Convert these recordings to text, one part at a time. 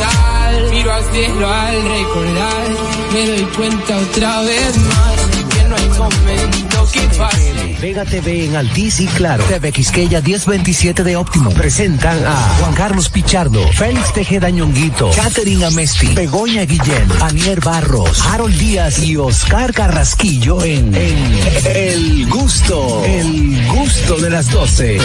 sal. Miro al cielo al recordar, me doy cuenta otra vez más que no hay momento que pase. Vega TV en Altiz y Claro. TV Quisqueya 1027 de Óptimo. Presentan a Juan Carlos Pichardo, Félix Tejeda Ñonguito, Catherine Amesti, Begoña Guillén, Anier Barros, Harold Díaz y Oscar Carrasquillo en, en El Gusto. El Gusto de las 12.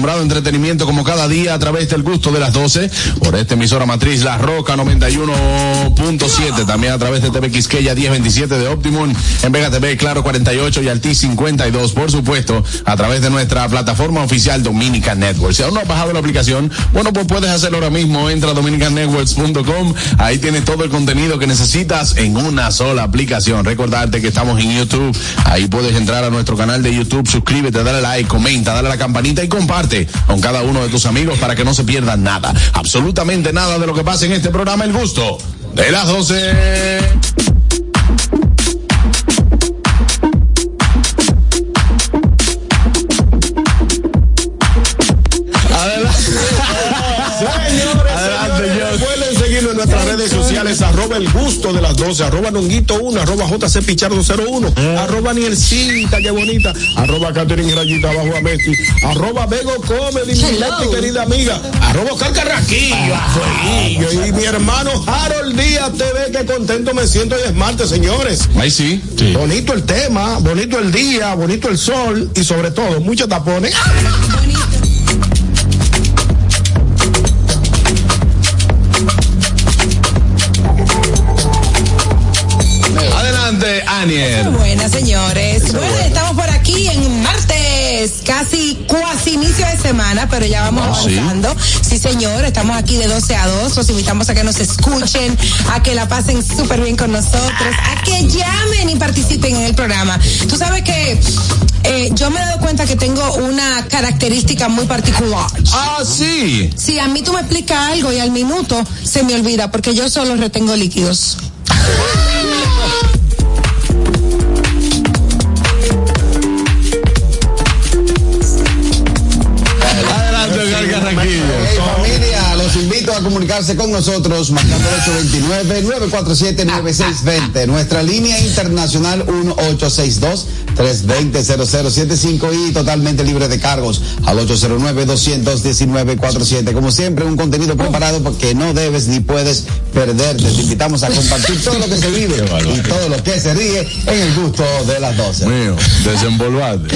Entretenimiento, entretenimiento como cada día a través del gusto de las 12 por esta emisora matriz La Roca 91.7, también a través de TV Quisqueya 1027 de Optimum, en Vega TV Claro 48 y Altis 52, por supuesto, a través de nuestra plataforma oficial Dominican Network. Si aún no has bajado la aplicación, bueno, pues puedes hacerlo ahora mismo, entra a dominicannetworks.com, ahí tienes todo el contenido que necesitas en una sola aplicación. Recordarte que estamos en YouTube, ahí puedes entrar a nuestro canal de YouTube, suscríbete, dale like, comenta, dale a la campanita y comparte con cada uno de tus amigos para que no se pierdan nada, absolutamente nada de lo que pasa en este programa El Gusto de las 12. Arroba el gusto de las 12, arroba nonguito 1, arroba jc pichardo 01, arroba nielcita, qué bonita, arroba Catherine Rayita abajo a Messi, arroba Bego Comedy, mi querida amiga, arroba Oscar Carraquillo, Fueguillo, y mi hermano Harold Díaz TV, que contento me siento y es martes, señores. Ahí sí. Bonito el tema, bonito el día, bonito el sol y sobre todo muchos tapones. Adelante, Aniel. Buenas, señores. Bueno, estamos por aquí en martes, casi cuasi inicio de semana, pero ya vamos Ah, sí. avanzando. Sí. señor, estamos aquí de 12 a 2. Los invitamos a que nos escuchen, a que la pasen súper bien con nosotros, a que llamen y participen en el programa. Tú sabes que eh, yo me he dado cuenta que tengo una característica muy particular. Ah, sí. Si a mí tú me explicas algo y al minuto se me olvida, porque yo solo retengo líquidos. comunicarse con nosotros marcando el 829-947-9620. Nuestra línea internacional 1862-320-0075 y totalmente libre de cargos al 809-219-47. Como siempre, un contenido preparado porque no debes ni puedes perderte. Te invitamos a compartir todo lo que se vive y todo lo que se ríe en el gusto de las 12. Mío, desenvolvate.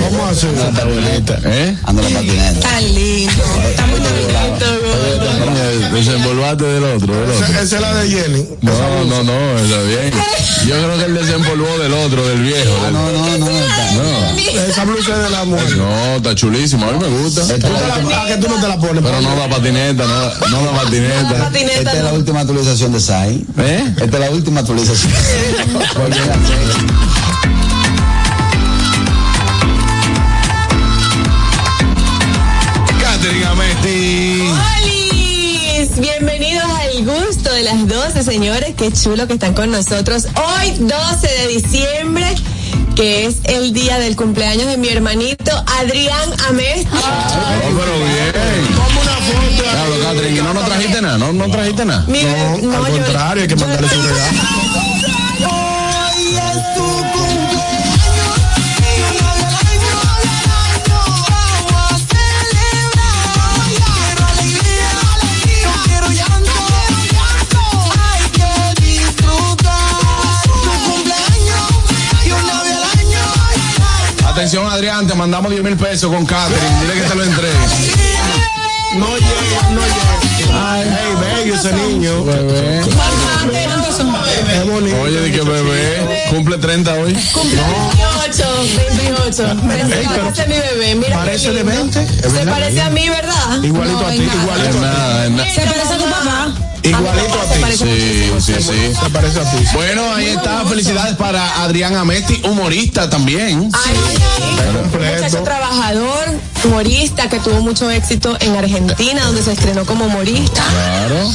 ¿Cómo así? Anda bonita. ¿Eh? Anda la patineta. Tan lindo. Está muy bonito. Desenvolvate del otro, del otro. Esa esa es la de Jenny. No, no, no, está bien. Yo creo que él desenvolvó del otro, del viejo. Ah, no, no, no. Esa blusa es de la mujer. no, está chulísimo, a mí me gusta. Esta es la última- Ah, que tú no te la pones. Pero no da patineta, no, no da patineta. Esta es la última actualización de SAI. ¿Eh? Esta es la última actualización. las 12, señores. Qué chulo que están con nosotros. Hoy, 12 de diciembre, que es el día del cumpleaños de mi hermanito Adrián Amesti. Oh, pero bien. Toma una foto. Claro, Catherine, no nos trajiste nada, no, no trajiste nada. No, no, al yo- contrario, hay que mandarle su regalo. Atención, Adrián, te mandamos 10 mil pesos con Catherine. Dile que te lo entregue. No llega, no llega. Ay, bello ese niño. Bebé. Es bonito. Oye, di que bebé. Cumple 30 hoy. Cumple 28, 28. Parece, pero parece mi bebé. Mira Parece de lindo. 20. Es Se parece a mí, ¿verdad? Igualito No, a ti, igualito a nada. ¿Se parece a tu papá? Igualito a ti. parece Sí, sí, sí. Se parece a ti. Bueno, ahí está. Felicidades para Adrián Amesti, humorista también. Ay, muchacho trabajador, humorista que tuvo mucho éxito en Argentina, donde se estrenó como humorista. Claro.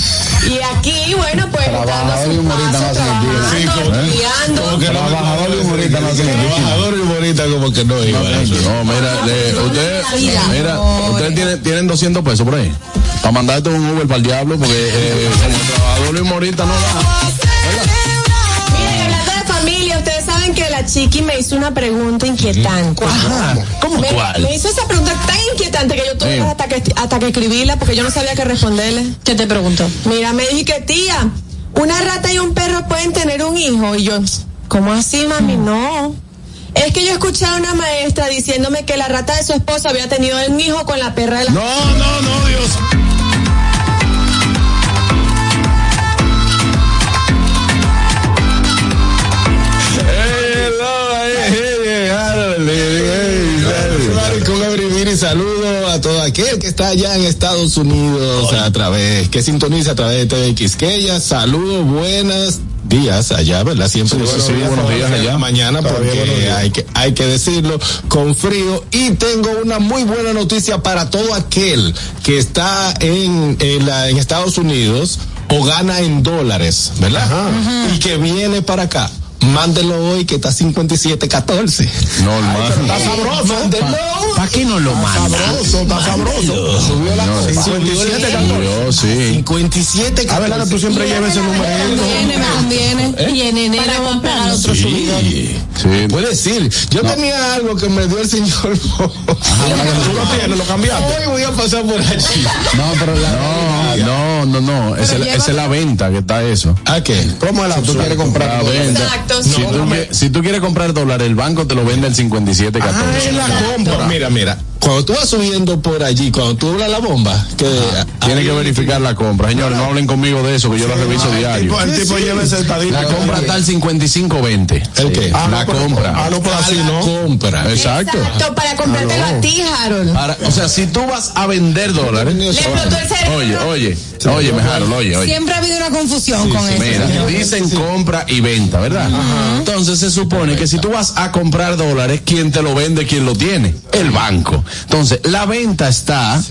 Y aquí, bueno, pues Trabajador y humorista no paso, ¿eh? trabajando, estudiando. Trabajador y humorista no hacen aquí. Trabajador y humorista como que no iba. No, mira, le- usted, mira, ustedes tienen, tienen 200 pesos por ahí. Para mandarte un Uber para el diablo, porque eh, como trabajador y humorista no da. Saben que la chiqui me hizo una pregunta inquietante. ¿Cómo Me, cuál? me hizo esa pregunta tan inquietante que yo tuve Sí. hasta que hasta que escribirla porque yo no sabía qué responderle. ¿Qué te pregunto? Mira, me dije que tía, una rata y un perro pueden tener un hijo. Y yo, ¿cómo así, mami? No. Es que yo escuché a una maestra diciéndome que la rata de su esposo había tenido un hijo con la perra de la... No, no, no, Dios. Saludo a todo aquel que está allá en Estados Unidos a través, que sintoniza a través de TV Quisqueya. Saludos, buenos días allá, ¿verdad? Siempre Sí, buenos días todavía en allá. mañana Todavía buenos porque días. hay que, hay que decirlo con frío. Y tengo una muy buena noticia para todo aquel que está en, en, la- en Estados Unidos o gana en dólares, ¿verdad? Y que viene para acá. Mándelo hoy que está 57.14. No, hermano. Está sabroso. Mándelo. ¿Para qué no lo manda? Sabroso, está sabroso. Subió la cosa. 57 Yo, sí. 57 A ver, Lara, tú siempre llevas ese número. Conviene, me conviene. Y en enero van a pegar otro subidón. Sí. Sí. Puede decir, yo tenía algo que me dio el señor. Tú lo tienes, lo cambiaste. Hoy voy a pasar por allí. No, pero la, No, no, no, no. Esa es, la venta que está eso. ¿A qué? ¿cómo es la tú quieres La comprar? venta. Exacto, Si, sí. tú, qui- si tú quieres comprar dólares, el banco te lo vende el 57 Ah, 14. es la compra. Mira, mira. Cuando tú vas subiendo por allí, cuando tú doblas la bomba, que Tiene que verificar la compra. Señores, no hablen conmigo de eso, que yo la reviso diario. El tipo lleva ese estadito. La compra está al 55-20. ¿El qué? La Ah, no, pero- compra. Ah, no, pero así no. compra. Exacto. Exacto, para comprártelo a ti, Harold. Para- o sea, si tú vas a vender dólares. Le explotó el cerebro. Oye, oye, oye, Harold, oye, oye. Siempre ha habido una confusión con eso. Mira, dicen compra y venta, ¿verdad? Entonces se supone que si tú vas a comprar dólares, ¿quién te lo vende? ¿Quién lo tiene? El banco. Entonces, la venta está,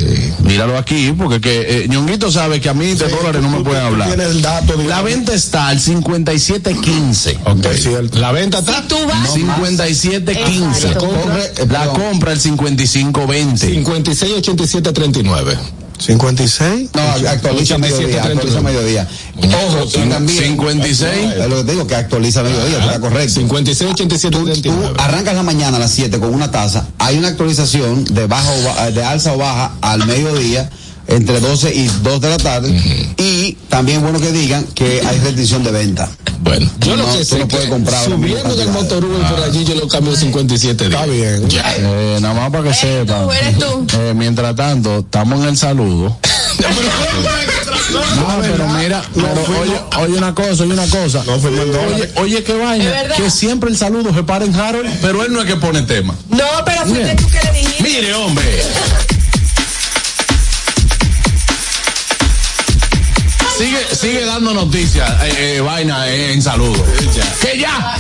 míralo aquí, porque que eh, Ñonguito sabe que a mí de dólares no me pueden hablar. Tienes el dato. La venta está al 57.15. Ok, La venta está. Tú vas 57.15. Exacto. Compra- La compra el 55.20. 56, 87, 39. 56. No, actualiza 87, mediodía, actualiza 39. mediodía. Ojo, y también. 56. Es lo que te digo, que actualiza mediodía, está correcto. 56, 87, Tú 39. arrancas la mañana a las 7 con una taza, hay una actualización de baja o de alza o baja al mediodía entre 12 y 2 de la tarde y también bueno que digan que hay restricción de venta. Bueno, yo lo No, que tú sé no que puedes comprar subiendo del cantidades. motor por allí yo lo cambio 57 días. Está bien. Ya. Eh, nada más para que sepan. tú, eres tú. Eh, mientras tanto, estamos en el saludo. No, pero mira, pero oye, oye una cosa, oye una cosa. Oye, oye qué Es vaina, que siempre el saludo se para en Harold, pero él no es que pone tema. No, pero fuiste tú que le dijiste. Mire, hombre. Sigue, sigue dando noticias, eh, eh, vaina eh, en saludo. Que ya.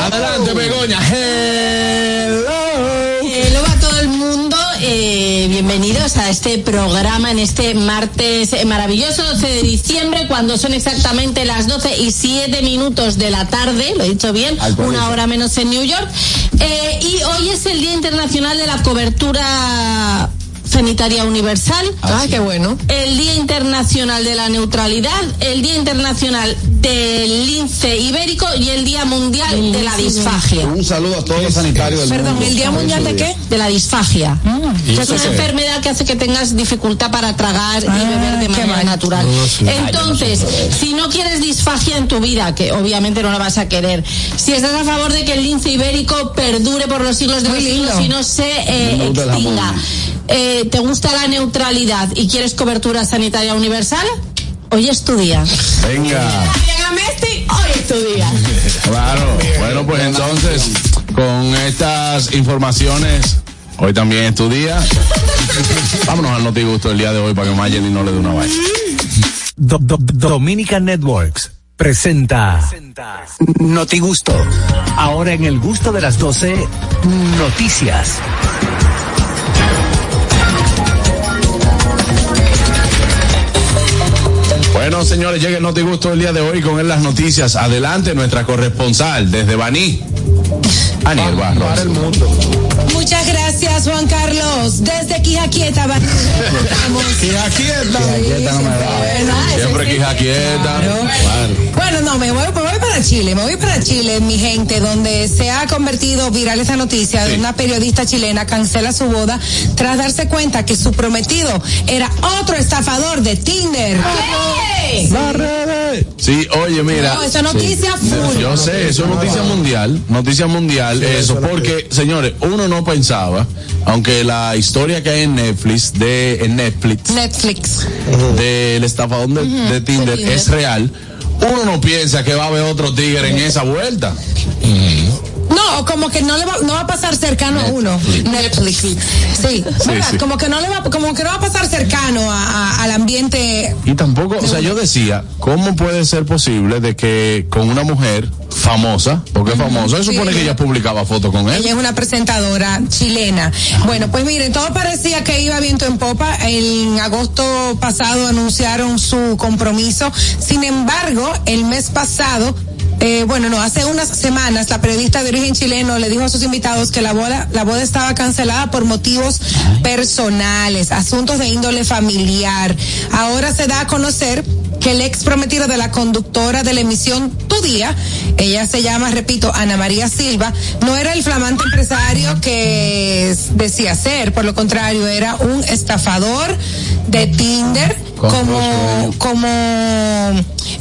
Adelante, Begoña. Hello. Hello a todo el mundo, eh, bienvenidos a este programa en este martes eh, maravilloso 12 de diciembre cuando son exactamente las 12 y 7 minutos de la tarde, lo he dicho bien, una hora menos en New York. Y hoy es el Día Internacional de la Cobertura Sanitaria Universal. Ah, qué bueno. El Día Internacional de la Neutralidad, el Día Internacional del Lince Ibérico y el Día Mundial de la Disfagia. Un saludo a todos los sanitarios del Perdón, mundo. ¿el Día Mundial de qué? De la disfagia. ¿Y Que es una qué? enfermedad que hace que tengas dificultad para tragar y Ah, beber de qué manera mal. natural. Entonces, si no quieres disfagia en tu vida, que obviamente no la vas a querer, si estás a favor de que el lince ibérico perdure por los siglos de los siglos y no se eh, extinga, eh, te gusta la neutralidad y quieres cobertura sanitaria universal, hoy es tu día. Venga. A Messi, hoy es tu día. Claro. Bueno, pues entonces, con estas informaciones, hoy también es tu día. Vámonos al notigusto del día de hoy para que Mayeli no le dé una vaina. Do- Do- Dominican Networks presenta Noti Gusto. Ahora en el gusto de las 12, noticias. Bueno, señores, llega el notigusto del día de hoy con él las noticias. Adelante, nuestra corresponsal desde Baní. Aniel Barros. Para el mundo. Muchas gracias, Juan Carlos. Desde Quijaquieta, Baní. Estamos. Y aquí está. Quieta no me da. Bueno, Siempre quija quieta. Bueno, no, me voy, me voy para Chile, me voy para Chile, mi gente, donde se ha convertido viral esta noticia de una periodista chilena cancela su boda tras darse cuenta que su prometido era otro estafador de Tinder. Sí, oye, mira. No, esa noticia Sí. full. Yo sé, eso es noticia mundial, noticia mundial, eso, porque, señores, uno no pensaba, aunque la historia que hay en Netflix, de, en Netflix, Netflix. del estafador de, de Tinder Tinder. es real, uno no piensa que va a haber otro tigre en esa vuelta. No, como que no le va, no va a pasar cercano a uno. Netflix. Sí, sí. Como que no le va, como que no va a pasar cercano a- a- al ambiente. Y tampoco, o sea, yo decía, ¿cómo puede ser posible de que con una mujer famosa, porque es famosa, se supone Sí. que ella publicaba fotos con él? Ella es una presentadora chilena. Bueno, pues miren, todo parecía que iba viento en popa. En agosto pasado anunciaron su compromiso. Sin embargo, el mes pasado, eh, bueno, no, hace unas semanas, la periodista de origen chileno le dijo a sus invitados que la boda, la boda estaba cancelada por motivos personales, asuntos de índole familiar. Ahora se da a conocer que el ex prometido de la conductora de la emisión Tu Día, ella se llama, repito, Ana María Silva, no era el flamante empresario que decía ser, por lo contrario, era un estafador de Tinder, como, como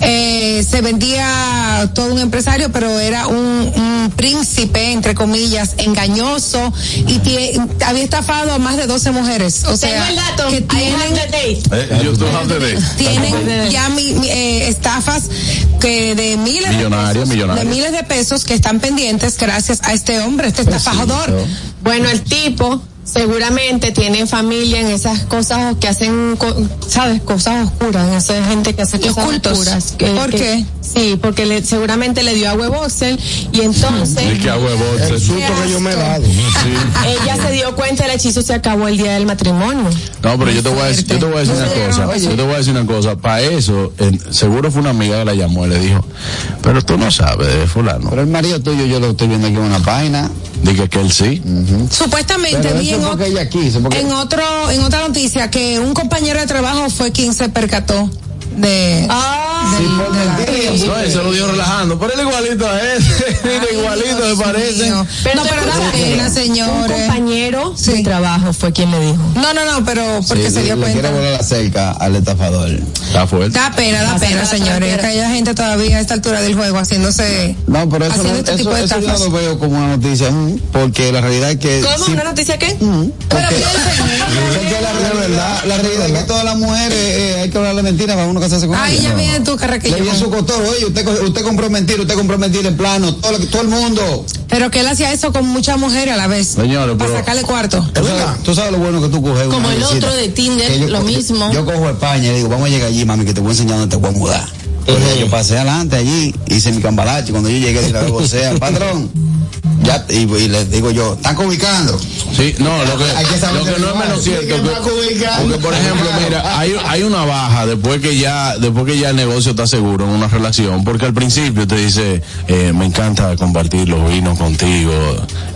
eh, se vendía todo un empresario, pero era un, un príncipe, entre comillas, engañoso, y tie- había estafado a más de 12 mujeres. O sea, Tengo el dato. que I tienen have the date. Eh, you do have the date. tienen ya mi- mi- eh, estafas que de miles de pesos, de miles de pesos que están pendientes gracias a este hombre, este estafador. Bueno, el tipo seguramente tiene familia en esas cosas que hacen, ¿sabes? Cosas oscuras, en esa gente que hace Los cosas cultos. oscuras. que- ¿Por que- qué? Sí, porque le, seguramente le dio agua boxer y entonces Y que a huevo, El susto que yo me he dado. ella se dio cuenta, el hechizo se acabó el día del matrimonio. No, pero yo te voy a decir, yo te voy a decir una cosa. Yo te voy a decir una cosa. Para eso, seguro fue una amiga que la llamó y le dijo, pero tú no sabes fulano. Pero el marido tuyo yo lo estoy viendo aquí en una página. Dije que él sí. Supuestamente Pero vi eso en, es porque ot- ella quiso. Porque en otro, en otra noticia que un compañero de trabajo fue quien se percató de, Ah, Sí. No, se lo dio relajando. Pero él igualito a él. Mira, igualito me parece. mío. no, pero da pena, Un señores. compañero Sí. de trabajo fue quien le dijo. No, no, no, pero porque Sí, se dio le cuenta. quiere volar cerca al estafador. Está fuerte. Da pena, da pena, señores. Que haya gente todavía a esta altura del juego haciéndose. No, pero eso, no, haciendo este eso, de eso yo lo veo como una noticia, mm, porque la realidad es que... ¿Cómo? ¿Una noticia qué? porque, Pero piensen, la, realidad, la realidad es que todas las mujeres eh, hay que hablarle mentiras para uno casarse con Ay, ellas. ya No. viene tú, carraquillo. Le vi en su costado, oye, usted, usted compró mentira, usted compró mentira en plano, todo, lo- todo el mundo. Pero que él hacía eso con muchas mujeres a la vez. Señores, Para sacarle cuarto. ¿Tú sabes, tú sabes lo bueno que tú coges Como el otro de Tinder, lo mismo. Yo, cojo España y digo, vamos a llegar allí, mami, que te voy a enseñar dónde te voy a mudar. Entonces, Yo pasé adelante allí, hice mi cambalache. Cuando yo llegué, dije, o sea, patrón. Ya, y, y les digo yo, ¿están ubicando? Sí, no, lo que, Hay que saber lo que no es menos cierto. Que porque, por ejemplo, mira, hay, hay una baja después que ya después que ya el negocio está seguro en una relación. Porque al principio te dice, eh, me encanta compartir los vinos contigo,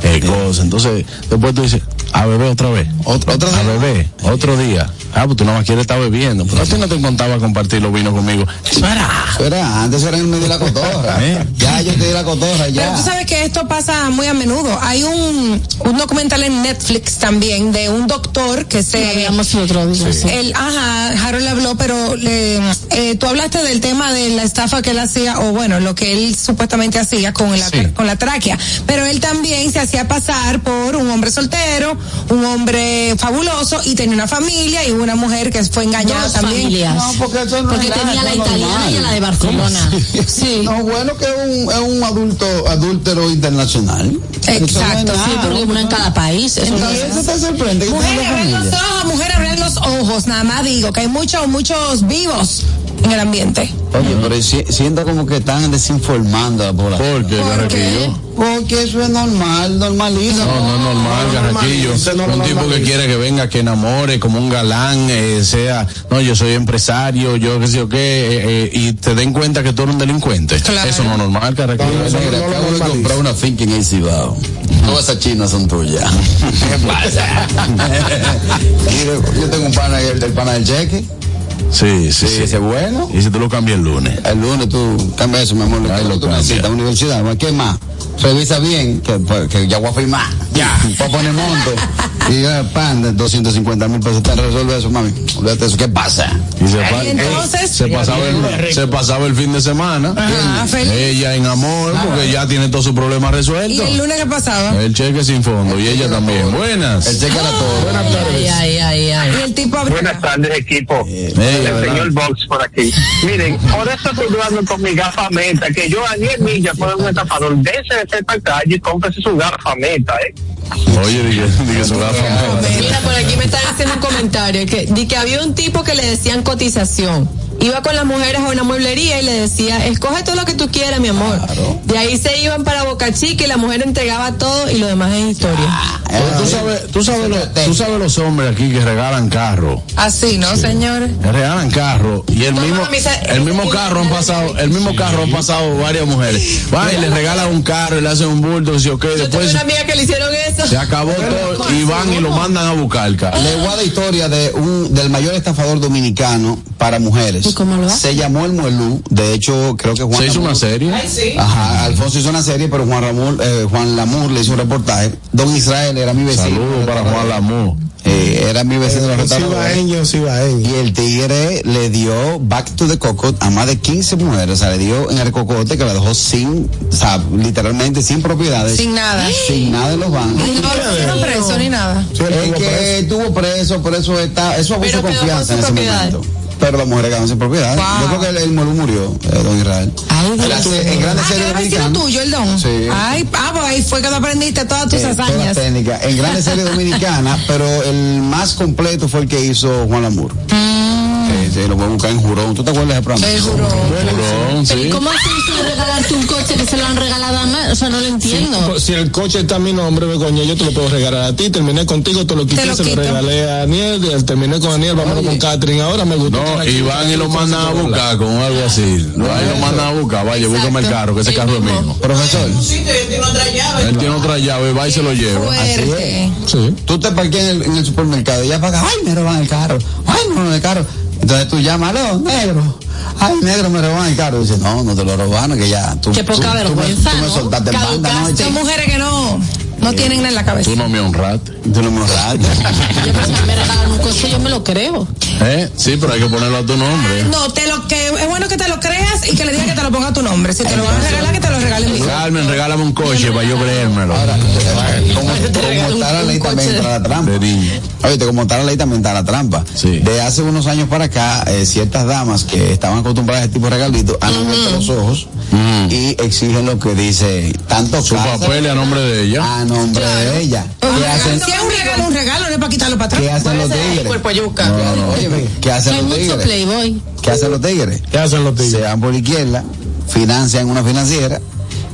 eh, cosas. Entonces, después tú dices, A beber otra vez. Otro, otro A beber, otro día. Ah, pues tú nada más quieres estar bebiendo. Pero a ti no te contaba compartir los vinos conmigo. Eso era. Eso era, antes era en medio de la cotorra. ¿Eh? Ya yo te di la cotorra, Pero ya. tú sabes que esto pasa muy a menudo. Hay un, un documental en Netflix también de un doctor que se... Lo habíamos el otro día, sí. El, ajá, Harold habló, pero le, eh, tú hablaste del tema de la estafa que él hacía, o bueno, lo que él supuestamente hacía con la, Sí. con la tráquea. Pero él también se hacía pasar por un hombre soltero, un hombre fabuloso, y tenía una familia y una mujer que fue engañada Dos también. familias. No, porque eso no Porque es tenía la italiana normal. y la de Barcelona. Sí. No, bueno que es un, es un adulto, adúltero internacional. Exacto, no Sí, porque una en cada país. Eso Y no es- eso te sorprende. tenga abran los ojos, mujeres, abran los ojos, nada más digo, que hay muchos, muchos vivos en el ambiente. Oye, pero si- siento como que están desinformando a la población. ¿Por qué, ¿Por qué? Carraquillo? Porque eso es normal, normalito. No, no es normal, Carraquillo. No un tipo que quiere que venga, que enamore, como un galán, eh, sea, no, yo soy empresario, yo qué sé yo qué, eh, eh, y te den cuenta que tú eres un delincuente. Claro. Eso no es normal, Carraquillo. No, no acabo de comprar una finca en el Cibao. Todas esas chinas son tuyas. ¿Qué pasa? Mira, yo tengo un pana, el, el pana del cheque. Sí, sí, Sí, ese es bueno. Y si tú lo cambias el lunes. El lunes tú cambias eso, mi amor. Ahí ¿Qué es lo que tú necesitas? Universidad. ¿Qué más? Revisa bien, que, pues, que ya voy a firmar. Ya. Para poner monto. Y ya, pan, de 250 mil pesos. Te resuelve eso, mami. Olvídate de eso. ¿Qué pasa? Y se, pa- Y entonces- se pasaba el, se pasaba el fin de semana. Ajá, feliz. Ella en amor, porque ya tiene todos sus problemas ¿Y resueltos. el lunes qué pasaba? El cheque sin fondo. Y ella también. Buenas. El cheque era todo. Buenas Ay, ay, ay, ay. Y el tipo. Buenas tardes, equipo. Ey, el adelante. señor Box por aquí. Miren, por eso estoy jugando con mi gafa meta, que yo a 10 millas por un estafador. De ser calle y cómprese su gafa meta, ¿eh? Oye, dije, dije su gafa. Mira, por aquí me están haciendo un comentario que, di que había un tipo que le decían cotización. Iba con las mujeres a una mueblería y le decía, escoge todo lo que tú quieras, mi amor. De ahí se iban para Boca Chica y la mujer entregaba todo y lo demás es historia. Pero tú sabes, tú sabes, lo- tú sabes los hombres aquí que regalan carro. Así, ¿no, señores? Que regalan carro y el mismo el mismo carro han pasado el mismo carro han pasado varias mujeres van y le regalan un carro y le hacen un bulto y si ok Yo después una amiga que le hicieron eso. se acabó todo y van y lo mandan a buscar el carro Le voy a dar historia de un, del mayor estafador dominicano para mujeres. ¿Y cómo lo hace? Se llamó el Muelú. De hecho, creo que Juan se hizo Lamour- una serie Ajá, Alfonso hizo una serie, pero Juan Ramón, eh, Juan Lamour le hizo un reportaje. Don Israel era mi vecino. saludos para Juan Lamu Eh, era mi vecino de los restaurantes. Cibaeño, cibaeño. Y el tigre le dio back to the cocotte a más de 15 mujeres. O sea, le dio en el cocote que la dejó sin, o sea, literalmente sin propiedades. Sin nada. Sin nada en los bancos. No lo metieron preso ni nada. Sí, Es que preso. estuvo preso, por eso está, eso abuso de confianza con en ese momento. Pero las mujeres quedaron sin propiedad. Wow. Yo creo que el, el Molú murió, eh, don Israel. Ay, Dios mío. en grandes Ah, series dominicanas. tuyo, el don. Sí. Ay, ah, pues ahí fue que aprendiste todas tus Eh, hazañas. técnicas. En grandes series dominicanas, pero el más completo fue el que hizo Juan Lamour. Eh, sí, lo voy a buscar en Jurón. ¿Tú te acuerdas de ese programa? El jurón. Jurón, Pero ¿y sí. cómo hace usted de regalarte un coche que se lo han regalado a más? O sea, no lo entiendo. Pues, Si el coche está a mi nombre, Begoña, yo te lo puedo regalar a ti. Terminé contigo, te lo quité, Te lo se lo regalé a Aniel. y Terminé con Aniel, vámonos con Catherine. Ahora me gustó. no, y van y lo mandan a buscar con algo así. Van y lo mandan a buscar. Vaya, búscame el carro, que ese carro es mismo. mío. Profesor, Él tiene otra llave, va y se lo lleva. Fuerte. Sí. tú te parqueas en el, en el supermercado y ya pagas, ay, me roban el carro, ay, me roban el carro. Entonces tú llámalo, negro. Ay, negro, me roban el carro. dice, no, no te lo robaron, que ya tú. Qué poca tú- tú me- vergüenza, Tú me, ¿no? soltaste en banda, ¿no? Son mujeres que no, no tienen nada en la cabeza. Tú no me honraste. Tú no me honraste. Yo, si me regalan un coche, yo me lo creo. ¿Eh? Sí, pero hay que ponerlo a tu nombre. No, te lo que es bueno que te lo creas y que le digas que te lo ponga a tu nombre. Si te lo van a regalar, que te lo regalen. Carmen, regálame un coche para yo creérmelo. Ahora, como, está la ley también entra la trampa. De niño. Oye, como está la ley también está la trampa. Sí. De hace unos años para acá, eh, ciertas damas que estaban acostumbradas a este tipo de regalitos han abierto los ojos y exigen lo que dice tanto Su casa papel a nombre de ella. A nombre de ella. ¿Qué hacen, Si es un regalo, un regalo, no es para quitarlo para ¿qué atrás. hacen los tigres? Cuerpo yuca. Óyeme, ¿qué hacen los tigres? ¿Qué hacen los tigres? ¿Qué hacen los tigres? Se van por izquierda, financian una financiera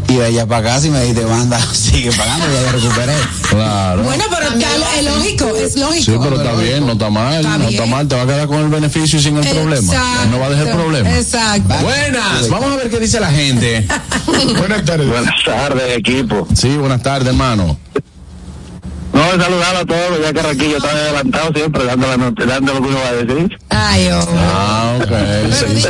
y allá para acá si me dice banda sigue pagando ya yo recuperé. Claro. Bueno, pero está- es lógico, es lógico. Sí, pero está bien, no está mal, Está no bien. está mal, te va a quedar con el beneficio y sin el problema. Exacto. No va a dejar el problema. Exacto. Buenas, vamos a ver qué dice la gente. Buenas tardes. Buenas tardes, equipo. Sí, buenas tardes, hermano. No, saludar a todos, ya que Raquillo está adelantado siempre dando, la dando lo que uno va a decir. Ay, hombre. Ah, ok. Sí.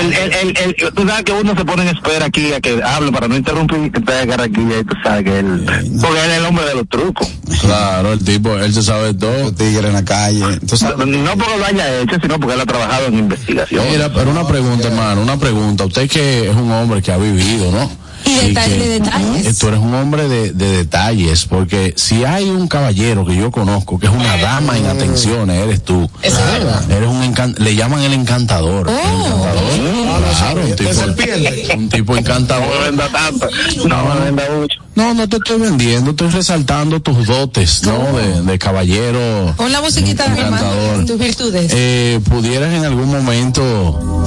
El, el, el, el- tú sabes que uno se pone en espera aquí a que hable para no interrumpir que está Carraquilla y tú sabes que él, porque él es el hombre de los trucos. Claro, el tipo, él se sabe todo. Los tigres en la calle. Entonces, No, no porque lo haya hecho, sino porque él ha trabajado en investigación. Mira, pero una pregunta, hermano, una pregunta. Usted que es un hombre que ha vivido, ¿no? Y detalle- que- de detalles. eh, Tú eres un hombre de, de detalles, porque si hay un caballero que yo conozco que es una dama en atenciones, eres tú. Eres un encan- le llaman el encantador. El encantador. Claro, un tipo, un tipo No encantador. venda tanto, no me venda mucho. No, no te estoy vendiendo, estoy resaltando tus dotes, ¿no? De, de caballero. Pon la musiquita de encantador. tus virtudes. Eh, pudieras en algún momento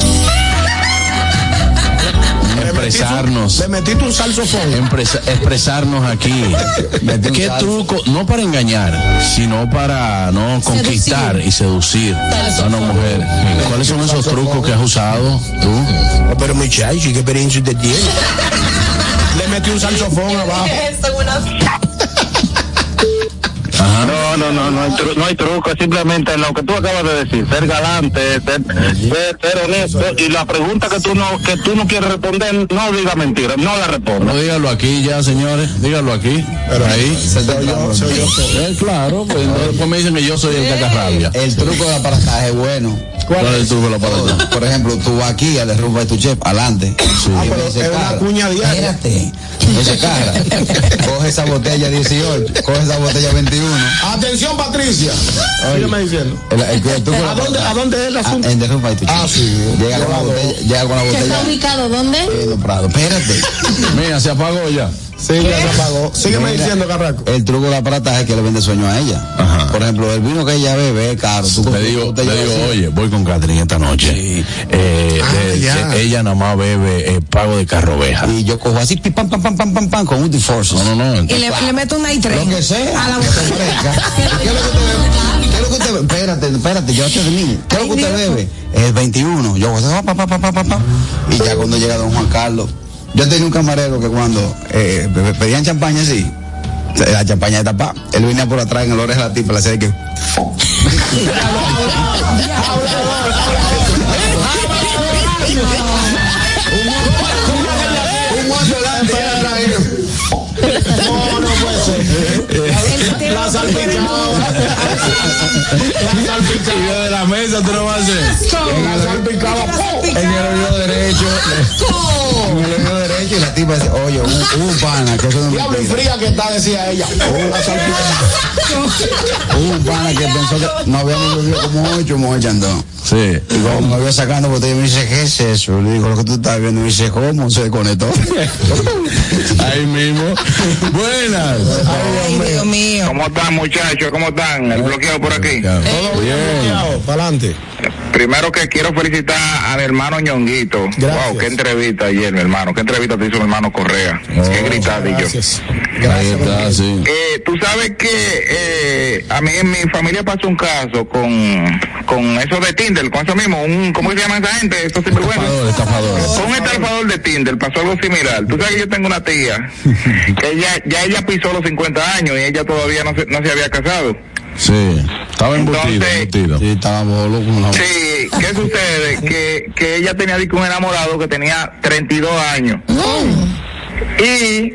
expresarnos. Le metiste un salsofón. empresa- expresarnos aquí. ¿Qué truco? No para engañar, sino para no conquistar y seducir a una mujer. ¿Cuáles son esos trucos que has usado tú? Oh, pero muchacho, ¿qué experiencia usted tiene? Le metí un salsofón abajo. No, no, no, no hay, tru- no hay truco, es simplemente lo que tú acabas de decir, ser galante, ser, ser, ser honesto, y la pregunta que tú no, que tú no quieres responder, no diga mentira, no la responda. No dígalo aquí ya, señores. Dígalo aquí. Pero ahí. soy yo, soy yo. Eh, claro, pues no, después me dicen que yo soy el cacarrabia. El truco del aparataje es bueno. ¿Cuál es el truco de la palabra? Por ejemplo, tú vas aquí a derrumba de tu chef, adelante. Ah, pero es una cuña diaria. Espérate. Ese cara. Coge esa botella 18, coge esa botella 21. Atención, Patricia. Sígueme diciendo. El- el- el truco de ¿A dónde, palabra- ¿A dónde es el Ah, asunto? en derrumba. Ah, sí. Llega con la botella, llega con la ¿Que está ubicado dónde? en los Prados. Espérate. Mira, se apagó ya. Sí, ya se apagó. Sígueme Mira, diciendo, Carraco. El truco del aparataje es que le vende sueño a ella. Ajá. Por ejemplo, el vino que ella bebe es caro. Tú Te digo, una te digo, oye, voy con Catherine esta noche. Eh, Ah, de- de- ella nada más bebe eh, pago de carroveja. Y yo cojo así, pam, pam, pam, pam, pam, pam, con un T-Force. No, no, no. Y le, le meto un night train. Lo que sea. A la ofrezca. ¿Qué es lo que usted bebe? ¿Qué es lo que usted bebe? Espérate, espérate, yo te termino. ¿Qué es lo que usted bebe? El 21. Yo pa, pa, pa, pa, pa, pa. Y ya cuando llega don Juan Carlos, yo tenía un camarero que cuando eh, pedían champaña así, la champaña de tapa, él venía por atrás en el oreja de la tipa, le hacía que. La yo de la mesa tú no vas a hacer. La salpicado. En el oído derecho. En el oído derecho y la tipa dice, oye, un, un pana, que eso no mentira. fría que está, decía ella. La salpicado. Un pana que pensó que no habíamos bebido como ocho, mujer andó. Sí. Y cuando me vio sacando botella, me dice, ¿qué es eso? Le digo, lo que tú estás viendo. Me dice, ¿cómo? Se desconectó. Ahí mismo. Buenas. Ay, Dios mío. ¿Cómo están muchachos? ¿Cómo están? El por aquí. Todo bien. bloqueado. Para adelante. Primero que quiero felicitar a mi hermano Ñonguito. Gracias. Wow, qué entrevista ayer, mi hermano. Qué entrevista te hizo mi hermano Correa. qué gritadillo. Gracias. Ahí está, sí. Eh, tú sabes que eh, a mí en mi familia pasó un caso con, con eso de Tinder, con eso mismo, un, ¿cómo se llama esa gente? Eso. Estafador, estafador. Con un estafador de Tinder pasó algo similar. Tú sabes que yo tengo una tía que ella, ya ella pisó los 50 años y ella todavía no se, no se había casado. Sí. Estaba embutido, Entonces- embutido. Sí, estábamos locos. como una- Sí, ¿qué sucede? Que, que ella tenía un enamorado que tenía 32 años. Y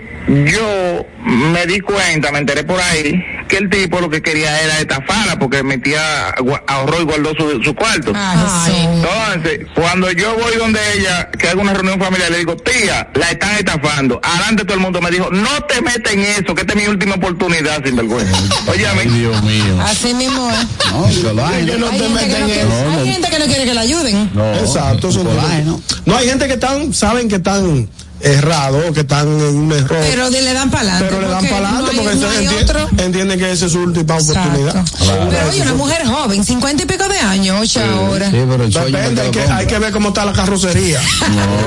yo me di cuenta, me enteré por ahí, que el tipo lo que quería era estafarla porque mi tía gua- ahorró y guardó su, su cuarto. Ay, Jesús. Entonces, cuando yo voy donde ella, que hago una reunión familiar, le digo, tía, la están estafando. Adelante todo el mundo me dijo, no te metas en eso, que esta es mi última oportunidad, sin vergüenza. Oye, a Ay, mí, Dios mío. Así mismo es. No, que no Hay te gente que meten no en quiere- eso. hay gente que no quiere que la ayuden. No. Exacto, eso no, no hay gente que están, saben que están errados, que están en un error. Pero le dan para adelante. pero le dan para adelante no hay, porque no otro. entienden que esa es su última oportunidad. Exacto. Pero oye, una mujer joven, cincuenta y pico de años, ocho ahora. Sí, pero el Depende, hay que, compra. hay que ver cómo está la carrocería.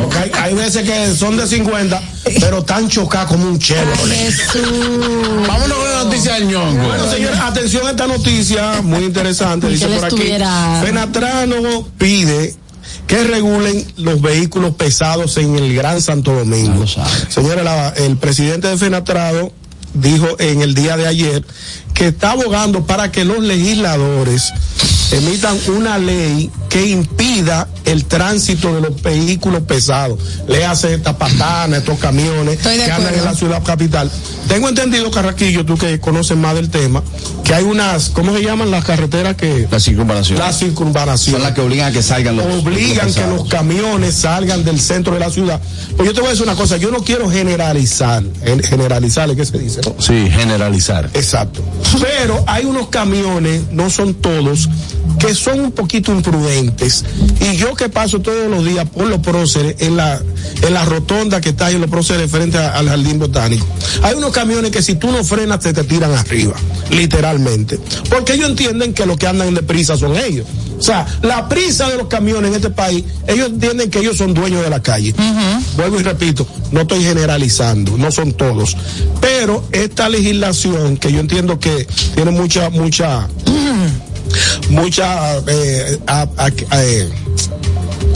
Porque Hay, hay veces que son de 50, pero están chocados como un Chevrolet. Jesús. Vámonos con la noticia del ñongo. Bueno, señores, atención a esta noticia muy interesante. Dice por aquí, estuviera- Fenatrano pide que regulen los vehículos pesados en el Gran Santo Domingo. Señores, la- el presidente de Fenatrado dijo en el día de ayer que está abogando para que los legisladores emitan una ley que impida el tránsito de los vehículos pesados. Le hace estas patanas, estos camiones que andan en la ciudad capital. Tengo entendido, Carraquillo, tú que conoces más del tema, que hay unas, ¿cómo se llaman las carreteras que? La circunvalación. La circunvalación. Son las que obligan a que salgan los. Obligan los que los camiones salgan del centro de la ciudad. Pues yo te voy a decir una cosa, yo no quiero generalizar, gen- generalizar, ¿qué se dice? no? Sí, generalizar. Exacto. Pero hay unos camiones, no son todos, que son un poquito imprudentes. Y yo que paso todos los días por los próceres, en la, en la rotonda que está ahí en los próceres frente al jardín botánico, hay unos camiones que si tú no frenas te, te tiran arriba, literalmente. Porque ellos entienden que los que andan deprisa son ellos. O sea, la prisa de los camiones en este país, ellos entienden que ellos son dueños de la calle. Vuelvo y repito, no estoy generalizando, no son todos. Pero esta legislación, que yo entiendo que tiene mucha, mucha, mucha, eh, a- a- eh,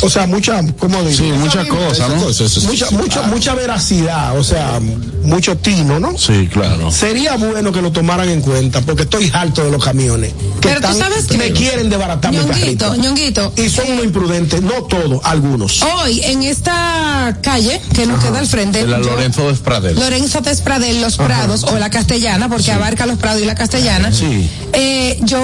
o sea, mucha, ¿cómo digo? Sí, muchas cosas, ¿no? Mucha, mucha, mucha veracidad, o sea, mucho tino, ¿no? Sí, claro. Sería bueno que lo tomaran en cuenta, porque estoy harto de los camiones. Que Pero tú sabes que me quieren desbaratar mi Ñonguito, carrito. Ñonguito. Y son unos imprudentes, no todos, algunos. Hoy, en esta calle que nos queda al frente. De la yo- Lorenzo Despradel. Lorenzo Despradel, Los Prados, o la Castellana, porque abarca Los Prados y la Castellana. Sí. Eh, yo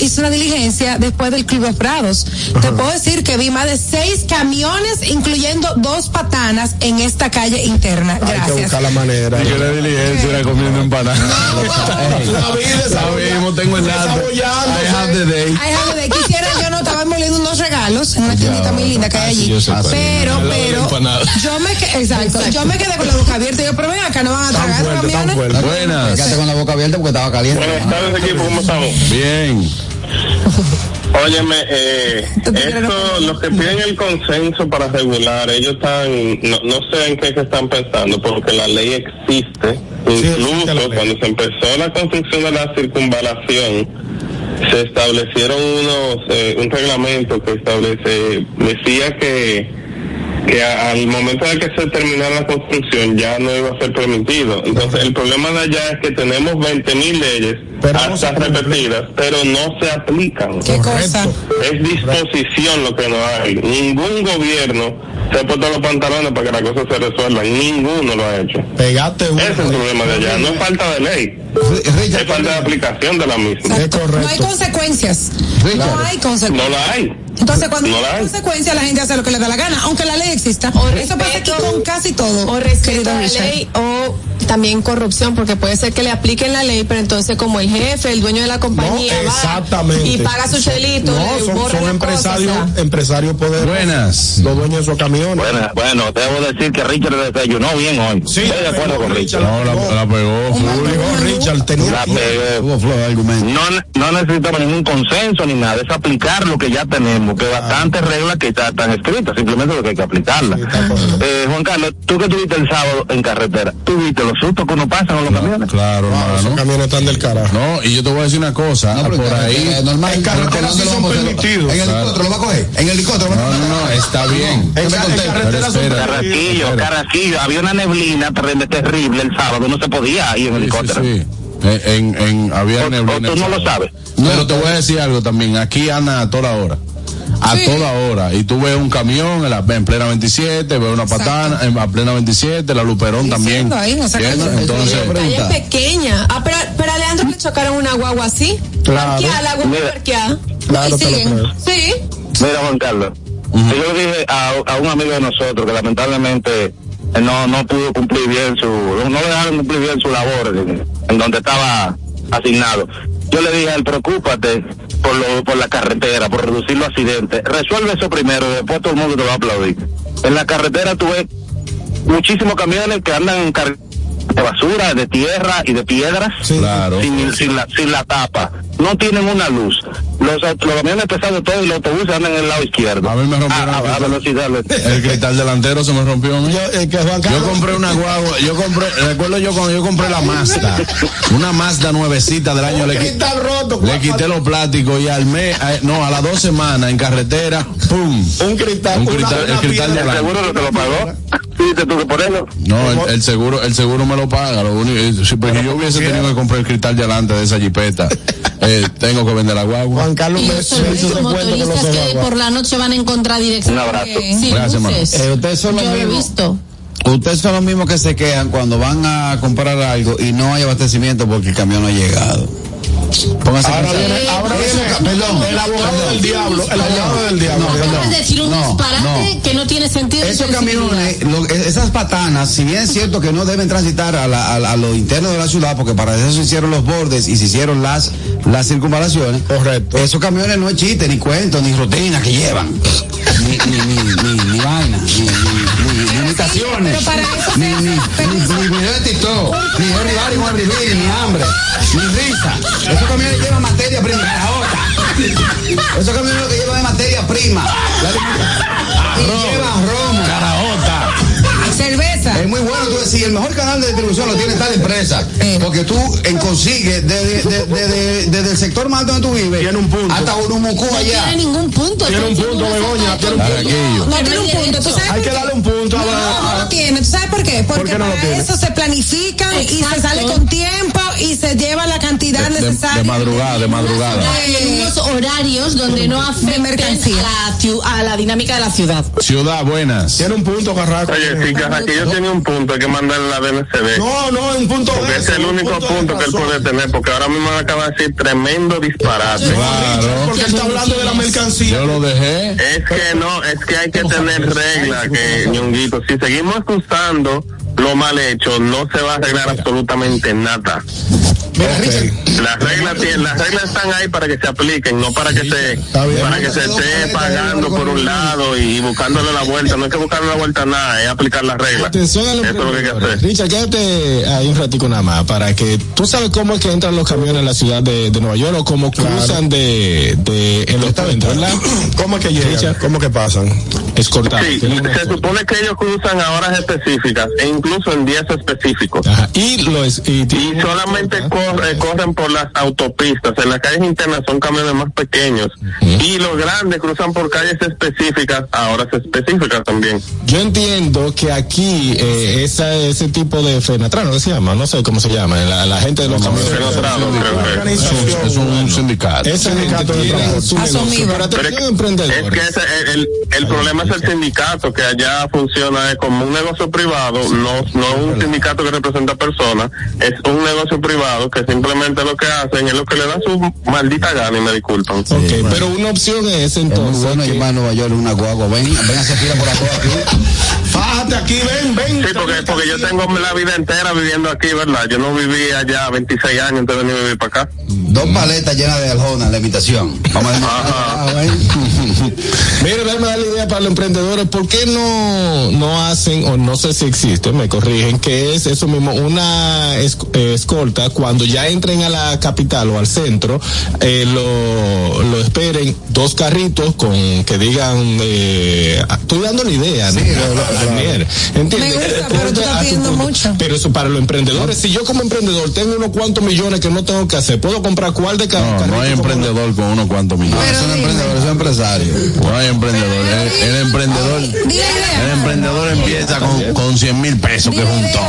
hice una diligencia después del Club Los Prados. Te puedo decir que vi más de seis camiones, incluyendo dos patanas, en esta calle interna. Hay que Gracias. buscar la manera. Yo le diligencia era comiendo empanadas. La vida Sabemos, tengo el dato. Desarrollándose. I have the day. Ay, Javi, de quisiera yo no estaba moliendo unos regalos en una tiendita muy linda que hay allí. pero, la pero, yo me quedé, exacto, yo me quedé con la boca abierta. Yo, pero ven acá, no van a tragar los camiones. Buenas. Quédate con la boca abierta porque estaba caliente. Buenas tardes equipo, ¿cómo estamos? Bien. Óyeme, eh, esto, los que piden el consenso para regular, ellos están, no, no sé en qué se están pensando, porque la ley existe. Incluso cuando se empezó la construcción de la circunvalación, se establecieron unos, eh, un reglamento que establece, decía que que a- al momento de que se terminara la construcción ya no iba a ser permitido. Entonces el problema de allá es que tenemos 20 mil leyes Pero no hasta repetidas, pero no se aplican. ¿Qué cosa? Es disposición lo que no hay. Ningún gobierno se ha puesto los pantalones para que las cosas se resuelvan. Ninguno lo ha hecho. Pegate uno. Ese es el problema de allá. No es falta de ley, Richard, es falta de aplicación de la misma. Es correcto. No hay consecuencias. Richard. No hay consecuencias. No la hay. Entonces, cuando No la hay consecuencias, la gente hace lo que le da la gana, aunque la ley exista. O Eso pasa aquí respeto- con casi todo. o respeto la ley o también corrupción porque puede ser que le apliquen la ley pero entonces como el jefe el dueño de la compañía No, va exactamente. y paga su chelito No, son, la empresarios, cosa, o sea. empresarios poderosos. Buenas. Los dueños de esos camiones. Bueno, bueno, debo decir que Richard desayunó bien hoy. Sí, Estoy de acuerdo con Richard. No, la, la pegó full. Pegó Richard, tenía La. No, no necesitamos ningún consenso ni nada, es aplicar lo que ya tenemos, que bastantes reglas que ya están escritas, simplemente lo que hay que aplicarlas. Sí. Eh, Juan Carlos, tú que estuviste el sábado en carretera, ¿tú viste los sustos que uno pasa con los camiones? Claro, Esos hermano. camiones están del carajo. No, y yo te voy a decir una cosa. No, por ahí. es normal. En carretera sí ¿Dónde lo son permitidos. En el helicóptero lo va a coger. En el helicóptero. No, no, no, está bien. Espera. Carrasquillo, había una neblina ter- terrible el sábado, no se podía ir en helicóptero. sí, sí. En, en, en- había O- neblina o tú no lo sabes. Pero te voy a decir algo también. Aquí anda a toda hora. A Sí. toda hora. Y tú ves un camión en, la, en plena 27, ves una patana en a plena 27, la Luperón Sí, también. ahí calle. Entonces, pregunta. pequeña ah pero, pero a Leandro le chocaron una guagua así Claro. parqueada la guagua Mira. parqueada Claro, Y siguen. sí Mira, Juan Carlos, yo le dije a, a un amigo de nosotros que lamentablemente eh, no, no pudo cumplir bien su, no le dejaron cumplir bien su labor en, en donde estaba asignado. Yo le dije a él, preocúpate por, lo, por la carretera, por reducir los accidentes. Resuelve eso primero, después todo el mundo te va a aplaudir. En la carretera tú ves muchísimos camiones que andan en car- de basura, de tierra y de piedras Sí. claro. sin, sin, la, sin la tapa. No tienen una luz. Los, los camiones pesados todos y los autobuses andan en el lado izquierdo. A mí me rompieron a, el a, a velocidad. El cristal delantero se me rompió a mí. Yo, eh, que Juan Yo Carlos- compré una guagua, yo compré, recuerdo yo cuando yo compré la Mazda, una Mazda nuevecita del año, Un le, cristal roto. le quité los plásticos y al mes, no, a las dos semanas en carretera, ¡pum! Un cristal. Un cristal- una el cristal piedra. de El seguro no te lo pagó. Sí, dijiste tú que por eso. No, el, el seguro, el seguro me lo paga. Lo único, si, pues, yo hubiese tenido que comprar el cristal de adelante de esa jipeta, eh, tengo que vender la guagua. Juan Carlos me, los hizo ese cuento que se que por la noche van en contradirección. Un abrazo. Sin Gracias, hermano. luces. Eh, ustedes son los Yo lo he visto. Ustedes son los mismos que se quejan cuando van a comprar algo y no hay abastecimiento porque el camión no ha llegado. Pónganse a Ahora viene, ahora viene Perdón. el abogado del diablo, el abogado del diablo. No, perdón. decir un No, disparate no. que no tiene sentido. Esos camiones, lo- esas patanas, si bien es cierto que no deben transitar a, la- a a lo interno de la ciudad, porque para eso se hicieron los bordes y se hicieron las, las circunvalaciones. Correcto. Esos camiones no es chiste, ni cuento, ni rutina que llevan. Ni, ni, ni, ni, ni vaina, ni, ni, ni, ni imitaciones. pero para eso ni, se ni, hace ni, ni video de TikTok, ni everybody want revivir, ni hambre, ni risa. Esos camiones llevan materia prima, caraota. Esos camiones lo que llevan es materia prima. La- y llevan romo. Es muy bueno tú decir, el mejor canal de distribución lo tiene tal empresa. Eh. Porque tú en consigues desde, desde, desde- desde el sector más donde tú vives Tiene un punto. hasta Urumucú No allá. tiene ningún punto. Tiene un punto, Begoña, de tiene un punto. No tiene no un hay punto. ¿Tú derecho. sabes Hay que darle un punto a No, la. no tiene. ¿Tú sabes por qué? Porque qué no para eso se planifican y se sale con tiempo y se lleva la cantidad De, de- necesaria. de madrugada, de madrugada. en unos horarios donde no afecten mercancía. a la, ciu- a la dinámica de la ciudad. Ciudad, buenas. Tiene un punto, Carraco. Oye, si Carraquillo tiene un punto, hay que mandarle la DNCD. No, no, es un punto Porque es el único de punto que él puede tener, porque ahora mismo me acaba de decir tremendo disparate. Claro. Porque está hablando de la mercancía. Yo lo dejé. Es que no, es que hay que tener reglas, que ñonguito, si seguimos excusando lo mal hecho, no se va a arreglar absolutamente nada. Mira, Richard, Las reglas, las reglas están ahí para que se apliquen, no para que se, para que se esté pagando por un lado y buscándole la vuelta. No hay que buscarle la vuelta a nada, es aplicar las reglas. Eso es lo que hay que hacer. Richard, quédate ahí un ratico nada más para que tú sabes cómo es que entran los camiones en la ciudad de, de Nueva York o cómo cruzan de, de en los ¿verdad? ¿Cómo es que llegan? ¿Cómo que pasan? Sí, una se escolta. supone que ellos cruzan a horas específicas e incluso en días específicos. Ajá. Y lo es y, solamente corre- corren por las autopistas. En las calles internas son camiones más pequeños. Y los grandes cruzan por calles específicas a horas específicas también. Yo entiendo que aquí eh, esa, ese tipo de fenatrano, ¿qué se llama? No sé cómo se llama, la, la gente de los camiones. Creo. Es un, es un sindicato. Sindicato de. Pero es, es que ese- el, el, el problema es el sindicato, que allá funciona como un negocio privado, no, no un sindicato que representa personas, es un negocio privado que simplemente lo que hacen es lo que le da su maldita gana y me disculpan. Ok, pero una opción es Es entonces bueno que- llevar a Nueva York una guagua. Ven, ven a hacer fila por aquí. Fájate aquí, ven, ven. Sí, porque, porque yo tengo la vida entera viviendo aquí, ¿verdad? Yo no viví allá 26 años venir a vivir para acá. Dos paletas llenas de aljona, la imitación. Vamos a ver. Mira, déjame dar la idea para los emprendedores. ¿Por qué no, no hacen, o no sé si existe, me corrigen, que es eso mismo, una eh, escolta cuando ya entren a la capital o al centro, eh, lo, lo esperen dos carritos con que digan, eh, estoy dando la idea, ¿no? Daniel, ¿entiendes? Me gusta, pero tú estás pidiendo mucho. Pero eso para los emprendedores, si yo como emprendedor tengo unos cuantos millones que no tengo que hacer, ¿puedo comprar cuál de cada No, no hay carrito emprendedor con unos cuantos millones. Es un emprendedor, es un empresario. No hay emprendedor. El, el emprendedor, el emprendedor empieza con, con 100 mil pesos que juntó.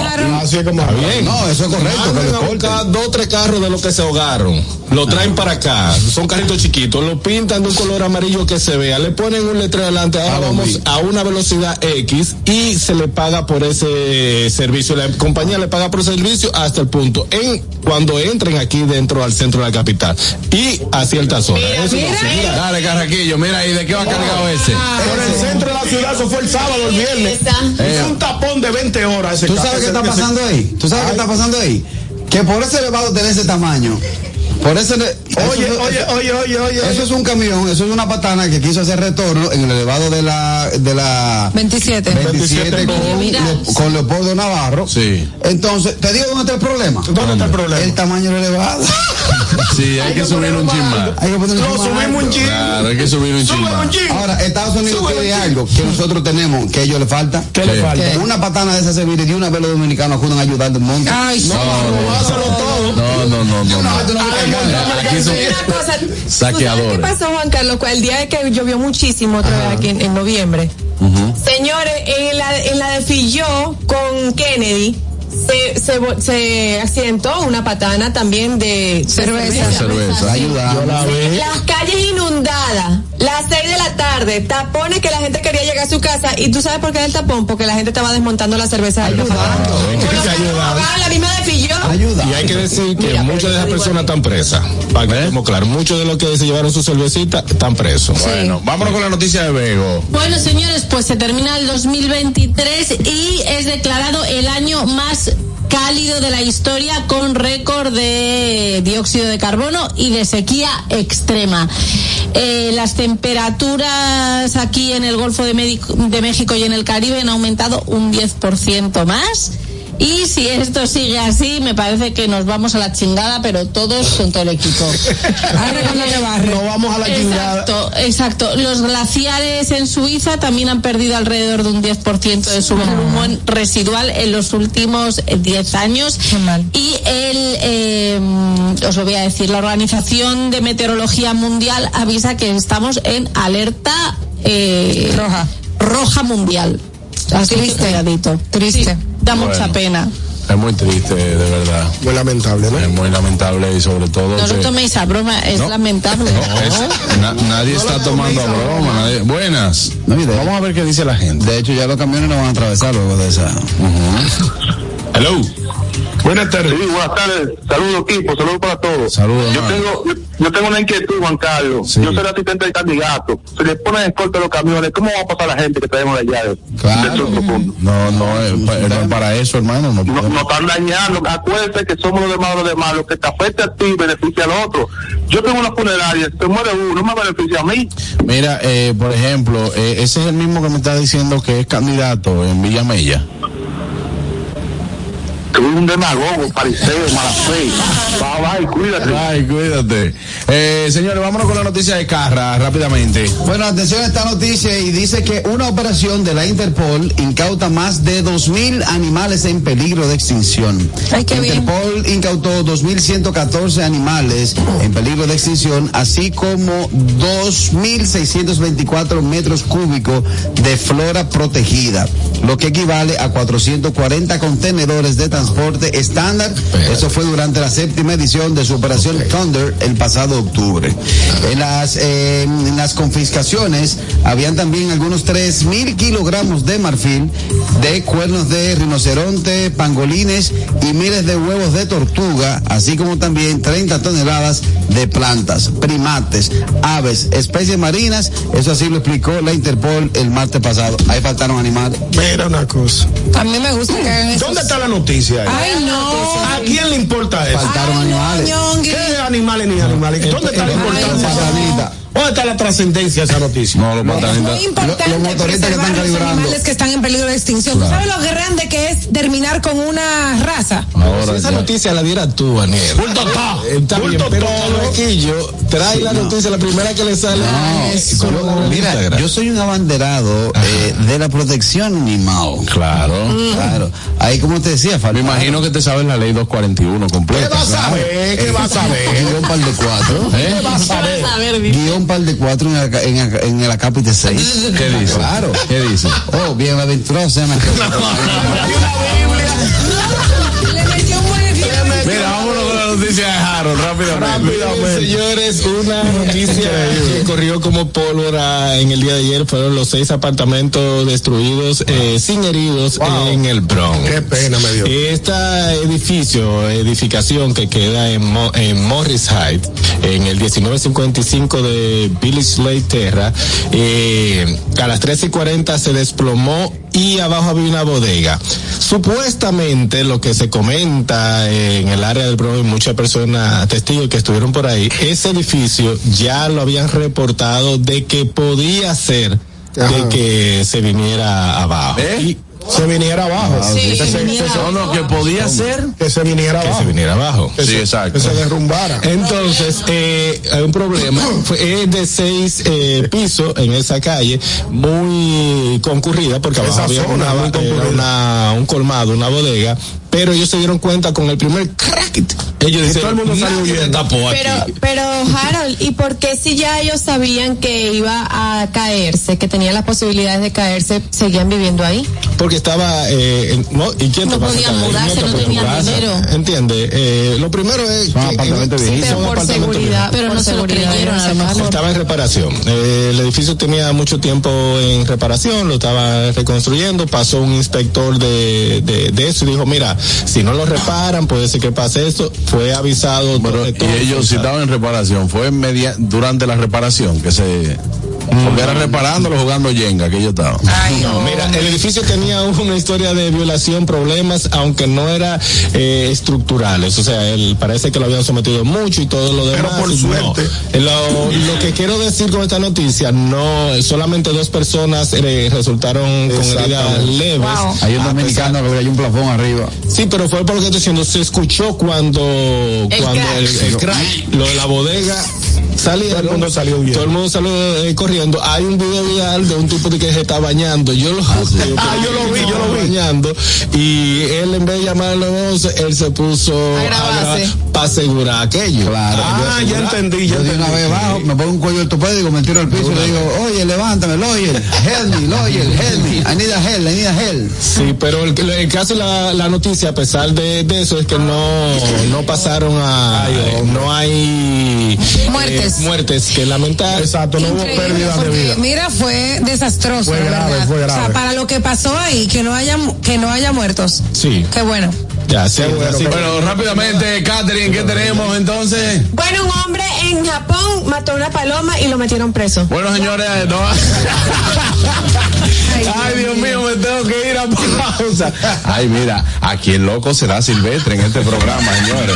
Así es como. Está bien. No, eso es correcto. que dos o tres carros de los que se ahogaron. Lo traen para acá. Son carritos chiquitos. Lo pintan de un color amarillo que se vea. Le ponen un letrero adelante. Ahora Ah, vamos a una velocidad X y se le paga por ese servicio. La compañía le paga por el servicio hasta el punto. En cuando entren aquí dentro al centro de la capital y a ciertas horas. Es lo que- Dale, Carraquillo, mira, ¿y de qué va cargado ese? Por el centro de la ciudad, eso fue el sábado, el viernes. Es un tapón de 20 horas ese ¿Tú sabes qué está ese- pasando ahí? ¿Tú sabes qué está pasando ahí? Que por ese elevado tener ese tamaño, por ese... le- Oye, eso- oye, oye, oye, oye. Eso es un camión, eso es una patana que quiso hacer retorno en el elevado de la de la 27. 27 con, Leopoldo Navarro. Sí. Entonces, te digo dónde está el problema. ¿Dónde está el problema? El tamaño del elevado. Sí, hay que subir un chin más. Hay que No, un más subimos un chin. Claro, hay que subir un chin Sube un más. chin. Ahora, Estados Unidos Sube tiene algo que nosotros tenemos, que a ellos les falta. ¿Qué le ¿Qué? falta? Una patana de esas servir y una vez los dominicanos acudan a ayudar del mundo. Ay, sí. Robárselo todo. No, no, no, no. no. Una cosa, ¿tú sabes saqueadores. ¿Qué pasó, Juan Carlos? El día de que llovió muchísimo otra vez aquí en, en noviembre. Señores, en la, en la de Filló con Kennedy. Se, se, se accidentó una patana también de Cerveza. Cerveza. Las calles inundadas, las 6 de la tarde, tapones que la gente quería llegar a su casa. ¿Y tú sabes por qué el tapón? Porque la gente estaba desmontando la cerveza ayudando. La misma de Filló. Ayuda. Y hay que decir que Mira, muchas de digo personas están presas. Para que estemos claros, muchos de los que se llevaron su cervecita están presos. Bueno, vámonos con la noticia de Bego. Bueno, señores, pues se termina el 2023 y es declarado el año más cálido de la historia con récord de dióxido de carbono y de sequía extrema. Eh, las temperaturas aquí en el Golfo de, de México y en el Caribe han aumentado un 10% más. Y si esto sigue así, me parece que nos vamos a la chingada, pero todos con todo el equipo. Que. No vamos a la chingada. Exacto, exacto. Los glaciares en Suiza también han perdido alrededor de un 10% de su volumen residual en los últimos eh, 10 años. Qué mal. Y el, eh, os lo voy a decir, la Organización de Meteorología Mundial avisa que estamos en alerta eh, Roja. roja mundial. Así que Triste. cuidadito. Triste. Da Bueno. mucha pena. Es muy triste, de verdad. Muy lamentable, ¿no? Es muy lamentable y sobre todo. No lo que- toméis a broma, es No. lamentable. No, es- na- nadie está tomando a broma. nadie- buenas. No, y de- Vamos a ver qué dice la gente. De hecho, ya los camiones no van a atravesar luego de esa. Hello. Buenas tardes. Sí, buenas tardes. Saludos, equipo. Saludos para todos. Saludos, Yo tengo, yo, tengo una inquietud, Juan Carlos. Sí. Yo soy el asistente del candidato. Se le ponen escolta a los camiones. ¿Cómo va a pasar la gente que traemos de allá? de- Claro. No, no, es pa- no es para eso, hermano. No están dañando. Acuérdense que somos los demás los demás. Lo que te afecta a ti beneficia al otro. Yo tengo una funeraria. Se muere uno, no me beneficia a mí. Mira, eh, por ejemplo, eh, ese es el mismo que me está diciendo que es candidato en Villamella. Tú un demagogo, pariseo, mala fe. Bye, bye, cuídate. Ay, cuídate. Eh, señores, vámonos con la noticia de Carra rápidamente. Bueno, atención a esta noticia y dice que una operación de la Interpol incauta más de 2.000 animales en peligro de extinción. Ay, qué bien. Interpol incautó 2.114 animales en peligro de extinción, así como 2.624 metros cúbicos de flora protegida, lo que equivale a 440 contenedores de transporte estándar. Eso fue durante la séptima edición de su operación Thunder el pasado octubre. En las, eh, en las confiscaciones habían también algunos 3.000 kilogramos de marfil, de cuernos de rinoceronte, pangolines y miles de huevos de tortuga, así como también 30 toneladas de plantas, primates, aves, especies marinas. Eso así lo explicó la Interpol el martes pasado. Ahí faltaron animales. Mira una cosa. A mí me gusta que hagan eso. ¿Dónde está la noticia? Ahí? Ay, no. ¿A quién le importa eso? Faltaron Ay, no, animales. Ñongui. ¿Qué animales ni animales? ¿Dónde está la importancia? ¿Dónde está la trascendencia de esa noticia? No, los pantanitas. Muy importante Los- los motoristas que están los animales que están en peligro de extinción. ¿Tú sabes lo grande que es terminar con una raza? Ahora Si esa ya. noticia la diera tú, Aniel. Bulto todo. Está bien, Bulto pero. Carraquillo trae la noticia, la primera que le sale es No, la mira, Instagram. yo soy un abanderado eh, de la protección animal. Claro. Claro. Ahí, como te decía, Me falta imagino que te sabes la ley 241 ¿Qué completa. vas a ver? ¿Qué vas a ver? Guión par de cuatro. ¿Eh? ¿Qué vas a ver? A Guión par de cuatro en el, en, el- en el acápite 6. ¿Qué dice? Claro. ¿Qué dice? Oh, bienaventurado sea Le Harold, rápidamente. Señores, una noticia que corrió como pólvora en el día de ayer fueron los seis apartamentos destruidos eh, sin heridos en el Bronx. Qué pena me dio. Este edificio, edificación que queda en, Mo- en Morris Heights, en el 1955 de Village Lake Terra, eh, a las 13 y 40 se desplomó y abajo había una bodega. Supuestamente lo que se comenta en el área del Bronx, muchas personas, testigos que estuvieron por ahí, ese edificio ya lo habían reportado de que podía ser de que se viniera abajo. ¿Eh? Y Se viniera abajo. Sí, que, se, viniera No, no, que podía ser. que se viniera que abajo. se viniera abajo. Que Sí, se- exacto. Que se derrumbara. Entonces, eh, hay un problema. Fue- Es de seis eh, pisos en esa calle, muy concurrida, porque abajo Esa había zona una, era una- un colmado, una bodega. Pero ellos se dieron cuenta con el primer crack. Ellos dicen, todo el mundo salió "Nadie huyendo". tapó aquí". Pero, pero Harold, ¿y por qué si ya ellos sabían que iba a caerse, que tenía las posibilidades de caerse, seguían viviendo ahí? Porque estaba, eh, en- no, ¿y quién No podían mudarse, no puede tenían dinero. Entiende, eh, lo primero es Son que apartamentos sí, son Pero por seguridad, Pero por no se lo creyeron. Estaba en reparación. Eh, el edificio tenía mucho tiempo en reparación, lo estaba reconstruyendo. Pasó un inspector de, de, de eso y dijo: Mira, si no lo reparan, puede ser que pase esto. Fue avisado. Pero, y ellos, si estaban en reparación, fue media, durante la reparación que se. Porque era reparándolo jugando Jenga que ellos estaban. No, mira, el edificio tenía una historia de violación, problemas, aunque no era eh, estructurales. O sea, él parece que lo habían sometido mucho y todo lo demás. por No. suerte. Lo, lo que quiero decir con esta noticia, no, solamente dos personas eh, resultaron con heridas leves. Wow. Hay un A dominicano que hay un plafón arriba. Sí, pero fue por lo que estoy diciendo, se escuchó cuando, cuando crack. el, el crack, lo de la bodega. Todo el mundo salió. Todo el mundo salió eh, corriendo. Hay un video viral de un tipo de que se está bañando. Yo lo, Ah, yo lo vi, yo lo vi. Bañando. Y él en vez de llamar al 911, él se puso A para asegurar aquello. Claro. Ah, ya entendí, ya Yo de una entendí. vez bajo, me pongo un cuello ortopédico, me tiro al piso y le digo, oye, levántame, lawyer, help me, lawyer, help me, I need a help, I need a help. Sí, pero el, el caso de la, la noticia, a pesar de, de eso, es que no, no pasaron a. no hay. Muertes. eh, muertes que lamentar. Exacto, no hubo pérdida de porque, vida. Mira, fue desastroso, Fue grave, fue O sea, grave. para lo que pasó ahí, que no haya, que no haya muertos. Sí. Qué bueno. Ya, sí, bueno, así- qué Bueno, rápidamente, Catherine, ¿qué tenemos entonces? Bueno, un hombre en Japón mató una paloma y lo metieron preso. Bueno, señores, no. Ay, Dios mío, me tengo que ir a pausa. Ay, mira, aquí el loco será silvestre en este programa, señores.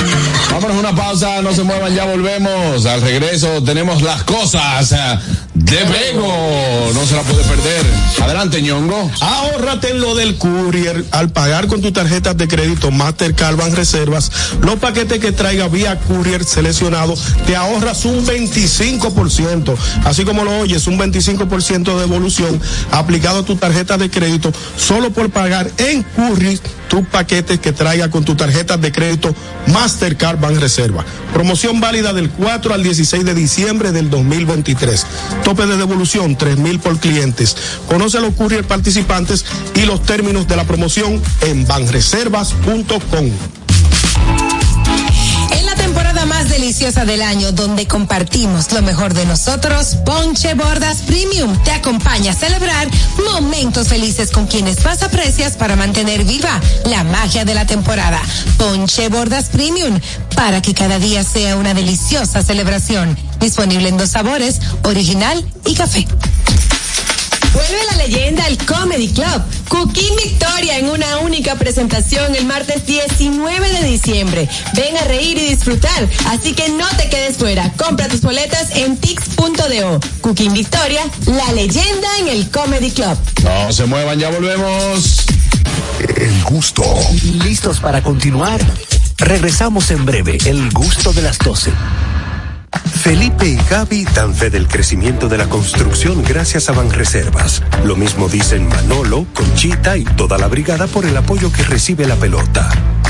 Vámonos a una pausa, no se muevan, ya volvemos. Al regreso tenemos las cosas eh, de Bego. No se la puede perder. Adelante, ñongo. Ahórrate en lo del courier al pagar con tus tarjetas de crédito Mastercard Reservas. Los paquetes que traiga vía courier seleccionado te ahorras un 25%. Así como lo oyes, un 25% de evolución aplicado a tu tarjeta de crédito solo por pagar en courier tus paquetes que traiga con tu tarjeta de crédito Mastercard Reserva. Promoción válida del 4 al 16 de diciembre del 2023. Tope de devolución 3 mil por clientes. Conoce los courier participantes y los términos de la promoción en banreservas.com. En la temporada más deliciosa del año, donde compartimos lo mejor de nosotros, Ponche Bordas Premium te acompaña a celebrar momentos felices con quienes más aprecias para mantener viva la magia de la temporada. Ponche Bordas Premium, para que cada día sea una deliciosa celebración. Disponible en dos sabores, original y café. Vuelve la leyenda al Comedy Club. Cooking Victoria en una única presentación el martes 19 de diciembre. Ven a reír y disfrutar, así que no te quedes fuera. Compra tus boletas en tix.do. Cooking Victoria, la leyenda en el Comedy Club. No se muevan, ya volvemos. El gusto. ¿Listos para continuar? Regresamos en breve, el gusto de las 12. Felipe y Gaby dan fe del crecimiento de la construcción gracias a Banreservas. Lo mismo dicen Manolo, Conchita y toda la brigada por el apoyo que recibe la pelota.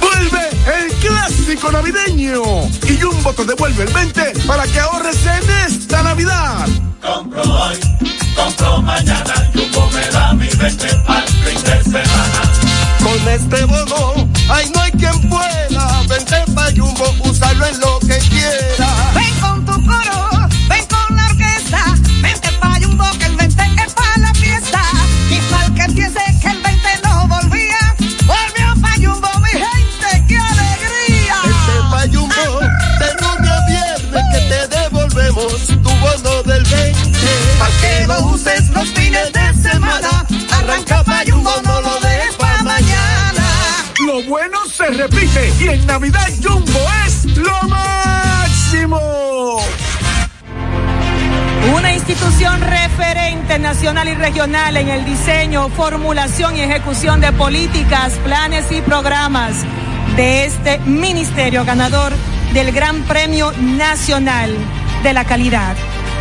Vuelve el clásico navideño y Jumbo te devuelve el 20 para que ahorres en esta Navidad. Compro hoy, compro mañana, Jumbo me da mi 20 al fin de semana. Con este bono, ay no hay quien pueda. Vente pa' Jumbo, úsalo en lo que quiera. Ven con tu coro, lo uses los fines de semana, arranca pa' Jumbo, no lo dejes pa' mañana. Lo se repite y en Navidad Jumbo es lo máximo. Una institución referente nacional y regional en el diseño, formulación y ejecución de políticas, planes y programas de este ministerio ganador del Gran Premio Nacional de la Calidad.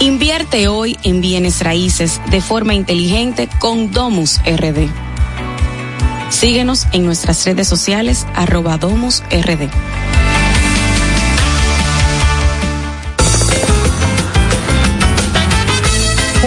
Invierte hoy en bienes raíces de forma inteligente con Domus RD. Síguenos en nuestras redes sociales arroba Domus RD.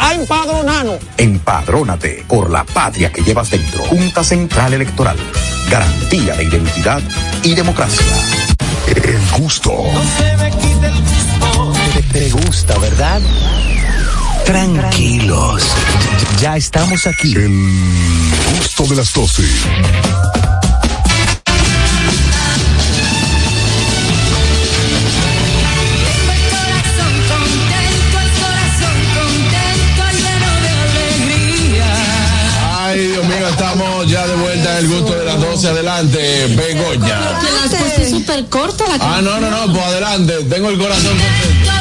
a empadronarnos. Empadrónate por la patria que llevas dentro. Junta Central Electoral. Garantía de identidad y democracia. El gusto. Te, te gusta, ¿verdad? Tranquilos. Ya estamos aquí. El gusto de las 12. El gusto de las 12. Adelante, Begoña. Que la súper corta la Ah, no, no, no, pues adelante. Tengo el corazón contento.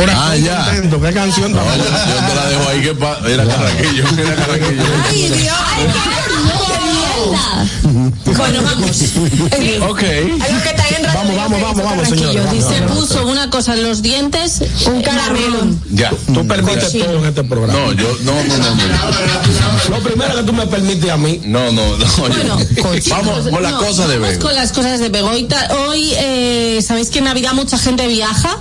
Sepas. Ah, ya. Contento, ¿Qué canción? No, yo, yo te la dejo ahí que pa- Mira, Carraquillo, mira, Carraquillo. Ay, Dios. Bueno, vamos. Ok. Algo que está en Vamos, vamos, vamos, vamos, señores. Dice, puso una cosa en los dientes, un caramelo. Ya. Tú permites todo en este programa. No, yo, no, no, no. no. Lo primero que tú me permites a mí. No, no, no. Bueno, vamos con las no, cosas de vamos Bego. con las cosas de Begoita. Hoy, eh, sabéis que en Navidad mucha gente viaja.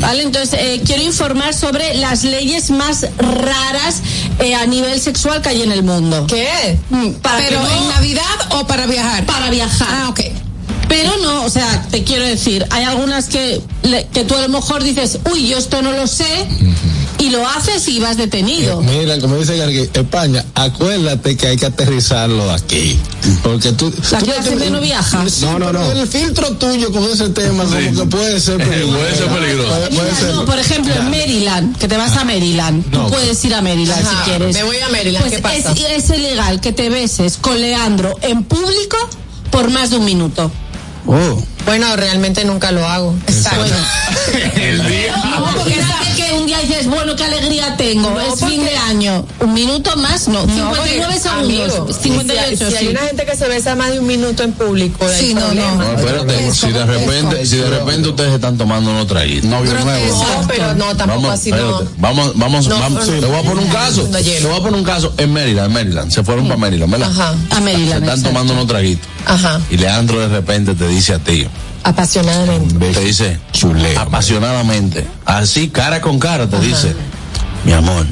¿Vale? Entonces, eh, quiero informar sobre las leyes más raras eh, a nivel sexual que hay en el mundo. ¿Qué? Mm, Para ¿Pero en Navidad o para viajar? Para viajar. Ah, ok. Pero no, o sea, te quiero decir, hay algunas que, le- que tú a lo mejor dices, uy, yo esto no lo sé, y lo haces y vas detenido. Mira, como dice Gargui, España, acuérdate que hay que aterrizarlo aquí. Porque tú. La tú clase de no viaja. Sí, No, no, no. El filtro tuyo con ese tema, como que puede ser peligroso. Puede ser peligroso. Puede, puede ser. No, por ejemplo, en Maryland, que te vas a Maryland, No. tú puedes ir a Maryland Ajá, si quieres. me voy a Maryland, Pues ¿qué pasa? Es, es ilegal que te beses con Leandro en público por más de un minuto. Oh. Bueno, realmente nunca lo hago. Exacto. El día. No, porque dices, bueno, qué alegría tengo, No, es porque- fin de año. Un minuto más, no, 59 segundos, Amigo, 58, si, hay- si hay sí. una gente que se besa más de un minuto en público, Sí, no, problema. No, espérate, si de repente, si de repente ustedes están tomando unos traguitos. Novio nuevo. No, pero no, tampoco Vamos, así no. vamos, vamos, No, vamos. no, no, te voy a poner un no, caso. no. Te voy a poner un caso en Maryland, en Maryland. Se fueron para Maryland, ¿verdad? Ajá. A Maryland, Se están exacto. tomando unos traguitos. Ajá, Y Leandro de repente te dice a ti, apasionadamente. te dice, apasionadamente, así cara con cara, te dice, mi amor,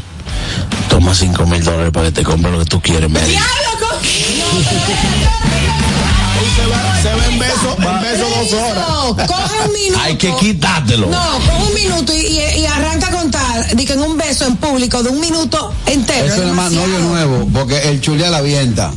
toma cinco mil dólares para que te compre lo que tú quieres, en Maryland. Se ve en beso, en beso dos horas. No, coge un minuto. Hay que quitártelo. No, coge un minuto y, y- y arranca a contar, di que en un beso en público de un minuto entero. Eso es más novio nuevo, porque el chulea la avienta.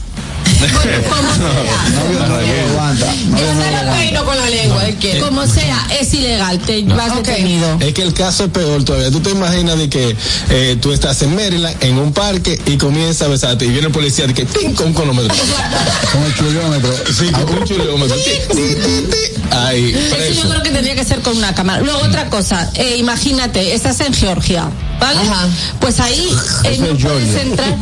Con la lengua, Como sea, es ilegal, te vas detenido. Es que el caso es peor todavía. Tú te imaginas de que eh, tú estás en Maryland, en un parque, y comienza a besarte, y viene el policía de que ¡ting! con un cronómetro. Con el chuleómetro. Sí, con un. Ahí, Eso yo creo que tendría que ser con una cámara. Luego otra cosa, eh, imagínate, estás en Georgia, ¿vale? Pues ahí eh, Eso no es puedes Georgia. entrar.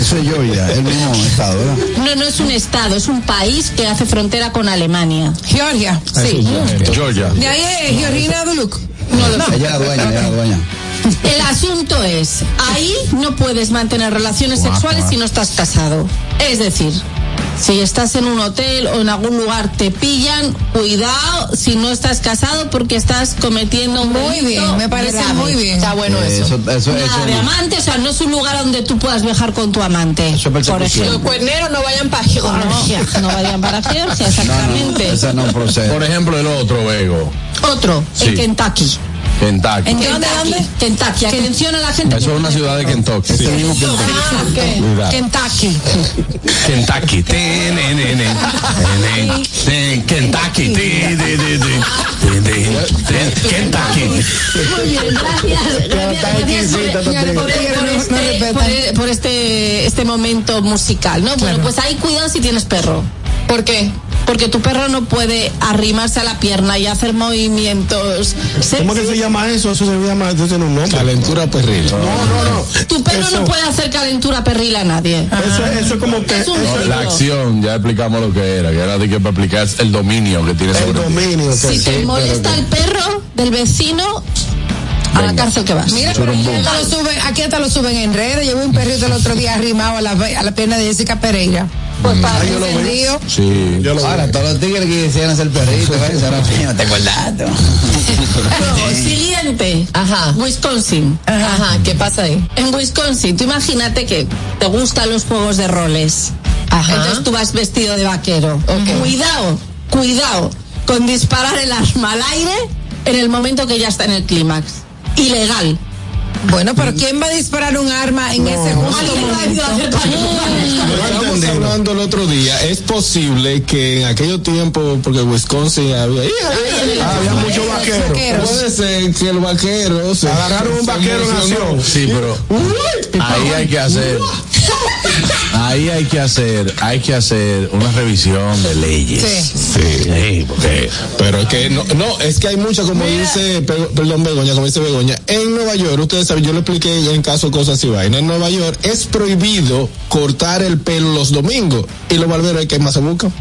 Eso es Georgia, el mismo estado, ¿verdad? No, no es un estado, es un país que hace frontera con Alemania. Georgia. Sí. Georgia. De ahí es Georgina Duluc. No lo sé. Ella la dueña, ella la dueña. El asunto es, ahí no puedes mantener relaciones sexuales si no estás casado. Es decir, si estás en un hotel o en algún lugar te pillan, cuidado si no estás casado porque estás cometiendo un Muy bien, me parece grave. muy bien. Está bueno Eh, eso. eso- eso- Nada eso- de amante, o sea, no es un lugar donde tú puedas viajar con tu amante. Eso es por ejemplo. cuerneros no vayan para Georgia. No, no vayan para Georgia, No, no, exactamente. esa no procede. Por ejemplo, el otro, Vego. Otro, Sí. en Kentucky. Kentucky. ¿En dónde, dónde? Kentucky. Atención a la gente. Eso es una ciudad de Kentucky. Ah, ¿qué? Cuidado. Kentucky. Kentucky. Ten- Kentucky. Ten- Kentucky. Muy bien, gracias. Por, este, este, este momento musical, ¿no? Bueno, pues ahí cuidado si tienes perro. ¿Por qué? Porque tu perro no puede arrimarse a la pierna y hacer movimientos. ¿Cómo que se llama eso? Eso se llama, eso tiene un nombre. Calentura perril. No, no, no. Tu perro Eso- no puede hacer calentura perril a nadie. Eso, eso es como que. Es un eso- No, la acción, ya explicamos lo que era, que era de que para aplicar el dominio que tiene el sobre dominio. que Si sí, te molesta el perro del vecino, a la cárcel que vas. Mira, pero aquí hasta, lo suben, aquí hasta lo suben en redes. Vi un perrito el otro día arrimado a la, a la pierna de Jessica Pereira. Pues para yo lo vi. encendido. Sí. Yo lo Ahora, todos los tigres que quisieran hacer perrito, ¿ves? ahora no te acuerdas. Luego, siguiente. Ajá. Wisconsin. Ajá, ¿qué pasa ahí? En Wisconsin, tú imagínate que te gustan los juegos de roles. Ajá. Entonces tú vas vestido de vaquero. Ok. Cuidado, cuidado con disparar el arma al aire en el momento que ya está en el clímax. Ilegal. Bueno, pero ¿quién va a disparar un arma en ese justo momento? Estábamos hablando. el otro día, es posible que en aquellos tiempos, porque Wisconsin había, Había muchos vaqueros. Puede ser que el vaquero se Agarraron un vaquero acción. Sí, pero ahí hay que hacer, ahí hay que hacer, hay que hacer una revisión de leyes. Sí. Sí, porque pero es que no, no, es que hay muchas, como dice, pe- perdón, Begoña, como dice Begoña, en Nueva York, ustedes saben, yo lo expliqué en caso cosas y vaina, en Nueva York es prohibido cortar el pelo los domingos y los barberos hay que más se buscan.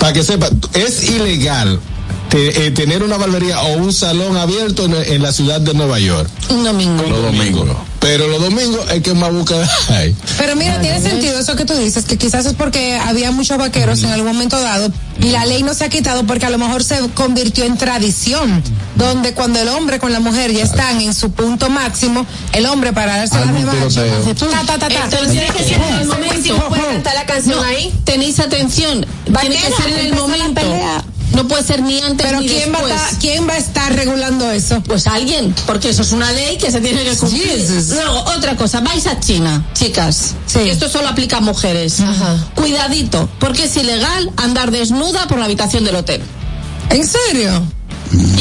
Para que sepa, es ilegal te- eh, tener una barbería o un salón abierto en, en la ciudad de Nueva York. Un domingo. los domingos. Pero los domingos hay que más buscar hay. Pero mira, tiene sentido eso que tú dices, que quizás es porque había muchos vaqueros en algún momento dado y la ley no se ha quitado porque a lo mejor se convirtió en tradición, donde cuando el hombre con la mujer ya están en su punto máximo, el hombre para darse la Arma un revancha, tiroteo. ta, ta, ta, ta. Entonces tiene que ser en el momento. ¿Puede cantar la canción No, ahí? tenéis atención. Tiene que ser en el momento. No puede ser ni antes Pero ni ¿quién va, a después. estar, ¿quién va a estar regulando eso? Pues alguien, porque eso es una ley que se tiene que cumplir. Jesus. Luego, otra cosa, vais a China, chicas. Sí. Esto solo aplica a mujeres. Cuidadito, porque es ilegal andar desnuda por la habitación del hotel. ¿En serio?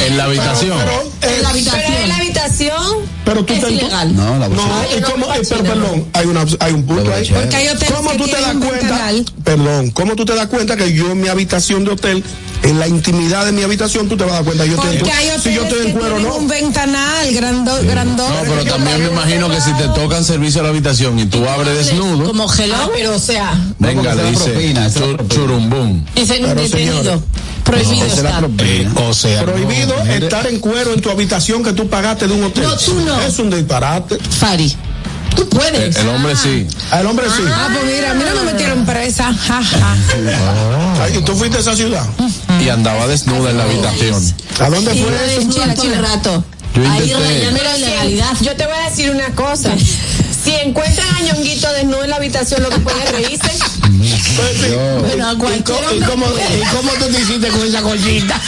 En la habitación. en la habitación. Pero en la habitación. Pero tú es te ilegal. No, la No. ¿y cómo? eh, pero perdón, hay, una, hay un punto ahí. Porque hay hoteles ¿Cómo que tú te das un cuenta? ventanal. Perdón, ¿cómo tú te das cuenta que yo en mi habitación de hotel, en la intimidad de mi habitación, tú te vas a dar cuenta? Yo Porque estoy, hay si yo estoy en cuero, no. un ventanal grando, grandote. No, pero también me imagino que si te tocan servicio a la habitación y tú abres desnudo, Como hello. Ah, pero o sea. venga, la dice propina, esa es churumbum. Dicen Pero, detenido. Prohibido estar. propina. o sea, Prohibido no, estar en cuero en tu habitación que tú pagaste de un hotel. No, tú no. Es un disparate. Fari. Tú El, puedes. el hombre sí. Al hombre sí. Ah, pues mira, a mí no me metieron presa. Ja, ja. Ay, ¿Y tú fuiste a esa ciudad? Y andaba desnuda en la habitación. ¿A dónde fue no eso? todo el rato. Yo Ahí rayando la ilegalidad. Yo te voy a decir una cosa. Si encuentran a Ñonguito desnudo en la habitación, lo que puede es reírse. A ¿Y cualquier cómo, y cómo- puede. y cómo tú te hiciste con esa colchita?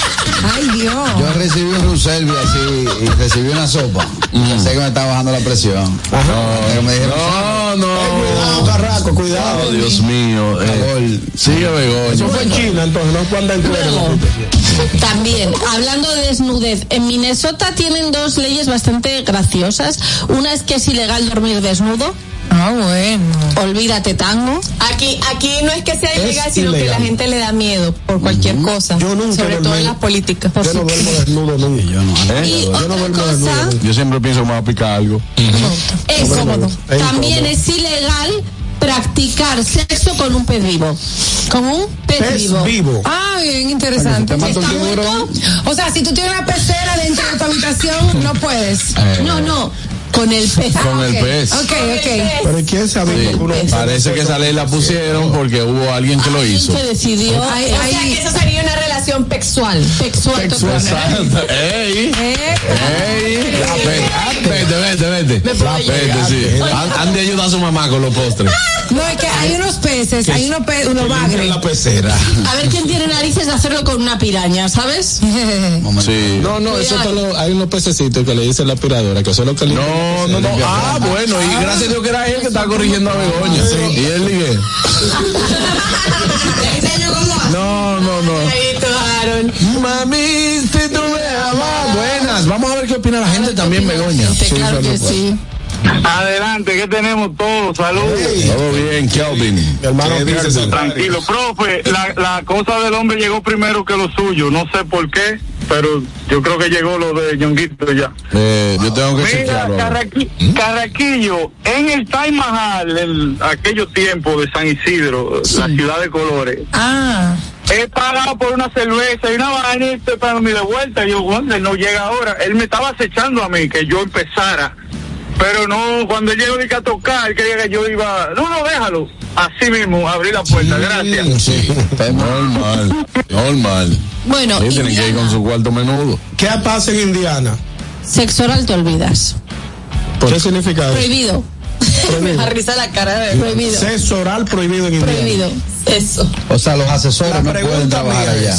Ay, Dios. Yo recibí un Ruselvi así y recibí una sopa. Pensé que me estaba bajando la presión. Pero me dijeron, No, no. Cuidado, carraco, cuidado. Oh, Dios mío. eh, sigue Begoña. Eso fue en China, entonces no fue andar en cuero. También, hablando de desnudez, en Minnesota tienen dos leyes bastante graciosas. Una es que es ilegal dormir desnudo. Ah, bueno. Olvídate tango. Aquí, aquí no es que sea Es ilegal, sino que la gente le da miedo por cualquier cosa. Yo nunca sobre todo en las políticas. Yo no duermo desnudo nunca. Yo no. ¿Eh? Y Yo no otra duermo cosa desnudo. Yo siempre pienso que me va a picar algo. es, Cómodo. También es ilegal practicar sexo con un pez vivo. ¿Con un pez, Pez vivo? vivo. Ah, bien interesante. O sea, si tú tienes una pecera dentro de tu habitación, no puedes. No, no, con el pez. Con el pez. Ok, ok. Pero ¿quién sabe Sí, Parece que esa ley la pusieron porque hubo alguien que lo Alguien hizo. que decidió Ay, O sea ay, que eso sería una relación pexual. sexual. Exacto. ¡Ey! ¡Ey! Vete, vete, vete. vete. Vete, sí. De ayudar a su mamá con los postres. No, es que hay unos peces, hay unos, pe unos en bagres. la pecera. A ver quién tiene narices de hacerlo con una piraña, ¿sabes? Sí. No, no, eso te lo- hay unos pececitos que le dice la aspiradora, que eso es lo que le No, no, no. Ah, bueno, y gracias a Dios que era él que estaba corrigiendo a Begoña. Y él dije. No, no, no. Mami, si tú me amas. Buenas. Vamos a ver qué opina la gente también, Begoña. claro que sí. Adelante, ¿qué tenemos todos? Saludos. Todo bien, Kelvin. Mi hermano ¿Qué dices, Kelvin. Tranquilo, profe, la, la cosa del hombre llegó primero que lo suyo, no sé por qué, pero yo creo que llegó lo de Ñonguito ya. Eh, yo tengo que Mira. Carraqui- Carraquillo, en el Taj Mahal, en aquellos tiempos de San Isidro, la ciudad de colores, Ah. he pagado por una cerveza y una vaina y estoy pagando mi de vuelta. Y yo, él no llega ahora. Él me estaba acechando a mí que yo empezara. Pero no, cuando él llegó dije, a tocar, que llega, yo iba, no, no, déjalo. Así mismo, abrí la puerta, gracias. Sí, normal, normal. Bueno, Sí, tienen que ir con su cuarto menudo. ¿Qué pasa en Indiana? sexo oral te olvidas. ¿Qué significa eso? Prohibido. Me da risa la cara de Prohibido. Sexo oral prohibido en Indiana. Prohibido. Eso. O sea, los asesores La no pueden trabajar allá.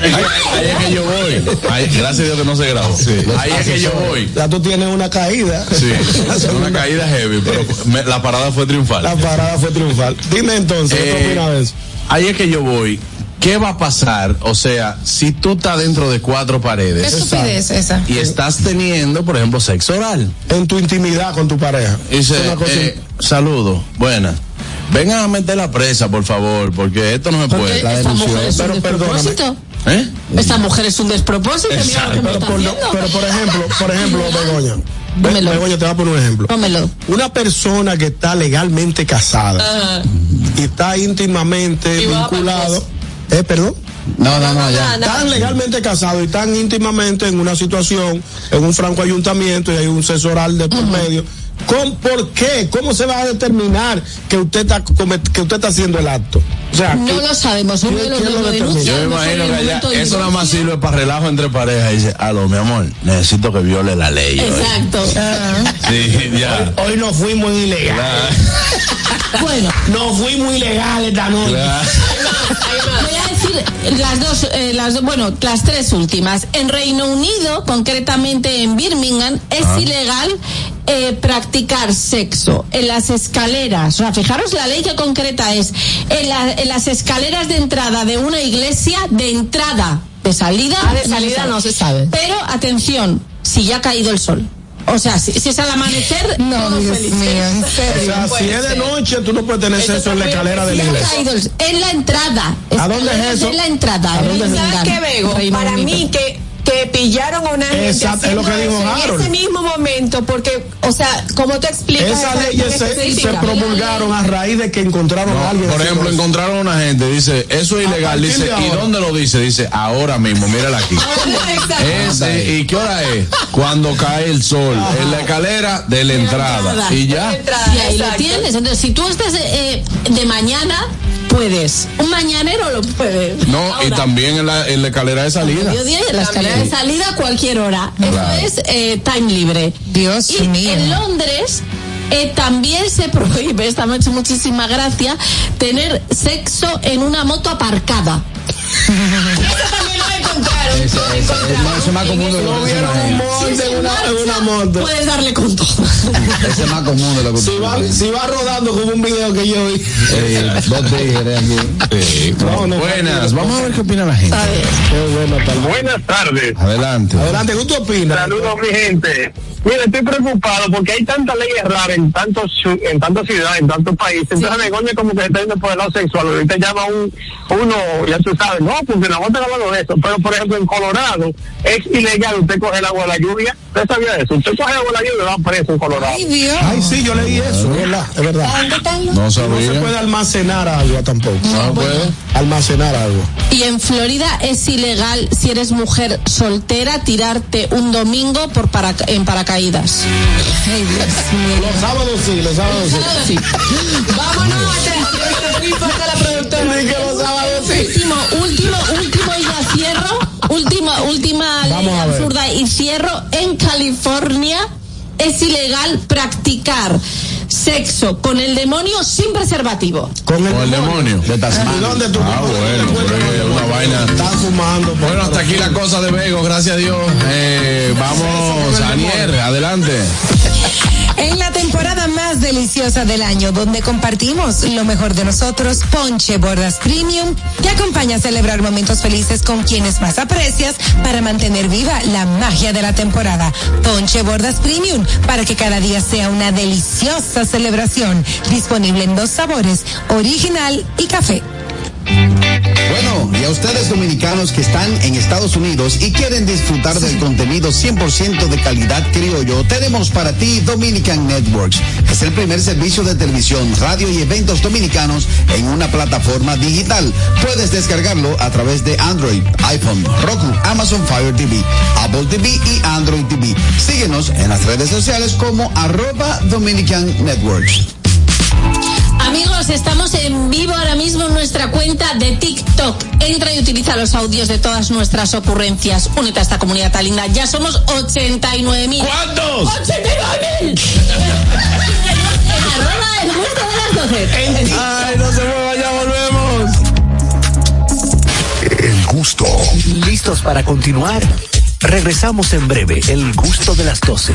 Ahí, es que yo voy. Ahí- gracias a Dios que no se grabó. Ahí es que yo voy. Ya tú tienes una caída. Sí, La una caída heavy, pero me- la parada fue triunfal. La parada fue triunfal. Dime entonces, ¿qué Eh, opinas? Ahí es que yo voy. ¿Qué va a pasar? O sea, si tú estás dentro de cuatro Qué paredes estupidez esa. y estás teniendo, por ejemplo, sexo oral. En tu intimidad con tu pareja. Dice, Es una cosa- eh, saludo, buena. Vengan a meter la presa, por favor, porque esto no se Porque puede. es un Pero perdóname. ¿Eh? Esta mujer es un despropósito. Mira lo que me Pero por, pero por ejemplo, por ejemplo, Begoña. Dámelo. Begoña, te voy a poner un ejemplo. Dámelo. Una persona que está legalmente casada Ah. y está íntimamente Y vinculado. Eh, perdón. No, no, no, ya. Están legalmente casados y están íntimamente en una situación, en un franco ayuntamiento y hay un sexo oral de por medio. ¿Con, ¿Por qué? ¿Cómo se va a determinar que usted está comet- que usted está haciendo el acto? O sea, No que- lo sabemos. Uno de los ¿Quién que lo lo denuncia. Yo me imagino que allá, eso nada más sirve para relajo entre parejas. Y dice, aló, mi amor, necesito que viole la ley. hoy". Exacto. Sí, ya. Hoy no fuimos ilegales. Claro, Bueno, No fuimos ilegales esta noche. claro. voy a decir las dos, eh, las dos- bueno, las tres últimas. En Reino Unido, concretamente en Birmingham, es Ah. ilegal eh, practicar sexo en las escaleras. O sea, fijaros la ley que concreta es en, la- en las escaleras de entrada de una iglesia, de entrada, de salida. Ah, de salida no se sabe. Pero atención, si ya ha caído el sol. O sea, si, si es al amanecer, No, Dios mío, en O sea, si es de noche, tú no puedes tener sexo en la escalera de la iglesia. caído el- en la entrada. ¿A dónde es eso? En la entrada. ¿A dónde es? ¿Sabes qué, Bego? Para mí que que pillaron a una gente Exacto, es lo que haciendo dijo eso Harold. en ese mismo momento porque o sea como tú explicas Esas esa leyes se, promulgaron a raíz de que encontraron a alguien. Por ejemplo, encontraron a una gente, dice, eso es ilegal, dice, ¿y ahora. dónde lo dice? Dice, ahora mismo, mírala aquí. Exacto. Es, eh, ¿Y qué hora es? Cuando cae el sol, en la escalera de la entrada. Y ya. Entrada, Y ahí lo tienes. Entonces, si tú estás eh, de mañana, puedes. Un mañanero lo puede. No, y también en la, en la escalera de salida. mediodía y en la escalera de salida a cualquier hora. Claro. Eso es eh, time libre. Dios y mío. en Londres Eh, también se prohíbe, esta me ha hecho muchísima gracia, tener sexo en una moto aparcada. No, eso es más común de lo que marcha, Puedes darle con todo. Ese es más común de lo que Si va, si va rodando como un video que yo vi. Dos tigres aquí. Buenas, vamos a ver qué opina la gente. Buenas tardes. Adelante. Adelante, ¿qué tú opinas? Saludos, mi gente. Mira, estoy preocupado porque hay tantas leyes raras en tantos en tantas ciudades, en tantos países. Entonces, Begoña como que se está yendo por el lado sexual. Ahorita llama un, uno, ya tú sabes, no, porque no están hablando de eso. Pero, por ejemplo, en Colorado es ilegal usted coger el agua de la lluvia. ¿Usted sabía eso? Usted coge el agua de la lluvia y va preso en Colorado. Ay, sí, yo leí eso, es verdad, es verdad. No No sabía. se puede almacenar agua tampoco. No puede. Almacenar agua. Y en Florida es ilegal, si eres mujer soltera, tirarte un domingo por para, en paracaídas. Ay, Dios mío. Los sábados sí, los sábados sí. Vámonos a no importa la productora. Sí, que los sábados sí. Último. Última, ley absurda y cierro. En California es ilegal practicar sexo con el demonio sin preservativo. Con el, Con el demonio. De ¿Y Tasmania. dónde tú Ah, bueno, pero es una vaina. Estás fumando. Bueno, hasta aquí la cosa de Vego, gracias a Dios. Eh, vamos, Anier, adelante. En la temporada más deliciosa del año, donde compartimos lo mejor de nosotros, Ponche Bordas Premium te acompaña a celebrar momentos felices con quienes más aprecias para mantener viva la magia de la temporada. Ponche Bordas Premium, para que cada día sea una deliciosa celebración. Disponible en dos sabores, original y café. Bueno, y a ustedes dominicanos que están en Estados Unidos y quieren disfrutar del contenido 100% de calidad criollo, tenemos para ti Dominican Networks. Es el primer servicio de televisión, radio y eventos dominicanos en una plataforma digital. Puedes descargarlo a través de Android, iPhone, Roku, Amazon Fire TV, Apple TV y Android TV. Síguenos en las redes sociales como arroba Dominican Networks. Amigos, estamos en vivo ahora mismo en nuestra cuenta de TikTok. Entra y utiliza los audios de todas nuestras ocurrencias. Únete a esta comunidad tan linda. Ya somos 89.000. ¿Cuántos? ¡89.000! Arroba el gusto de las 12. Ay, no se mueva, ya volvemos. El gusto. ¿Listos para continuar? Regresamos en breve. El gusto de las 12.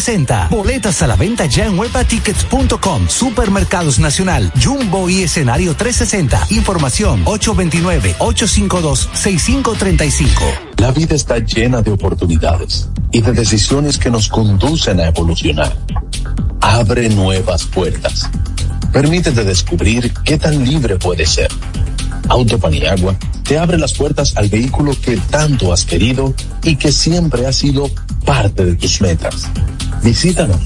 Boletas a la venta ya en webatickets.com, Supermercados Nacional, Jumbo y Escenario 360. Información 829-852-6535. La vida está llena de oportunidades y de decisiones que nos conducen a evolucionar. Abre nuevas puertas. Permítete descubrir qué tan libre puedes ser. Auto Paniagua te abre las puertas al vehículo que tanto has querido y que siempre ha sido parte de tus metas. Visítanos.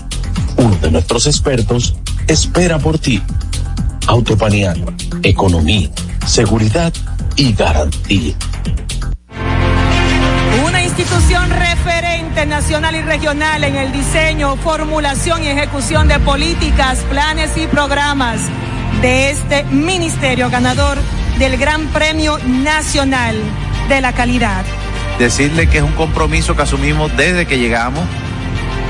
Uno de nuestros expertos espera por ti. Auto Paniagua. Economía, seguridad y garantía. Una institución referente nacional y regional en el diseño, formulación y ejecución de políticas, planes y programas de este ministerio ganador del Gran Premio Nacional de la Calidad. decirle que es un compromiso que asumimos desde que llegamos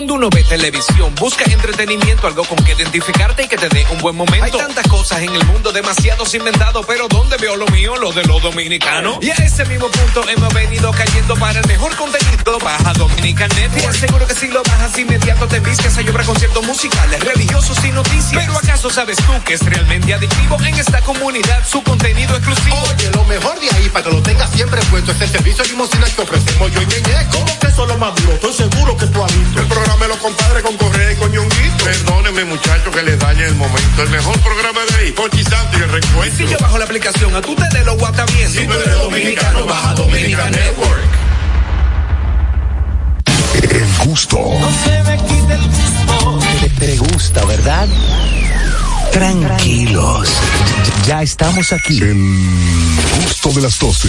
Cuando uno ve televisión, busca entretenimiento, algo con que identificarte y que te dé un buen momento. Hay tantas cosas en el mundo, demasiados inventados, pero ¿dónde veo lo mío? Lo de los dominicanos. Y a ese mismo punto hemos venido cayendo para el mejor contenido. Baja Dominican Net y aseguro que si lo bajas inmediato te vistes a llorar conciertos musicales, religiosos y noticias. Pero ¿acaso sabes tú que es realmente adictivo en esta comunidad su contenido exclusivo? Oye, lo mejor de ahí para que lo tengas siempre puesto es el servicio limosina que ofrecemos yo y Ñeñe. ¿Cómo que eso es lo más duro? Estoy seguro que tú has visto. El programa de los compadres con Correa y con Ñonguito. Perdónenme, muchachos, que les dañe el momento. El mejor programa de ahí, Pochi Santo y el recuento. Si yo bajo la aplicación, a tú te de lo guata bien. Si tú eres dominicano, baja Dominica Network. El gusto. Te, te gusta, ¿verdad? Tranquilos. Ya estamos aquí. El gusto de las 12.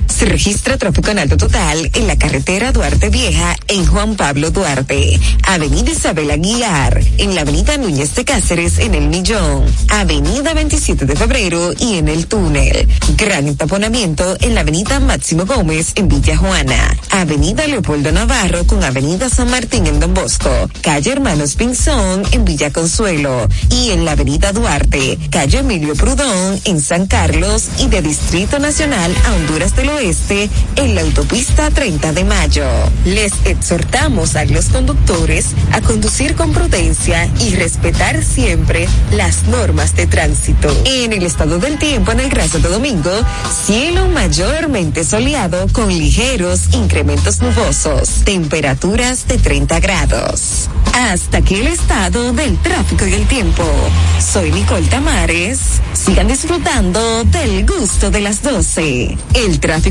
Se registra tráfico en alto total en la carretera Duarte Vieja en Juan Pablo Duarte, Avenida Isabel Aguilar, en la Avenida Núñez de Cáceres en El Millón, Avenida 27 de Febrero y en El Túnel. Gran entaponamiento en la Avenida Máximo Gómez en Villa Juana, Avenida Leopoldo Navarro con Avenida San Martín en Don Bosco, Calle Hermanos Pinzón en Villa Consuelo. Y en la Avenida Duarte, Calle Emilio Prudón en San Carlos y de Distrito Nacional a Honduras del Oeste en la autopista 30 de Mayo. Les exhortamos a los conductores a conducir con prudencia y respetar siempre las normas de tránsito. En el estado del tiempo en el Gran Santo Domingo, cielo mayormente soleado con ligeros incrementos nubosos, temperaturas de 30 grados. Hasta aquí el estado del tráfico y el tiempo. Soy Nicole Tamares. Sigan disfrutando del gusto de las 12. El tráfico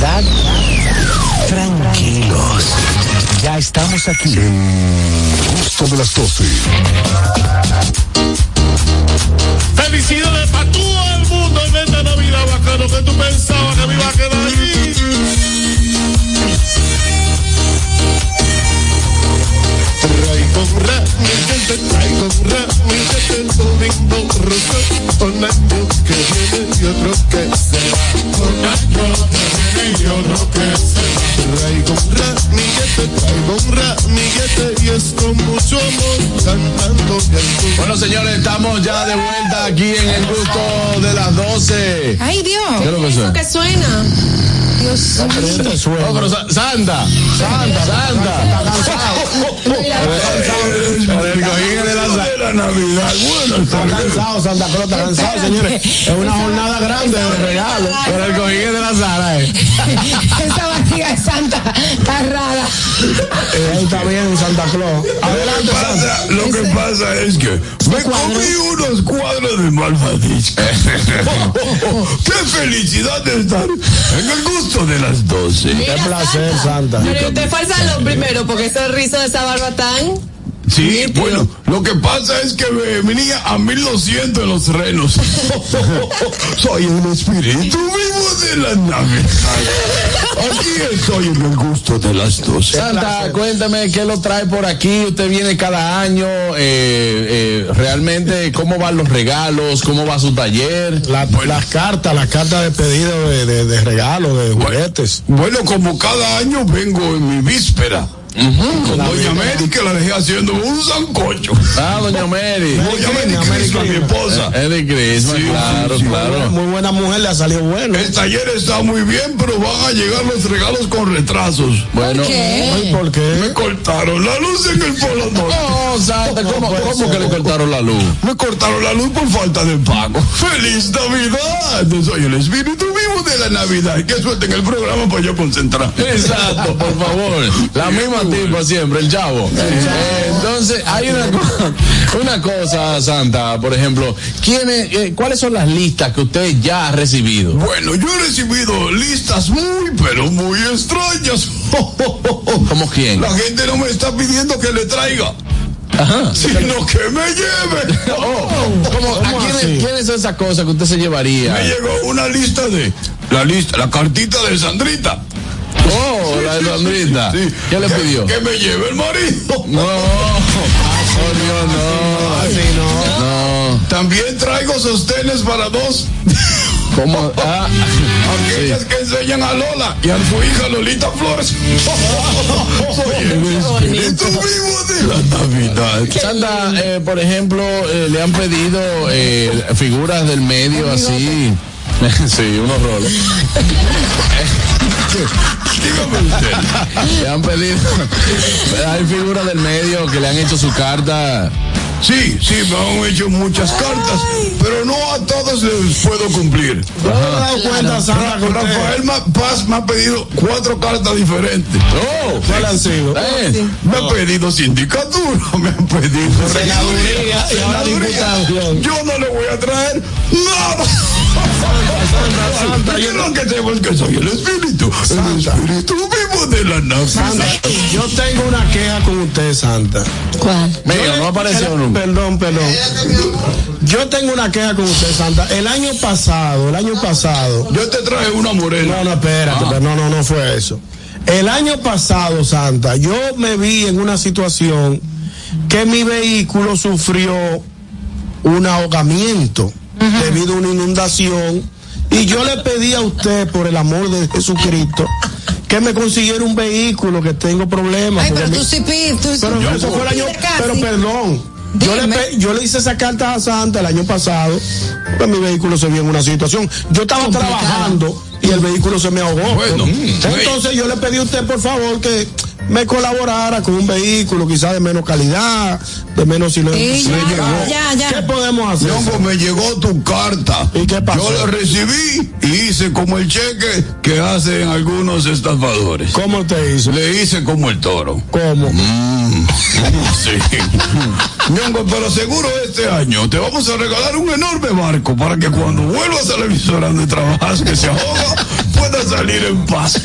¿Verdad? Tranquilos. Ya estamos aquí. El gusto de las 12. Felicidades para todo el mundo en esta Navidad bacano que tú pensabas que me iba a quedar ahí. Traigo un ramillete, traigo un ramillete, domingo rosa, un año que viene y otro que se va. Un año que viene y otro que se va. Traigo un ramillete, traigo un ramillete y es con mucho amor cantando y al Bueno, señores, estamos ya de vuelta aquí en el gusto de las 12. Ay, Dios. ¿Qué es lo que eso suena? que suena? Dios mío. No, pero Sa- Santa, Santa, Santa. Por el cojín de la Navidad. Bueno, está cansado, Santa Claus está cansado, señores. Es una jornada grande de regalos. Por el cojín de la Sara, eh. Esa barriga de Santa está rara. Ahí está bien, Santa Claus. Adelante, Santa. Lo que pasa es que me comí unos cuadros de malvadisco. ¡Qué felicidad de estar en el gusto de las 12! Qué placer, Santa. Pero usted fue al salón primero porque ese rizo de esa barba tan. Sí, bueno, lo que pasa es que me venía a 1200 en los renos. Soy un espíritu vivo de la Navidad. Aquí estoy en el gusto de las 12. Santa, cuéntame qué lo trae por aquí. Usted viene cada año. eh, eh, realmente, ¿cómo van los regalos? ¿Cómo va su taller? La- Las cartas, las cartas de pedido de, de, de regalo, de juguetes. Bueno, como cada año vengo en mi víspera. Con Doña Mary que la dejé haciendo un sancocho. Ah, Doña Mary. Doña Mary Crisma, mi esposa. Es de Crisma, Sí, claro, sí, sí. claro. Muy buena mujer, le ha salido bueno. El taller está muy bien, pero van a llegar los regalos con retrasos. Bueno, Ay, ¿Por qué? Me cortaron la luz en el Polo Norte. no, Santa, ¿cómo, cómo que le cortaron la luz? Me cortaron la luz por falta de pago. ¡Feliz Navidad! Soy el espíritu vivo de la Navidad. Que suelten el programa para yo concentrar. Exacto, por favor. La misma tipa siempre, el chavo. Eh, entonces, hay una, una cosa, Santa, por ejemplo, ¿quiénes, eh, ¿cuáles son las listas que usted ya ha recibido? Bueno, yo he recibido listas muy, pero muy extrañas. ¿Cómo quién? La gente no me está pidiendo que le traiga. Ajá. Sino que me lleve. Oh, ¿cómo- a quiénes son esas cosas que usted se llevaría? Me llegó una lista de. La lista, la cartita de Sandrita. Oh, la de Sandrita. Sí. ¿Qué le pidió? Que me lleve el marido. No, oh Dios, no. Así no. No, También traigo sostenes para dos. ¿cómo? Ah, Aquellas que enseñan a Lola y a su hija Lolita Flores. Soy el espíritu vivo de la Navidad. Santa, eh, por ejemplo, eh, le han pedido eh, figuras del medio así. sí, unos rolos. Dígame usted. Le han pedido. Hay figuras del medio que le han hecho su carta. Sí, sí, me han hecho muchas cartas, pero no a todos les puedo cumplir. Yo me he dado cuenta, Santa, que Rafael Paz me ha pedido cuatro cartas diferentes. Oh, ¿Cuáles han sido? eh, Me han pedido sindicatura, me han pedido Senaduría senaduría. Yo no le voy a traer nada. Santa, Yo lo que tengo es que soy el espíritu, el espíritu vivo de la Santa, Navidad. yo tengo una queja con usted, Santa. ¿Cuál? Mío, no apareció nunca. Perdón, perdón. Yo tengo una queja con usted, Santa. El año pasado, el año pasado. Yo te traje una morena. No, no, espérate, pero no, no, no fue eso. El año pasado, Santa, yo me vi en una situación que mi vehículo sufrió un ahogamiento debido a una inundación y yo le pedí a usted, por el amor de Jesucristo, que me consiguiera un vehículo que tengo problemas. Ay, pero mi- tú sí pides, tú sí pero pides eso fue el año, casi. pero perdón. Yo le, yo le hice esa carta a Santa el año pasado, pues mi vehículo se vio en una situación. Yo estaba trabajando y el vehículo se me ahogó. Bueno, entonces yo le pedí a usted, por favor, que me colaborara con un vehículo quizás de menos calidad, de menos silencio. Sí, ya, ya, ya. ¿Qué podemos hacer? Me llegó tu carta. ¿Y qué pasó? Yo la recibí y hice como el cheque que hacen algunos estafadores. ¿Cómo te hizo? Le hice como el toro. ¿Cómo? Mm, sí. Ñongo, pero seguro este año te vamos a regalar un enorme barco para que cuando vuelvas a la emisora donde trabajas que se ahoga, puedas salir en paz.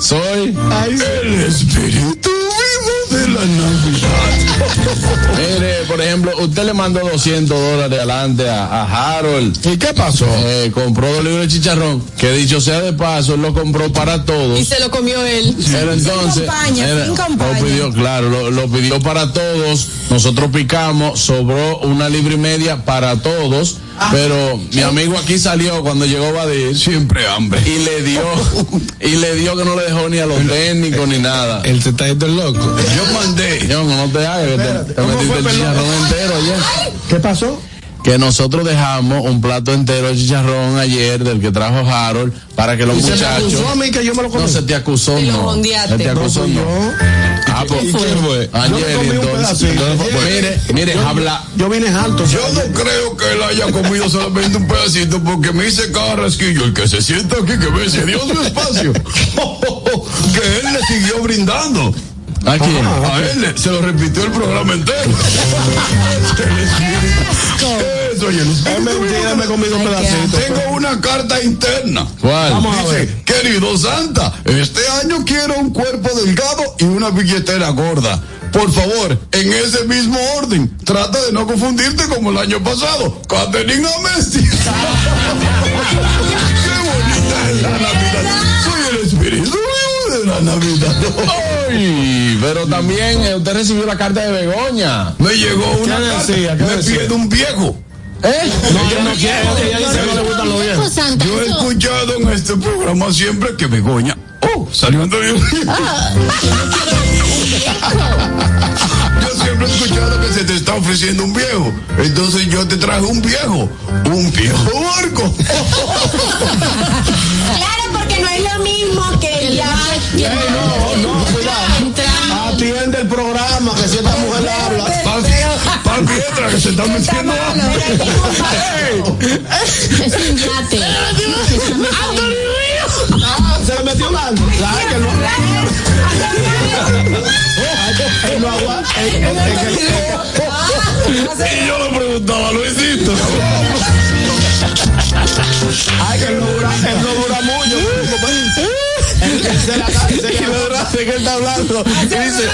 Soy. El espíritu vivo de la Navidad. Mire, por ejemplo, usted le mandó 200 dólares adelante a, a Harold. ¿Y qué pasó? Eh, compró dos libros de chicharrón. Que dicho sea de paso, él lo compró para todos. Y se lo comió él. Pero entonces, campaña, era- sin campaña. lo pidió, claro, lo, lo pidió para todos. Nosotros picamos, sobró una libra y media para todos. Pero mi amigo aquí salió cuando llegó Badir Siempre hambre. y le dio, y le dio que no le dejó ni a los técnicos ni nada. Él se está yendo el loco. Yo mandé. Yo, no te hagas, que te, te ¿cómo metiste el perdón? chicharrón entero ayer. ¿Qué pasó? Que nosotros dejamos un plato entero de chicharrón ayer del que trajo Harold para que los Y se me muchachos. acusó a mí que yo me lo comí. No se te acusó, Te no. Se te acusó, no. yo. Ah, pues, ¿Y quién fue? Ayer, Yo me entonces. pues, mire, mire, Yo- habla. Yo vine alto. Yo no creo que él haya comido solamente un pedacito porque me hice cada rasquillo. El que se sienta aquí, que ve, se dio su espacio. que él le siguió brindando. ¿A quién? A él se lo repitió el programa entero. Eso, Es mentira, me he comido un pedacito. Tengo una carta interna. ¿Cuál? Vamos a Dice, ver. querido Santa, este año quiero un cuerpo delgado y una billetera gorda. Por favor, en ese mismo orden, trata de no confundirte como el año pasado. Catherine Amesti. Navidad. Ay, pero también eh, usted recibió la carta de Begoña. Me llegó una ¿Qué carta, decía? ¿Qué me decía? pide un viejo. ¿Eh? No, ella no quiere. Ella dice que no le gustan los viejos. Yo he escuchado en este programa siempre que Begoña. Oh, salió Antonio. Yo siempre he escuchado que se te está ofreciendo un viejo. Entonces yo te traje un viejo. Un viejo barco. Claro, no es lo mismo que ya. Ey, no, no, cuidado. Atiende el programa, que si esta mujer habla. Papi, letra que se están metiendo. Es un yate. Ah, se le metió mal. ¿Sabes que no? Y yo le preguntaba, Luisito. Ay, que no dura, no dura mucho. Se la da- se Y lo grande que él está hablando. Y dice,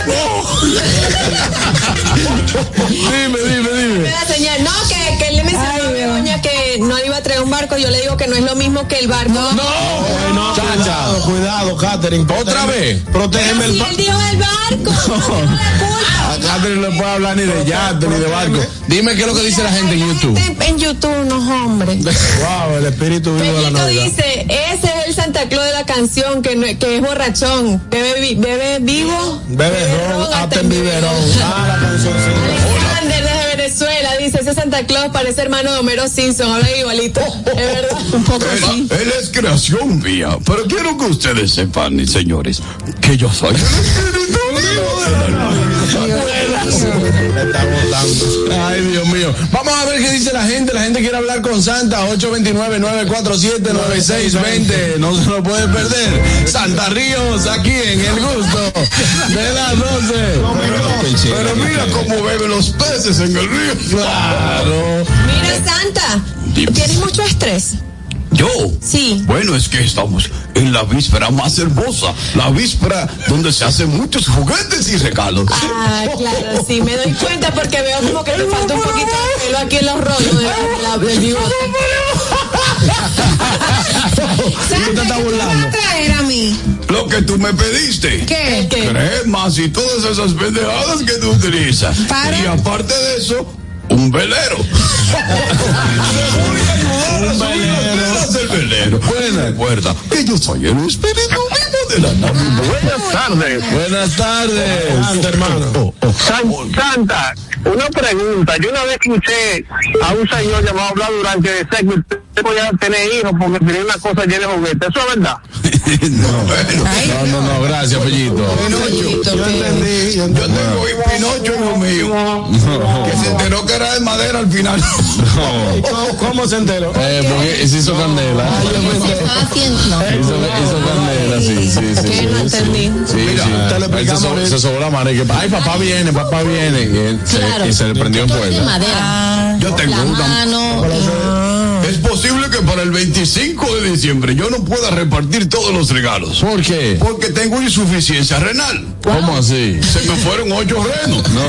dime, dime, Me dime. da señal. No, que, que él le mencionó a Begoña que no iba a traer un barco. Yo le digo que no es lo mismo que el barco. No, Ay, no, cuidado, cuidado, Catherine. ¿Otra vez? Protégeme el Si ba- él dijo el barco. A Catherine no le puede hablar ni de yate ni de barco. Dime qué es lo que dice la gente en YouTube. En, en YouTube, no, hombre. Wow, el espíritu vivo de la Navidad. dice, ese es el Santa Claus de la canción, que, que es borrachón. Bebe, bebe vivo. Bebe ron hasta en biberón. Ah, la canción Alexander desde Venezuela dice, ese Santa Claus parece hermano de Homero Simpson, habla igualito. Es verdad, un poco así. Él es creación mía, pero quiero que ustedes sepan, señores, que yo soy el espíritu vivo de la Ay, Dios mío. Vamos a ver qué dice la gente. La gente quiere hablar con Santa. 829-947-9620. No se lo puede perder. Santa Ríos, aquí en el gusto de las 12. Pero mira cómo beben los peces en el río. Claro. Mira, Santa, ¿tienes mucho estrés? Yo. Sí. Bueno, es que estamos en la víspera más hermosa, la víspera donde se hacen muchos juguetes y regalos. Ah, claro, sí, me doy cuenta porque veo como que te falta un poquito de pelo aquí en los rollos de la- la- del bigote. ¿Qué te está burlando? a traer a mí? Lo que tú me pediste. ¿Qué? Cremas y todas esas pendejadas que tú utilizas. Para. Y aparte de eso, un velero. un velero. el velero. Recuerda que yo soy el espíritu de la Navidad. Buenas tardes. Buenas tardes. Anda, hermano. San- Santa, una pregunta. Yo una vez escuché a un señor llamado Blas que decía que usted podía tener hijos porque tenía una cosa llena de juguetes. ¿Eso es verdad? no, no, no, gracias, Pellito. Yo entendí, yo tengo Pinocho, hijo mío, que se enteró que era de madera al final. ¿Cómo, cómo se enteró? Eh, porque se hizo candela. Estaba haciendo. No. Hizo, hizo candela, sí, sí, sí. Que sí, no entendí. Sí, Mira, sí. te lo Él se, so- se sobó la y que, ay, papá viene, papá viene. Y, él se- Claro. y se le prendió en puerta. madera. Yo tengo La una. mano. Es posible que para el 25 de diciembre yo no pueda repartir todos los regalos. ¿Por qué? Porque tengo insuficiencia renal. ¿Cómo así? Se me fueron ocho renos. No.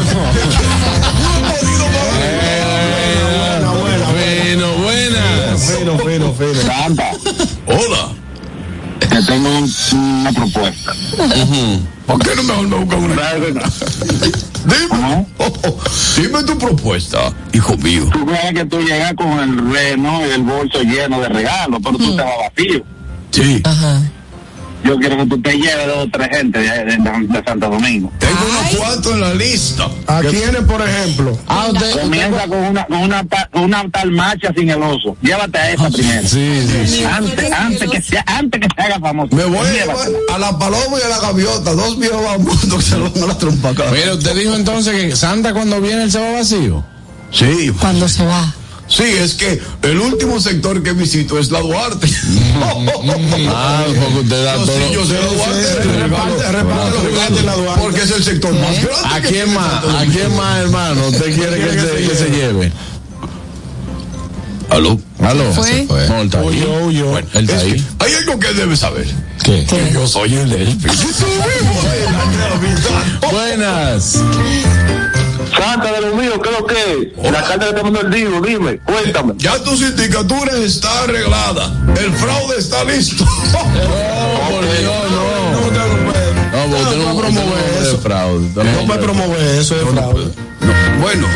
Bueno, buenas. Fino, fino, fino. Santa, Hola. Te tengo un- una propuesta. ¿Por qué no mejor me buscan una? Dime, oh, oh, dime tu propuesta, hijo mío. Tú crees que tú llegas con el reno y el bolso lleno de regalos, pero tú te vas vacío. Sí. Yo quiero que tú te lleves dos o tres gente de, de- de Santo Domingo. Tengo unos cuantos en la lista. ¿A quiénes, por ejemplo? Ah, usted. Comienza con una, con una, una tal macha sin el oso. Llévate a esa primero. Sí, sí, sí. Antes, antes, que se, antes que se haga famoso. Me voy a Llévatela. llevar a la paloma y a la gaviota, dos viejos bambos que se lo van a la trompa acá. Mira, usted dijo entonces que Santa cuando viene él se va vacío. Sí. Cuando se va. Sí, es que el último sector que visito es la Duarte. ah, porque usted da todo. yo sé la Duarte. reparte- reparte los juguetes en la Duarte. Porque es el sector más grande. ¿A quién más? ¿A quién más, hermano? ¿Usted quiere que, se, que se lleve? ¿Aló? ¿Aló? ¿Fue? No, está ahí. Huyó, huyó. Bueno, él está Es ahí. que- Hay algo que debe saber. ¿Qué? Que yo soy el Navidad. Buenas. Santa de lo mío, ¿qué es lo que es? La carta que te mandó el Divo, dime, cuéntame. Ya tu sindicatura está arreglada. El fraude está listo. No, por Dios, no. No. No, porque usted no, promueve eso. Fraude. No puede promover eso de fraude. No, Bueno,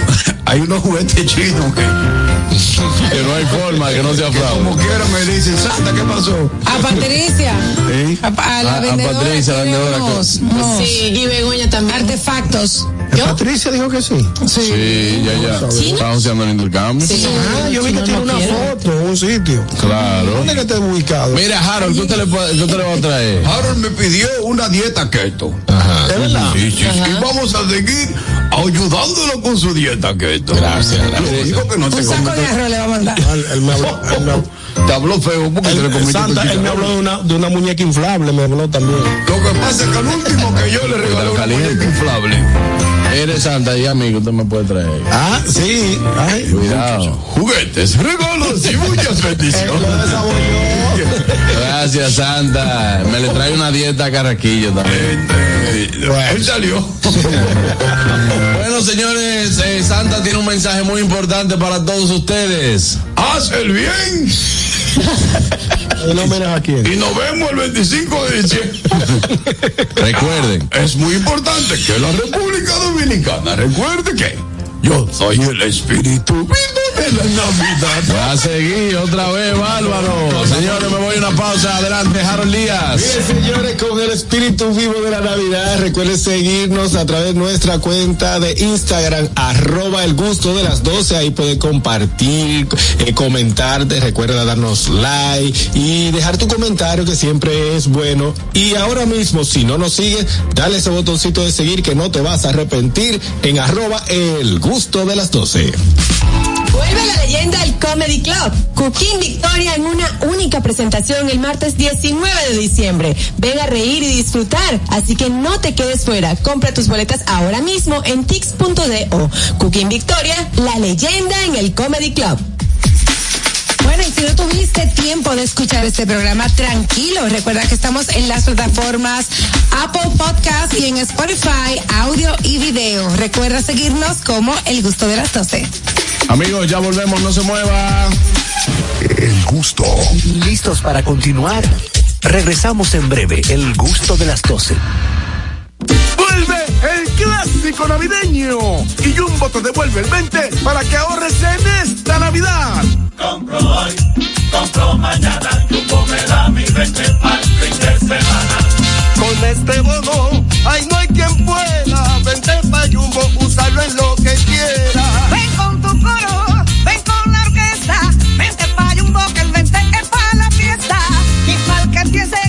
hay unos juguetes chinos que, que no hay forma que no sea fraude. Como quiera me dicen, Santa, ¿qué pasó? A Patricia. ¿Sí? A, a la A- a vendedora. Patricia, la tiene vendedora, unos- que- unos Sí, y Begoña también. Artefactos. Patricia dijo que sí. Sí, ya, ya. Estamos haciendo el intercambio. Ah, yo vi que tiene una foto en un sitio. Claro. ¿Dónde que está ubicado? Mira, Harold, ¿qué usted le, qué usted le va a traer? Harold me pidió una dieta keto. ¿Es verdad? Sí, sí, sí. Vamos a seguir ayudándolo con su dieta keto. Gracias, Lo único que no te Un saco de arroz le va a mandar. Él, me habló, él me habló. Te habló feo porque te le Santa, él me habló de una, de una muñeca inflable, me habló también. Lo que pasa es que al último que yo le regalé una muñeca inflable. Eres santa y amigo, usted me puede traer. Ah, sí. Ay, Cuidado. Juguetes, regalos y muchas bendiciones. Gracias, Santa. Me le trae una dieta a Carraquillo también. Él salió. bueno, señores, eh, Santa tiene un mensaje muy importante para todos ustedes. Haz el bien. ¿Y no a quién? Y nos vemos el 25 de diciembre. Recuerden, es muy importante que la República Dominicana recuerde que yo soy el espíritu vivo de la Navidad. Va a seguir otra vez, bárbaro. Señores, me voy a una pausa. Adelante, Harold Díaz. Bien, señores, con el espíritu vivo de la Navidad, recuerden seguirnos a través de nuestra cuenta de Instagram, arroba el gusto de las 12. Ahí pueden compartir, eh, comentar, te recuerda darnos like y dejar tu comentario que siempre es bueno. Y ahora mismo, si no nos sigues, dale ese botoncito de seguir que no te vas a arrepentir en arroba el gusto de las 12. Vuelve la leyenda al Comedy Club. Cooking Victoria en una única presentación el martes 19 de diciembre. Ven a reír y disfrutar, así que no te quedes fuera. Compra tus boletas ahora mismo en tix.do. Cooking Victoria, la leyenda en el Comedy Club. Bueno, y si no tuviste tiempo de escuchar este programa, tranquilo. Recuerda que estamos en las plataformas Apple Podcast y en Spotify, audio y video. Recuerda seguirnos como El Gusto de las 12. Amigos, ya volvemos, no se mueva. El gusto. ¿Listos para continuar? Regresamos en breve, El Gusto de las 12. Vuelve el clásico navideño y Jumbo te devuelve el 20 para que ahorres en esta Navidad. Compro hoy, compro mañana, Jumbo me da mi 20 para el fin de semana. Con este bono, ay no hay quien pueda, vente pa' Jumbo, usarlo en lo que quiera. Ven con tu coro, ven con la orquesta, vente pa' Jumbo que el 20 es pa' la fiesta. Y mal que piense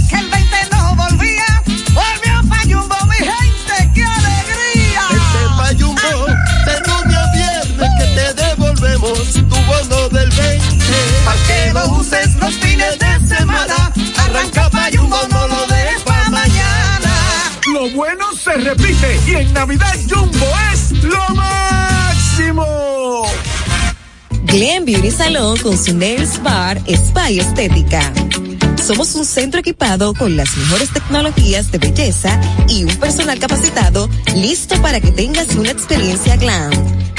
lo uses los fines de semana, arranca pa' Jumbo, no lo dejes pa' mañana. Lo bueno se repite y en Navidad Jumbo es lo máximo. Glen Beauty Salon con su Nails Bar Spa y Estética. Somos un centro equipado con las mejores tecnologías de belleza y un personal capacitado listo para que tengas una experiencia glam.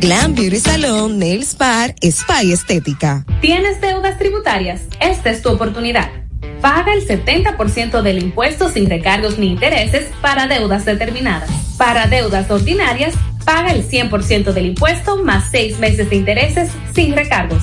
Glam Beauty Salon, Nails Bar, Spa y Estética. ¿Tienes deudas tributarias? Esta es tu oportunidad. Paga el 70% del impuesto sin recargos ni intereses para deudas determinadas. Para deudas ordinarias, paga el 100% del impuesto más seis meses de intereses sin recargos.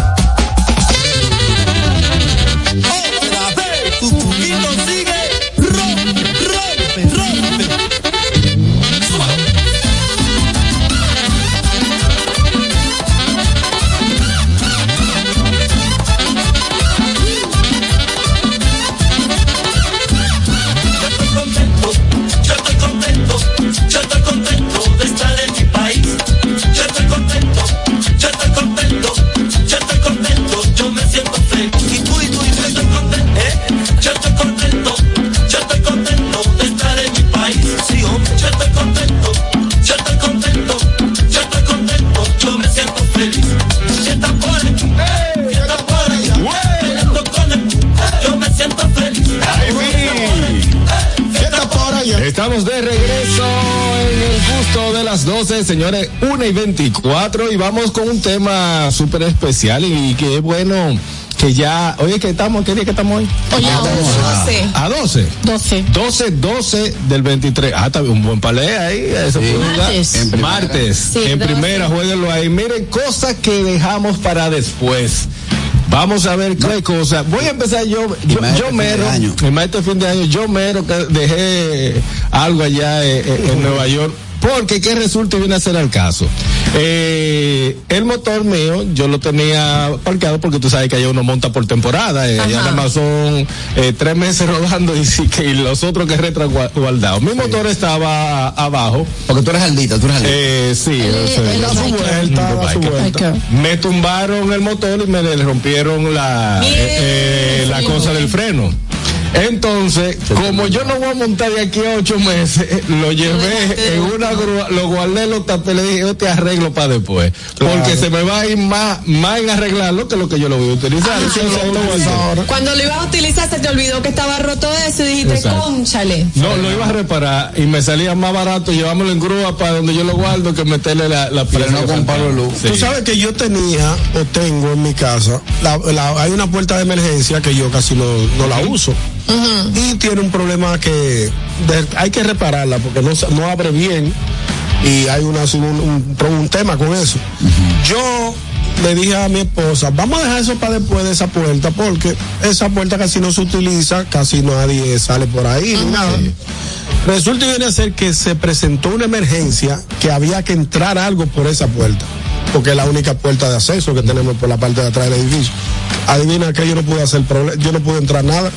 12, señores, 1 y 24 y vamos con un tema súper especial y que es bueno que ya, oye, que estamos, ¿qué día que estamos hoy? Oye, a 12. A 12. 12. 12, 12 del 23. Ah, está bien, un buen palé ahí. Eso Sí. Martes. En Martes. Sí, en 12. primera, jueguenlo ahí. Miren, cosas que dejamos para después. Vamos a ver qué cosa. Voy a empezar yo, yo, yo mero, más este fin de año, yo mero que dejé algo allá eh, eh, en Nueva York. Porque qué resulta y viene a ser al caso. Eh, el motor mío, yo lo tenía parqueado porque tú sabes que allá uno monta por temporada. eh, allá nada más son eh, tres meses rodando y, sí que- y los otros que guardados. Mi motor estaba abajo. Porque tú eres aldita, tú eres aldita. Eh, sí, da su vuelta, da su vuelta. Me tumbaron el motor y me le rompieron la, eh, la cosa del freno. Entonces, como yo no voy a montar de aquí a ocho meses, lo llevé en una grúa, lo guardé, lo tapé, le dije, yo te arreglo para después. Porque se me va a ir más, más en arreglarlo que lo que yo lo voy a utilizar. Ah, lo. Cuando lo ibas a utilizar se te olvidó que estaba roto eso y dijiste, Exacto. conchale. No, lo iba a reparar y me salía más barato llevámoslo en grúa para donde yo lo guardo que meterle la, la pieza que faltaba. Sí. Tú sabes que yo tenía o tengo en mi casa, la- la- hay una puerta de emergencia que yo casi no, no la uso. Y tiene un problema que de- hay que repararla porque no, no abre bien y hay una, un, un- un tema con eso. Yo le dije a mi esposa, vamos a dejar eso para después de esa puerta porque esa puerta casi no se utiliza, casi nadie sale por ahí ni nada. Resulta y viene a ser que se presentó una emergencia que había que entrar algo por esa puerta, porque es la única puerta de acceso que tenemos por la parte de atrás del edificio. Adivina que yo no pude hacer problema, yo no pude entrar nada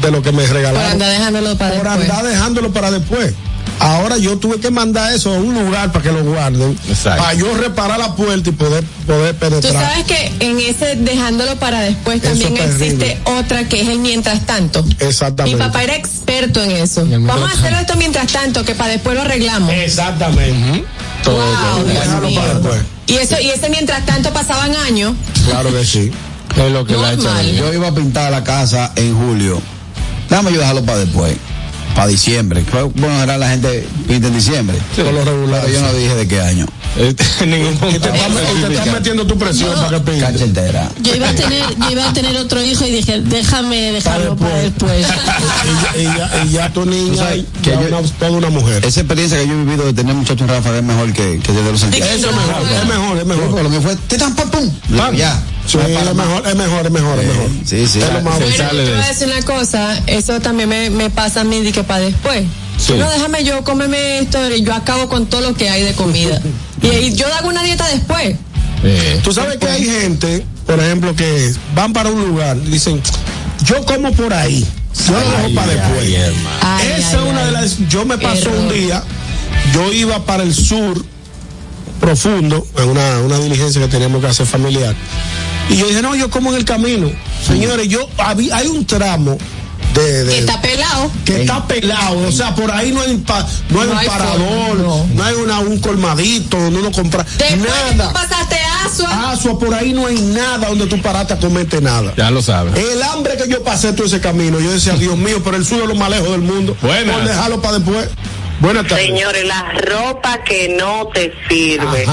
de lo que me Por regalaron. andar dejándolo para Por después. andar dejándolo para después. Ahora yo tuve que mandar eso a un lugar para que lo guarden, para yo reparar la puerta y poder poder Tú penetrar. sabes que en ese dejándolo para después también existe otra que es el mientras tanto. Mi Exactamente. papá era experto en eso. Vamos a hacer esto mientras tanto, que para después lo arreglamos. Exactamente. Todo Wow, Dios Déjalo mío. para después. Y eso, y ese mientras tanto pasaban años. Claro que sí. Es lo que la ha hecho. Yo iba a pintar la casa en julio. Déjame yo dejarlo para después. Para diciembre. Bueno, en general la gente pinta en diciembre. Por lo regular. Pero yo no dije de qué año. Ningún Y te estás y te estás metiendo tu presión para que pinte. Cancha entera. Yo iba a tener, yo iba a tener otro hijo y dije, déjame dejarlo para después. y, ya, y ya- y ya tu niña sabes que que yo- una, toda una mujer. Esa experiencia que yo he vivido de tener muchachos en Rafa es mejor que, que desde los. Eso es mejor, es mejor, es mejor. Porque lo mío fue, te tan pam, pum. Ya. Sí, No es mejor, es mejor, es mejor, es mejor. Sí, sí. Es lo más Bueno, te voy a eso. decir una cosa, eso también me, me pasa a mí de para después. Sí. No, déjame yo, cómeme esto, y yo acabo con todo lo que hay de comida. y, y yo hago una dieta después. Eh, Tú sabes que hay gente, por ejemplo, que van para un lugar, dicen, yo como por ahí, yo lo dejo para después. Ay, Esa ay, es una ay. de las. Yo me pasó Error. un día, yo iba para el sur profundo, en una, una diligencia que teníamos que hacer familiar. Y yo dije, no, yo como en el camino. Señores, yo habí- hay un tramo de, de- Que está pelado. que está pelado, o sea, por ahí no hay, pa- no hay No un hay parador, no. hay una, un colmadito donde uno compra nada. Tú pasaste Asua. Asua, por ahí no hay nada donde tú paraste a comerte nada. Ya lo sabes. El hambre que yo pasé todo ese camino, yo decía, Dios mío, pero el suyo es lo más lejos del mundo. Buenas. Por dejarlo para después. Buenas tardes. Señores, la ropa que no te sirve.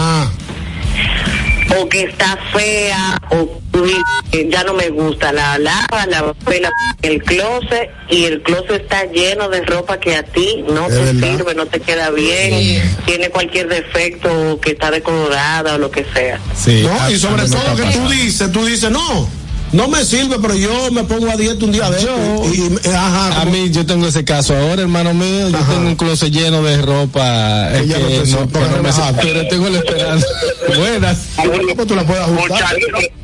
O que está fea, o dices, ya no me gusta, la lava, la pela en el closet y el closet está lleno de ropa que a ti no te verdad. sirve, no te queda bien, tiene cualquier defecto que está decolorada o lo que sea. Sí, No, y sobre todo que tú dices, tú dices, no, no me sirve, pero yo me pongo a dieta un día de esto. Y, y- eh, ajá, A mí, yo tengo ese caso ahora, hermano mío. Yo tengo un closet lleno de ropa eh, Que que no sirve, pero tengo la esperanza. Buenas. ¿Cómo tú la puedes ajustar?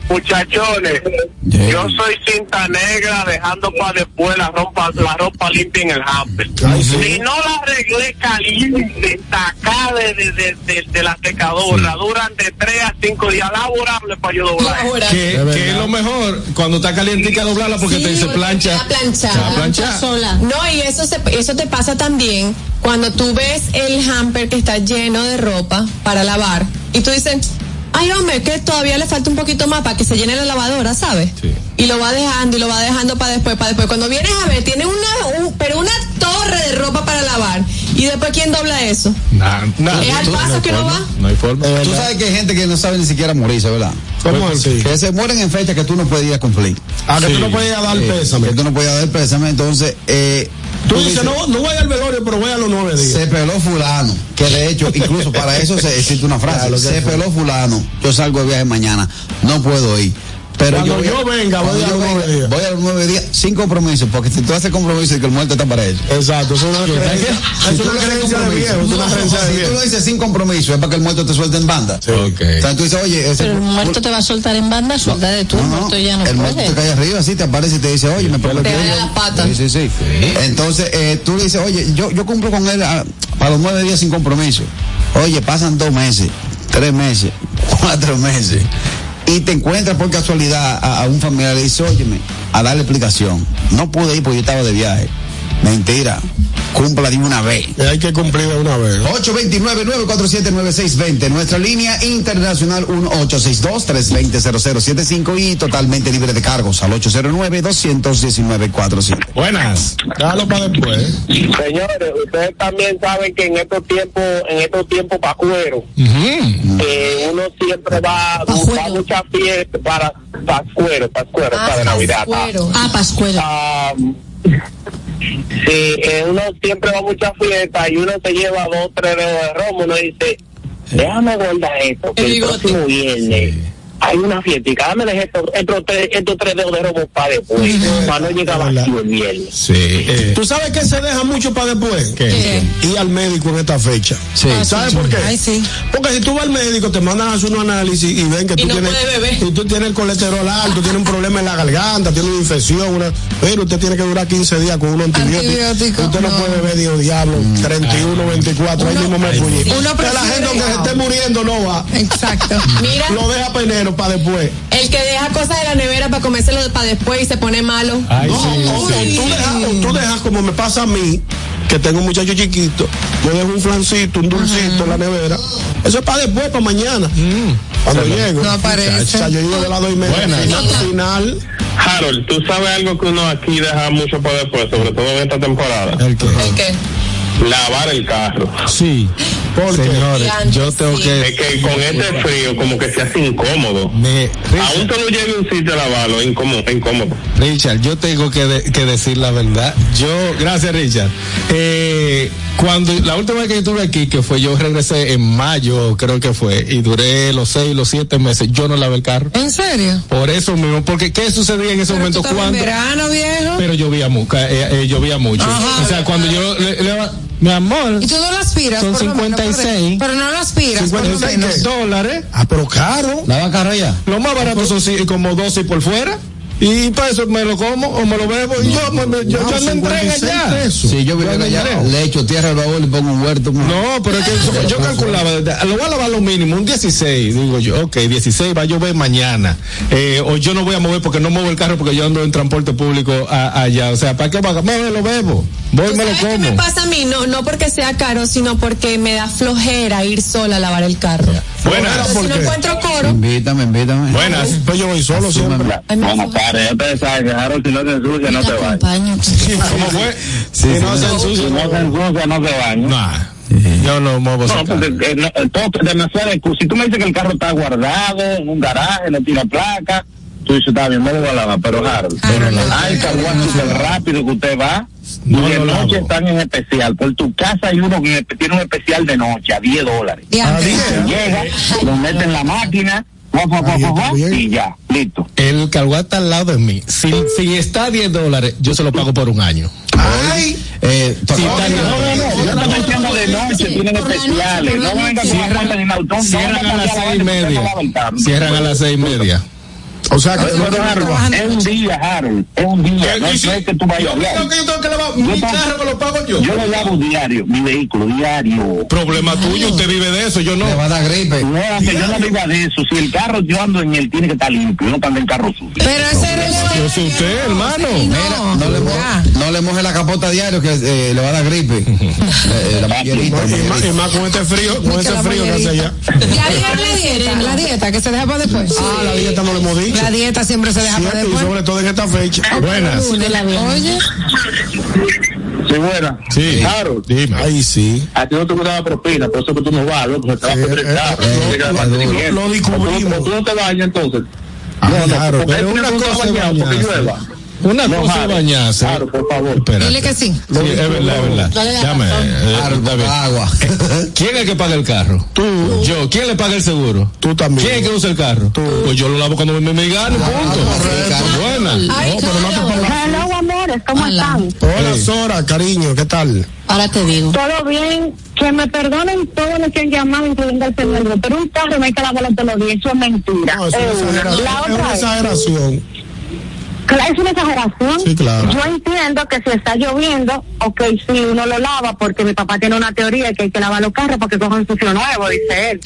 Muchachones, yo soy cinta negra dejando para después la ropa, la ropa limpia en el hamper. Si no la arreglé caliente, sacada de, de, de, de- de la secadora, duran de 3 a 5 días laborables para yo doblar. Que, que es lo mejor cuando está calientica doblarla porque te dice plancha. Planchada. Planchada. sola. No, y eso, se, eso te pasa también cuando tú ves el hamper que está lleno de ropa para lavar y tú dices, ay hombre, que todavía le falta un poquito más para que se llene la lavadora, ¿sabes? Y lo va dejando y lo va dejando para después, para después. Cuando vienes a ver, tiene una, un- pero una torre de ropa para lavar. Y después, ¿quién dobla eso? Nah, nah, ¿Es al paso hay que no va? No hay forma. Tú sabes que hay gente que no sabe ni siquiera morirse, ¿verdad? ¿Cómo así? Que se mueren en fecha que tú no a cumplir. Ah, que tú Sí. no a dar Sí, pésame. Que tú no a dar pésame. Entonces, eh, Tú dices, no, no voy al velorio, pero voy a los nueve días. Se peló fulano, que de hecho, incluso para eso se existe una frase. Claro, se peló fulano, yo salgo de viaje mañana, no puedo ir. Pero Cuando yo, yo venga, voy cuando a yo los nueve días. Voy a los nueve días sin compromiso, porque si tú haces compromiso y que el muerto está para eso. Exacto, eso es una creencia, Si es tú una no haces creencia de compromiso, viejo, es una no, creencia de Si tú viejo. lo dices sin compromiso, es para que el muerto te suelte en banda. Okay. O sea, tú dices, oye, ese Pero el muerto te va a soltar en banda, suelta de tú, el muerto ya no el muerto te cae arriba, así te aparece y te dice, oye, me Te prometí. da las patas. Sí, sí, sí. Entonces, eh, tú le dices, oye, yo, yo cumplo con él ah, para los nueve días sin compromiso. Oye, pasan dos meses, tres meses, cuatro meses. Y te encuentras por casualidad a, un familiar y le dice, óyeme, a darle explicación. No pude ir porque yo estaba de viaje. Mentira. Cúmpla de una vez. Hay que cumplir de una vez. 829-947-9620. Nuestra línea internacional 1862-320-0075 y totalmente libre de cargos al 809-219-47. Buenas. Déjalo para después. Señores, ustedes también saben que en estos tiempos, en estos tiempos para cuero, eh, uno siempre va, va a muchas fiestas para Pascuero, Pascuero, Ah, para Navidad. Pascuero. Ah, Pascuero. Ah, sí, eh, uno siempre va a muchas fiestas y uno se lleva dos, tres dedos de romo, uno dice, déjame guardar esto, que El el, próximo viernes hay una fiestica, dame dejar estos, estos, tres, estos tres dedos de romo para después, para no llegar vacío el viernes. Sí. eh, ¿Tú sabes que se deja mucho para después? ¿Qué? Ir al médico en esta fecha. Sí. ¿Sabes por qué? Ay, sí. Porque si tú vas al médico, te mandan a hacer un análisis y ven que Y tú no tienes, puede beber. y tú tienes el colesterol alto, tienes un problema en la garganta, tienes una infección, una, pero usted tiene que durar 15 días con un antibiótico. Antibiótico, Usted no, no. puede beber, Dios diablo, 31, 24, ahí mismo me. Uno Que la gente aunque se esté muriendo no va. Exacto. Mira, Lo deja para después. el que deja cosas de la nevera para comérselo para después y se pone malo. Ay, No, sí, o, o sí. tú dejas, o tú dejas como me pasa a mí, que tengo un muchacho chiquito, yo dejo un flancito, un dulcito en la nevera. Eso es para después, para mañana. Cuando Se lo- llego. No aparece. O sea, yo llego de las dos y media. Buenas. Final, final. Harold, tú sabes algo que uno aquí deja mucho para después, sobre todo en esta temporada. ¿El qué? ¿El qué? Lavar el carro. Sí. ¿Por qué? Señores, yo tengo Sí. que. Es que con este frío como que se hace incómodo. Me, Aún te lo un sitio a lavarlo, es incómodo, es incómodo. Richard, yo tengo que, de- que decir la verdad. Yo, gracias Richard. Eh, cuando la última vez que yo estuve aquí, que fue yo regresé en mayo, creo que fue, y duré los seis, los siete meses, yo no lavé el carro. ¿En serio? Por eso mismo, porque ¿qué sucedía en ese Pero momento tú estabas en cuando? verano, viejo. Pero llovía, eh, eh, llovía mucho. Ajá. o sea, cuando yo le, le- mi amor, Y tú no lo aspiras. Son por lo menos, por 56. eso. Pero no lo aspiras. por lo 56 menos. ¿qué? dólares. Ah, pero caro. ¿Lava carro ya? Lo más barato son como 12 por fuera. Y para eso me lo como o me lo bebo y yo, me, me- yo, yo no entrega ya. Si yo viviera allá, entrego. le echo tierra al baúl y pongo un huerto. No, pero es que yo, yo calculaba, lo voy a lavar lo mínimo, un 16, digo yo, ok, 16 va a llover mañana, eh, o yo no voy a mover porque no muevo el carro porque yo ando en transporte público a- allá, o sea, ¿para qué va a me lo bebo? Voy y me lo ¿Sabes qué me como. pasa a mí? No, no porque sea caro, sino porque me da flojera ir sola a lavar el carro. Buenas. Pero si no encuentro coro, Invítame, invítame. Buenas. Pues yo voy solo siempre. Buenas tardes, ya te sabes que Harold si no se ensucia no se baña. ¿Cómo fue? Si no se ensucia, no se ensucia no baña. Nah, yo no muevo No, porque eh, no, todo, demasiada excusa. Si tú me dices que el carro está guardado en un garaje, no tiene placa, tú dices, está bien, me lo voy a lavar, pero Harold, hay carguas súper rápido que usted va, No y de noche están en especial. Por tu casa hay uno que tiene un especial de noche a 10 dólares. Llega, lo mete en la máquina, y ya, listo. El carguá está al lado de mí. Si, si está a 10 dólares, yo se lo pago por un año. Ay. Eh, Si está a 10 No, no, no, yo no estoy diciendo de noche, tienen especiales. No venga con la cuenta ni nada. Cierran a las seis y media. Cierran a las seis y media. O sea que es un día, Harold, es un día, no, es que tú vayas a hablar. yo tengo que lavar Yo mi tengo- carro que lo pago yo. Yo lo lavo diario, mi vehículo diario. Problema tuyo, usted vive de eso, yo no. Le va a dar gripe. No, que yo no viva de eso. Si el carro yo ando en él, tiene que estar limpio, no anda en carro sucio. Pero ese soy usted, hermano. Mira, no le, no le moje la capota diario que eh, le va a dar gripe. Eh, la la y más, y mollerita. más con este frío, con ese frío que hace allá. Ya dijeron la dieta, la dieta que se deja para después. Ah, la dieta no le hemos dicho. La dieta siempre se deja para Cierto, y después. sobre todo en esta fecha. Buenas. Oye, Sí, buena. Sí. Harold, Dime. Ahí sí. a ti no te gusta la propina, por eso que tú no vas, loco, se te va a perder el carro, eh, de eh, lo descubrimos. Tú no te bañas, entonces. Ah, No, no, claro, porque pero una cosa bañado porque llueva. Una No, cosa es bañarse. Harold, por favor. Espérate. dile que sí. Sí, es verdad, es verdad. Llame. eh, Claro, agua. ¿Quién es el que paga el carro? Tú. Yo. ¿Quién le paga el seguro? Tú también. ¿Quién es que usa el carro? Pues yo lo lavo cuando me, me gane, punto. Buena. Ay, No, pero no te claro. Hello, amores, ¿cómo Hola. están? Hola. Sora, cariño, ¿qué tal? Ahora te digo. Todo bien, que me perdonen todos los que han llamado, incluyendo el señor, pero un carro no hay que lavarlo todos los días, eso es mentira. No, es una Es una. exageración. La Es una otra es, exageración. Claro, es una exageración. Sí, claro. Yo entiendo que si está lloviendo, ok, sí, uno lo lava, porque mi papá tiene una teoría que hay que lavar los carros porque cojan sucio nuevo, dice él.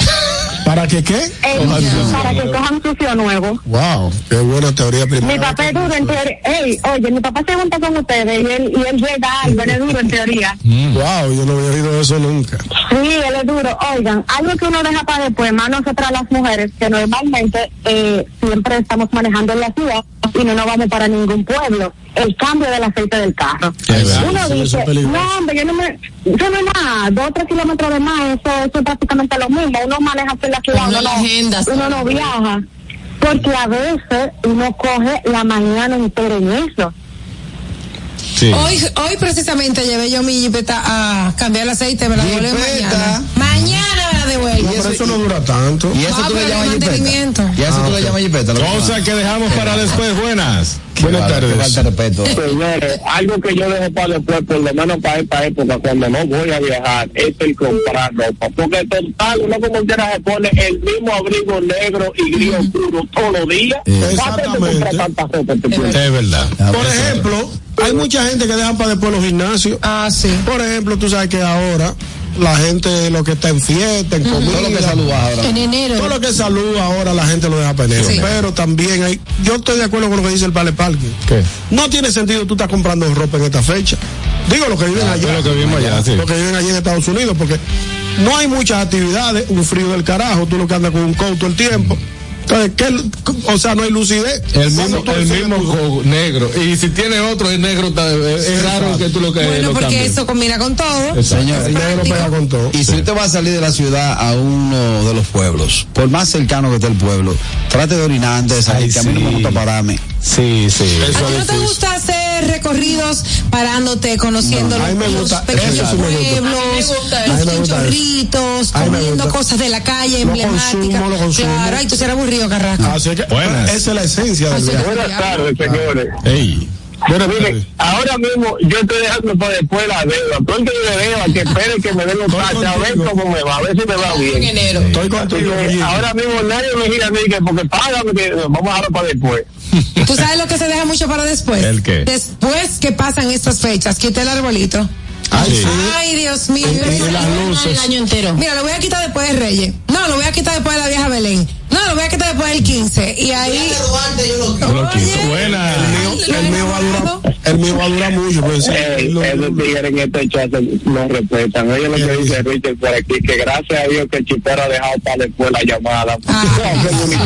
¿Para qué qué? Él, para que cojan sucio nuevo. Wow, qué buena teoría Mi primera. papá es duro en teoría. Ey, oye, mi papá se junta con ustedes y él, y él llega algo, él es duro en teoría. Wow, yo no había oído eso nunca. Sí, él es duro. Oigan, algo que uno deja para después, más nosotras las mujeres, que normalmente eh, siempre estamos manejando en la ciudad y no nos vamos para ningún pueblo. El cambio del aceite del carro. Uno eso dice, no, hombre, yo no me... Eso no es nada, dos o tres kilómetros de más, eso, eso es prácticamente lo mismo. Uno maneja por la ciudad, Uno uno, la no, agenda, uno no viaja. Porque a veces uno coge la mañana entera en eso. Sí. Hoy, hoy precisamente llevé yo mi jipeta a cambiar el aceite, me la Jipeta. mañana. Mañana No, pero eso no dura tanto. Y eso Ah, tú le llamas jipeta. Y eso tú le llamas jipeta. Cosa que dejamos para después. Buenas. Buenas tardes. falta de respeto. Señores, algo que yo dejo para después, por lo menos para esta época, cuando no voy a viajar, es el comprar ropa. Porque total, uno como quiera se pone el mismo abrigo negro y gris oscuro todos los días. ¿Para qué te compras Exactamente. tanta ropa? tiempo? Es verdad. Por ejemplo, hay mucha gente que dejan para después los gimnasios. Ah, sí. Por ejemplo, tú sabes que ahora la gente lo que está en fiesta, en comida, Todo lo que saluda ahora. En enero. todo lo que saluda ahora la gente lo deja para enero. Sí. Pero también hay, yo estoy de acuerdo con lo que dice el Vale Parque. ¿Qué? No tiene sentido tú estás comprando ropa en esta fecha. Digo lo que viven allá. es lo que vimos allá, sí. Lo que viven allí en Estados Unidos, porque no hay muchas actividades, un frío del carajo, tú lo que andas con un coat todo el tiempo. Entonces, ¿qué, o sea, no hay lucidez. El mismo, el mismo negro. Y si tiene otro, el negro es, es raro que tú lo que Bueno, lo porque cambies. eso combina con todo. Señor, El negro pega con todo. Y si usted va a salir de la ciudad a uno de los pueblos, por más cercano que esté el pueblo, trate de orinar antes de salir, Ay, que a mí no me gusta pararme. Sí, sí. ¿A ti no te gusta hacer recorridos parándote, conociendo No, los, gusta, los pequeños eso sí me gusta. pueblos, los chinchorritos, comiendo cosas de la calle emblemáticas? Claro, ay, tú serás aburrido, Carrasco. Así que, Buenas. esa es la esencia del viaje. Buenas tardes, señores. Ey. Bueno, mire, ahora mismo yo estoy dejando para después la deuda. Pronto yo le debo a que espere que me den los taxes, a ver cómo me va, a ver si me va bien. Estoy contigo. Ahora mismo nadie me gira a mí que porque págame que vamos a dejarlo para después. ¿Tú sabes lo que se deja mucho para después? ¿El qué? Después que pasan estas fechas, quita el arbolito. Ay, sí. Ay, Dios mío. Y- y las luces. El año entero. Mira, lo voy a quitar después de Reyes. No, lo voy a quitar después de la vieja Belén. No, lo voy a quitar después del 15. Y ahí. Yo lo quito. Buena. El mío va a durar, el mío va a durar mucho, pues sí. Ey, Lo- esos tigres en este chat no respetan. Oye lo que dice Richard por aquí, que gracias a Dios que el chipero ha dejado para después la llamada. Es el único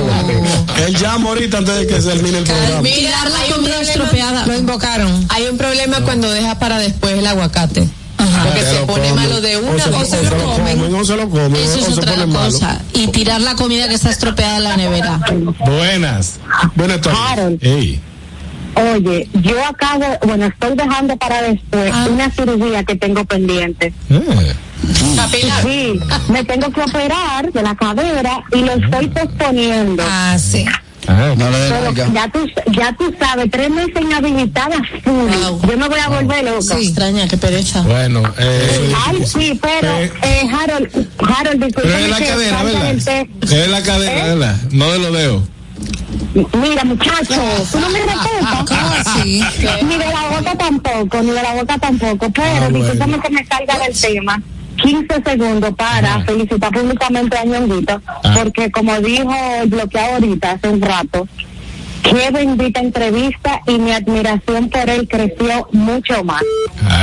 que- Él llama ahorita antes de que se termine el programa. Tirar la comida estropeada. Lo invocaron. Hay un problema cuando deja para después el aguacate. Porque se pone malo de una o se, o o se lo comen. O se lo comen. Eso es o otra cosa. Y tirar la comida que está estropeada en la nevera. Buenas. Buenas tardes. Oye, yo acabo, bueno, estoy dejando para después Ah. una cirugía que tengo pendiente. Eh. Sí, me tengo que operar de la cadera y lo estoy posponiendo. Ah, sí. Ah, No Pero ya tú, ya tú sabes, tres meses inhabilitada full. Yo me voy a volver loca. Extraña, qué pereza. Bueno, eh, Ay, sí, pero, Eh. eh, Harold, Harold, pero es la salga ¿verdad? Es la cadera, ¿Eh? ¿verdad? No de los dedos. Mira, muchacho, tú no me respetas. ¿Cómo así? Ni de la boca tampoco, ni de la boca tampoco. Pero Ah, bueno. discúlpame que me salga del tema. 15 segundos para felicitar públicamente a Ñonguito, Ah. porque como dijo el bloqueado ahorita hace un rato, qué bendita entrevista y mi admiración por él creció mucho más.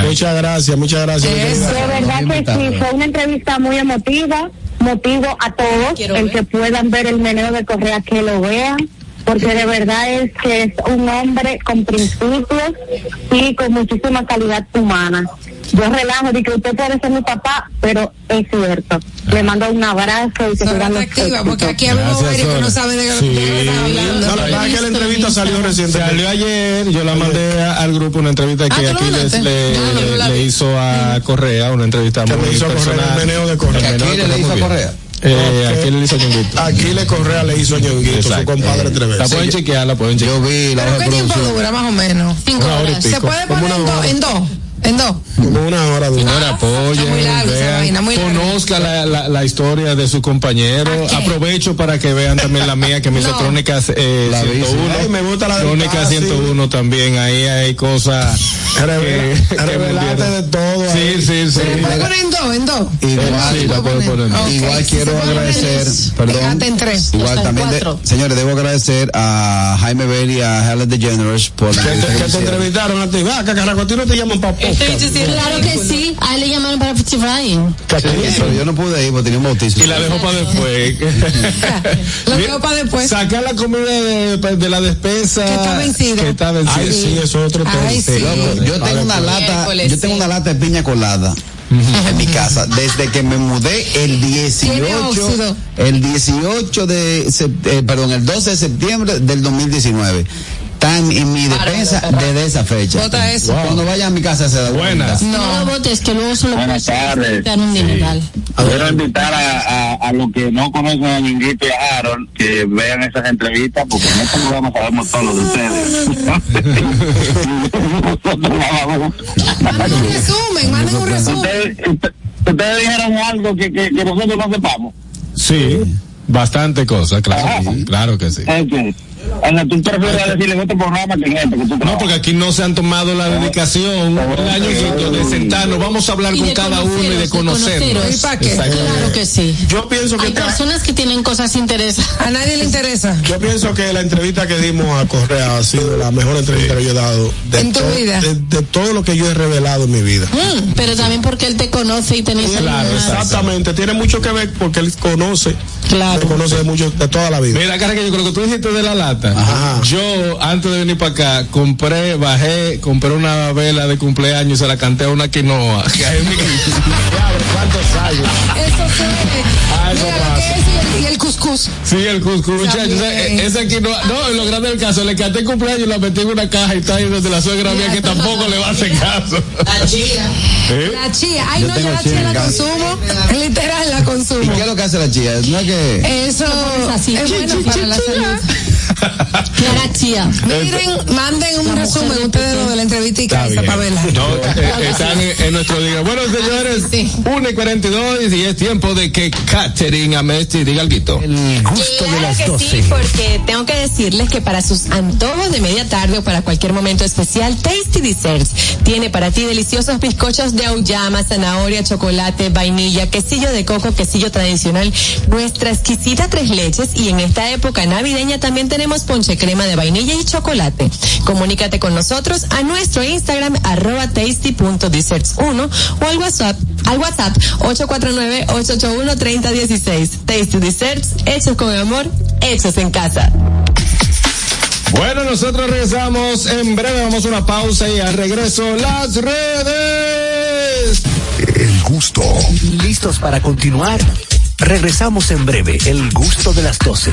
Muchas gracias, muchas gracias. De verdad que sí, fue una entrevista muy emotiva, motivo a todos, Quiero el ver. que puedan ver el meneo de Correa, que lo vean, porque de verdad es que es un hombre con principios y con muchísima calidad humana. Yo relajo de que usted puede ser mi papá, pero es cierto. Le mando un abrazo y que sigan los atractivas, porque aquí Gracias, varios que no saben de qué Sí. de qué están hablando. No, la verdad es que la entrevista salió recientemente. Salió ayer, yo la mandé a- al grupo una entrevista que ¿tú lo aquí les- le, Ah, no, no la le vi. hizo a Correa, una entrevista Que muy le hizo personal. el meneo de Correa. Aquí le hizo a. Correa. Eh, aquí le hizo a Ñonguito. Aquí le Correa le hizo a Ñonguito, su compadre tres La veces. pueden chequear, la pueden chequear. Yo vi la ¿Pero qué tiempo dura, más o menos? Cinco horas. ¿Se puede poner. En dos. En dos. Como una hora muy larga. conozca la, la, la historia de su compañero. Aprovecho para que vean también la mía que me hizo No. Crónicas eh, La vi, sí. 101. Ay, me gusta la Crónicas taxi. 101 también. Ahí hay cosas que, de todo. Sí, ahí. sí, sí. ¿Se puede poner en dos? En dos. Igual, Sí, la puedo poner. Ok, igual quiero puede agradecer, poner- perdón. En tres. Igual también, de- cuatro. señores, debo agradecer a Jaime Bell y a Helen DeGeneres por la Que te, entrevista que que te hicieron. entrevistaron a ti. Va, que carajo, a ti no te llaman para Claro que sí. A él le llamaron para Frying. Sí, pero yo no pude ir porque tenía un bautizo. Y la dejo para después. Lo Mira, dejo para después. Sacar la comida de, de la despensa. Que está vencido. Que está vencida. Ay, sí, eso es otro tema. Ay, sí. Loco, yo tengo una lata, yo tengo una lata de piña colada en mi casa desde que me mudé el 18 óxido. el 18 de eh, perdón, el 12 de septiembre del 2019. Están en mi despensa desde esa fecha. Eso. Cuando vaya a mi casa se da Buenas. No lo votes, que luego solo Buenas tardes. un dineral. Quiero invitar a, a, a los que no conocen a Ñonguito y a Harold que vean esas entrevistas porque en este programa sabemos todo lo de ustedes. Manden un resumen, manden un resumen. ustedes, usted- ustedes dijeron algo que, que, que nosotros no sepamos. Sí, bastante cosas, claro, que sí, claro que sí. Es tú prefieres decirle en otro programa que en este que tú No, porque aquí no se han tomado la dedicación, el año de sentarnos, vamos a hablar con cada uno y de conocernos. conoceros. ¿Y para qué? Exacto. Claro que sí. Yo pienso que Hay personas que tienen cosas interesantes. A nadie le interesa. Yo pienso que la entrevista que dimos a Correa ha sido la mejor entrevista que yo he dado de, En tu to- vida. de, de todo lo que yo he revelado en mi vida. Mm, pero también porque él te conoce y tenéis Claro. Exactamente, tiene mucho que ver porque él conoce, Claro. me conoce de mucho de toda la vida. Mira, cara, que yo con lo que tú dijiste de la Ajá. yo antes de venir para acá, compré, bajé, compré una vela de cumpleaños y se la canté a una quinoa. Que hay mi- ¿Cuántos años? Eso sí. Ah, eso Mira lo pasa. que es y el, y el cuscús. Sí, el cuscús, muchachos. También. esa- Esa quinoa, no, en lo grande del caso, le canté el cumpleaños y la metí en una caja y está ahí donde la suegra mía que tampoco le va a hacer caso. ¿Eh? La chía. Ay, Yo no, yo la chía chía la consumo. Literal la ¿Y consumo. qué es lo que hace la chía? No es que Eso así. es bueno para la salud. Clara Gracias. Miren, manden un resumen ustedes dos de la entrevista y para verla. No, eh, están en, en nuestro día. Bueno, señores, 1 y 42 y es tiempo de que Catherine Amesti diga algo. El gusto Claro que sí, porque tengo que decirles que para sus antojos de media tarde o para cualquier momento especial, Tasty Desserts tiene para ti deliciosos bizcochos de auyama, zanahoria, chocolate, vainilla, quesillo de coco, quesillo tradicional, nuestra exquisita tres leches y en esta época navideña también tenemos ponche crema de vainilla y chocolate. Comunícate con nosotros a nuestro Instagram arroba tasty.desserts1 o al WhatsApp al WhatsApp 849-881-3016. Tasty Desserts, hechos con amor, hechos en casa. Bueno, nosotros regresamos en breve, vamos a una pausa y al regreso las redes. El gusto. ¿Listos para continuar? Regresamos en breve. El gusto de las 12.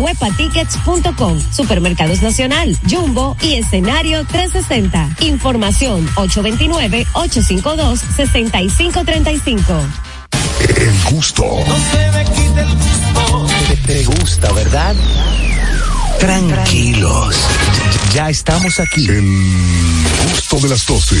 webatickets.com, Supermercados Nacional, Jumbo y Escenario 360. Información 829-852-6535. El gusto. Te, te gusta, ¿verdad? Tranquilos. Ya estamos aquí. El gusto de las 12.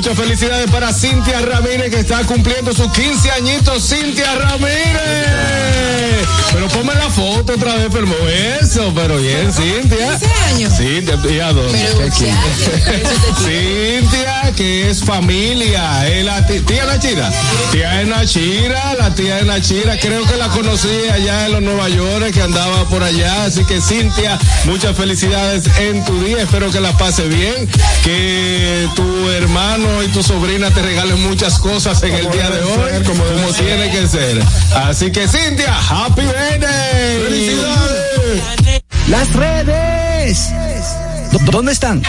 Muchas felicidades para Cintia Ramírez que está cumpliendo sus 15 añitos. Cintia Ramírez. Pero ponme la foto otra vez, pero eso, pero bien, Cintia. 15 años. Cintia, ¿y a dónde? Aquí. Cintia, que es familia. Es la tía Nachira. Tía de Nachira, la tía de Nachira. Creo que la conocí allá en los Nueva York, que andaba por allá. Así que Cintia, muchas felicidades en tu día. Espero que la pase bien. Que tu hermano y tu sobrina te regalen muchas cosas en el día de hoy. ser, como tiene que ser. Así que Cintia, happy birthday. ¡Felicidades! Las redes. ¿Dó- ¿Dónde están?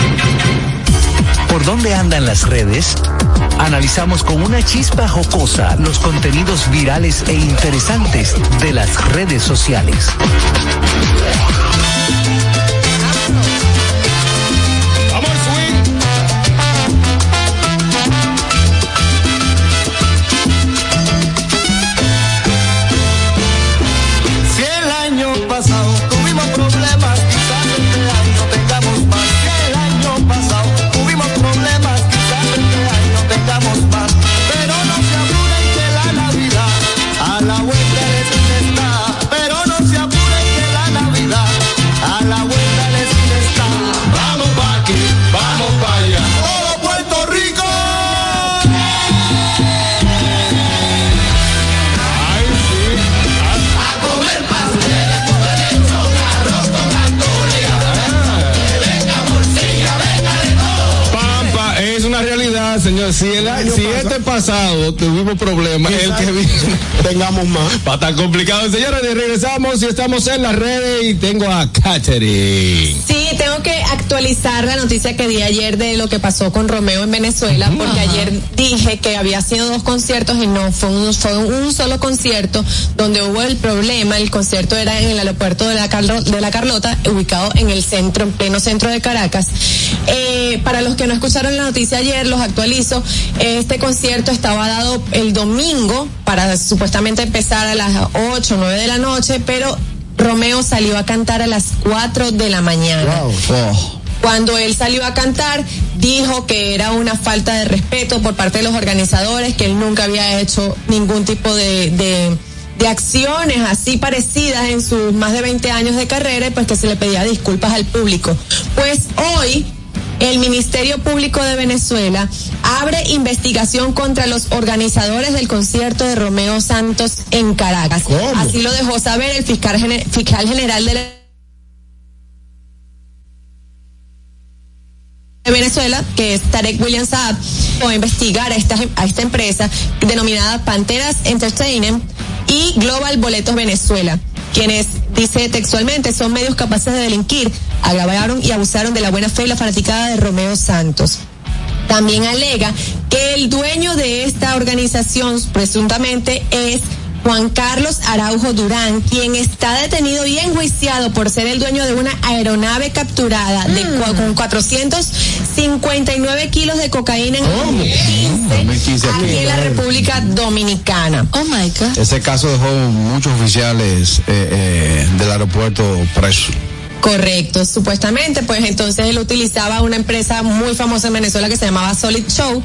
¿Por dónde andan las redes? Analizamos con una chispa jocosa los contenidos virales e interesantes de las redes sociales. Señor, si, el, año si pasa- este pasado tuvimos problemas, el que viene tengamos más. va a estar complicado. Señores, regresamos y estamos en las redes y tengo a Catherine. Sí, tengo que actualizar la noticia que di ayer de lo que pasó con Romeo en Venezuela, porque ayer dije que había sido dos conciertos y no, fue un, fue un solo concierto donde hubo el problema. El concierto era en el aeropuerto de la, Carlo- de la Carlota, ubicado en el centro, en pleno centro de Caracas. Eh, para los que no escucharon la noticia ayer, los actualizo. Este concierto estaba dado el domingo para supuestamente empezar a las 8 o 9 de la noche, pero Romeo salió a cantar a las 4 de la mañana. Cuando él salió a cantar, dijo que era una falta de respeto por parte de los organizadores, que él nunca había hecho ningún tipo de, de, de acciones así parecidas en sus más de 20 años de carrera y pues que se le pedía disculpas al público. Pues hoy el Ministerio Público de Venezuela abre investigación contra los organizadores del concierto de Romeo Santos en Caracas. Así lo dejó saber el fiscal, fiscal general de la de Venezuela, que es Tarek William Saab, a investigar a esta, a esta empresa denominada Panteras Entertainment y Global Boletos Venezuela, quienes, dice textualmente, son medios capaces de delinquir, agravaron y abusaron de la buena fe y la fanaticada de Romeo Santos. También alega que el dueño de esta organización presuntamente es Juan Carlos Araujo Durán, quien está detenido y enjuiciado por ser el dueño de una aeronave capturada de cua- con 459 kilos de cocaína en 2015 aquí en la República Dominicana. Oh my God. Ese caso dejó muchos oficiales eh, eh, del aeropuerto presos. Correcto, supuestamente, pues entonces él utilizaba una empresa muy famosa en Venezuela que se llamaba Solid Show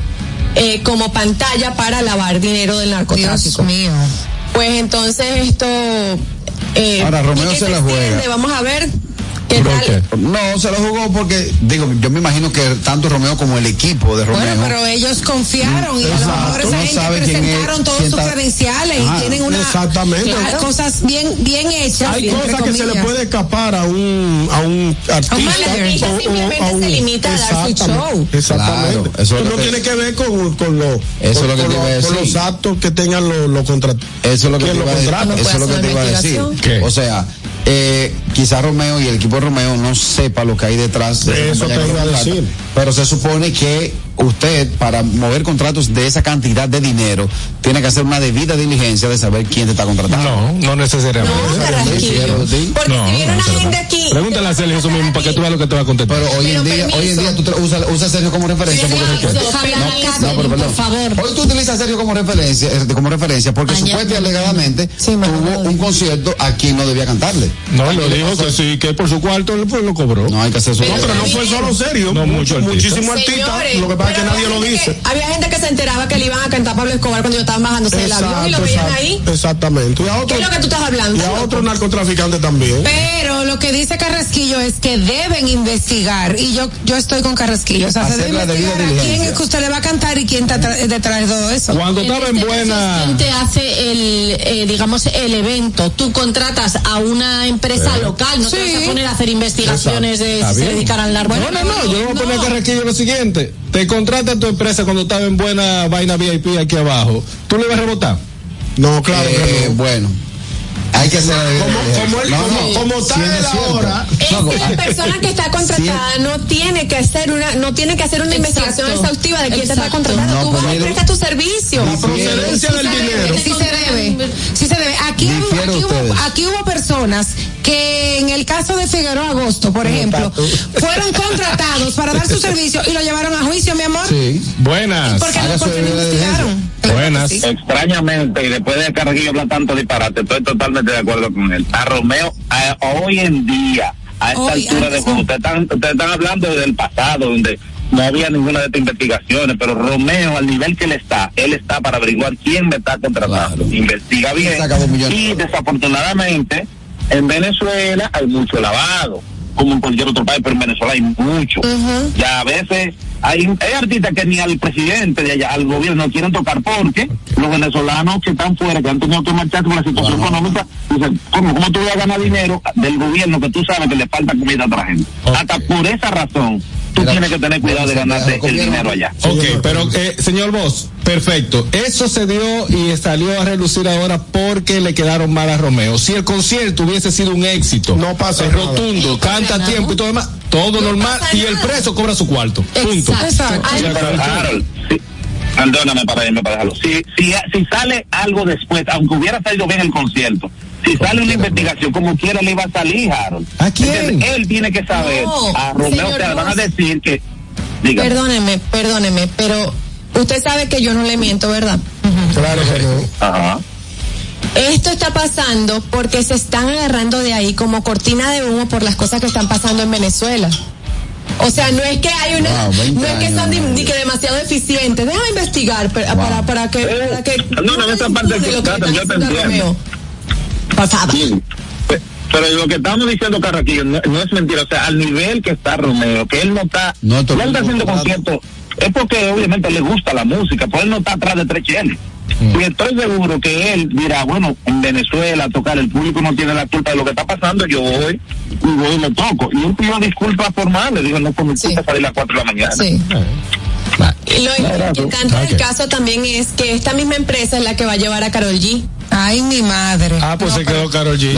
eh, como pantalla para lavar dinero del narcotráfico. Dios mío. Pues entonces esto. Eh, Ahora, Romeo ¿y qué se la juega. Vamos a ver qué tal. No, se lo jugó porque, digo, yo me imagino que tanto Romeo como el equipo de Romeo. Bueno, pero ellos confiaron y a lo Exacto, mejor esa no gente sabe quién es, presentaron todos quién sus está- credenciales y tienen una exactamente. Claro, cosas bien bien hechas. Hay cosas que se le puede escapar a un, a un artista. Ella o- simplemente a un- se limita a dar su show. Exactamente. Claro, eso es lo no que- tiene que ver con, con, los, Eso con, lo que con a los- con decir. los actos que tengan los, los contratos. Eso es lo que ¿Quién te lo iba a decir. contrata? Eso es lo que te iba a decir. investigación. O sea, eh, quizá Romeo y el equipo de Romeo no sepa lo que hay detrás de esa Eso te iba a decir. Pero se supone que usted, para mover contratos de esa cantidad de dinero, tiene que hacer una debida diligencia de saber quién te está contratando. No, no necesariamente. No. Sí. Porque No, si viene no una gente aquí. Pregúntale a Sergio eso mismo para que tú veas lo que te va a contestar. Pero hoy en día, permiso. hoy en día tú usas usa a Sergio como referencia. porque- hablar a Catherine, No, pero perdón. por favor. Hoy tú utilizas a Sergio como referencia, eh, como referencia porque supuestamente y alegadamente Sí, tuvo no. un concierto a quien no debía cantarle. No, lo dijo que sí, que por su cuarto pues lo cobró. No hay que hacer eso. No, pero no fue solo serio. No, mucho artista. Muchísimo artista. Señores, Lo que pasa que nadie había lo gente dice. que- había gente que se enteraba que le iban a cantar Pablo Escobar cuando yo estaba bajándose del avión y lo veían exacto, ahí. Exactamente. Y a ¿Qué es lo que tú estás hablando? y a otro narcotraficante también. Pero lo que dice Carrasquillo es que deben investigar y yo yo estoy con Carrasquillo. O sea, se debe investigar a quién es que usted le va a cantar y quién está tra- detrás de todo eso. Cuando En estaba en este buena. te hace el, eh, digamos, el evento. Tú contratas a una empresa local, no te Sí. vas a poner a hacer investigaciones de si se dedican al narco. No, no, no, yo le voy a poner carraquillo lo siguiente. Te contrata tu empresa cuando estaba en buena vaina VIP aquí abajo. ¿Tú le vas a rebotar? No, claro Eh, no. bueno. Hay que hacer la debida Como, como, él- No, como, no, como cierto. ahora. Es que la persona que está contratada no tiene que hacer una, no tiene que hacer una Exacto. investigación exhaustiva de quién te está contratando. No, Tú vas y prestas tu servicio. La procedencia del dinero. Sí se debe, sí se debe. Aquí, hubo, aquí, hubo, ustedes. aquí hubo personas que en el caso de Figueroa Agosto, por ejemplo, fueron contratados para dar su servicio y lo llevaron a juicio, mi amor. Sí. Buenas. Porque, porque no debida investigaron. Buenas. sí. Extrañamente, y después de Carraquillo hablar tanto disparate, estoy totalmente de acuerdo con él. A Romeo, a- hoy en día, a esta Hoy, altura de juego, ustedes están, ustedes están hablando del pasado, donde no había ninguna de estas investigaciones, pero Romeo, al nivel que él está, él está para averiguar quién me está contratando. Claro. Investiga bien. Y desafortunadamente, en Venezuela hay mucho lavado, como en cualquier otro país, pero en Venezuela hay mucho. Ya a veces hay, hay artistas que ni al presidente de allá, al gobierno, quieren tocar porque los venezolanos que están fuera, que han tenido que marchar por la situación económica, dicen, ¿cómo, ¿cómo tú vas a ganar dinero del gobierno que tú sabes que le falta comida a otra gente? Hasta por esa razón tú tienes que tener cuidado de ganarte el dinero allá. Ok, pero eh, señor Vos, perfecto. Eso se dio y salió a relucir ahora porque le quedaron mal a Romeo. Si el concierto hubiese sido un éxito, no pasa rotundo, canta a tiempo y todo demás, todo normal y el preso cobra su cuarto. Punto. Exacto. Sí, Perdóname para irme para dejarlo. Si, si, si sale algo después, aunque hubiera salido bien el concierto, si sale una investigación como quiera le iba a salir, Harold. ¿A quién? Él tiene que saber. No, a Romeo te van a decir que. Diga. Perdóneme, perdóneme, pero usted sabe que yo no le miento, ¿verdad? Claro que no. Ajá. Esto está pasando porque se están agarrando de ahí como cortina de humo por las cosas que están pasando en Venezuela. O sea, no es que hay una, Wow, 20 no es que son di que demasiado eficientes. Déjame investigar para, para, para que, para que. No, no, esa parte que Carlos, yo te entiendo. Sí. Pe- Pero lo que estamos diciendo, Carraquillo, no, no es mentira. O sea, al nivel que está Romeo, que él no está. No, él está haciendo conciertos. Es porque obviamente le gusta la música, pues él no está atrás de tres cheles. Mm. Y estoy seguro que él dirá, bueno, en Venezuela tocar, el público no tiene la culpa de lo que está pasando, yo voy y voy y lo toco. Y él pidió disculpas formales, dijo, no por mi culpa salir a las 4 de la mañana. Sí. Y lo ok. del caso también es que esta misma empresa es la que va a llevar a Carol G. Ay, mi madre. Ah, pues se quedó Carol G.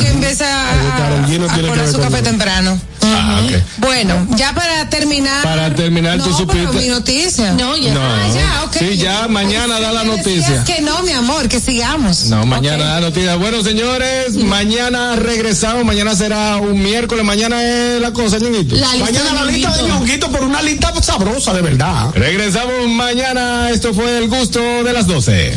Que empieza a, G no a poner su café eso. temprano. Ah, ok. Bueno, ya para terminar. Para terminar, tú no, supiste- mi noticia. No, ya. No. Ah, ya, ok. Sí, ya mañana da la noticia. que no, mi amor, que sigamos. No, mañana da noticia. Bueno, señores, mañana regresamos. Mañana será un miércoles. Mañana es la cosa. La lista Mañana la lista de Ñonguito. ñonguito, pero una lista sabrosa de verdad. Regresamos mañana. Esto fue el gusto de las 12.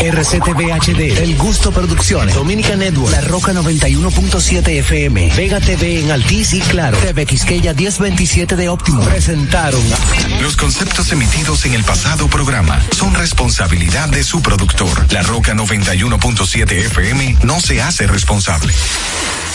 RCTV HD, El Gusto Producciones, Dominica Network, La Roca 91.7 FM, Vega TV en Altiz y Claro, TV Quisqueya 1027 de Óptimo. Presentaron Los conceptos emitidos en el pasado programa son responsabilidad de su productor. La Roca 91.7 FM no se hace responsable.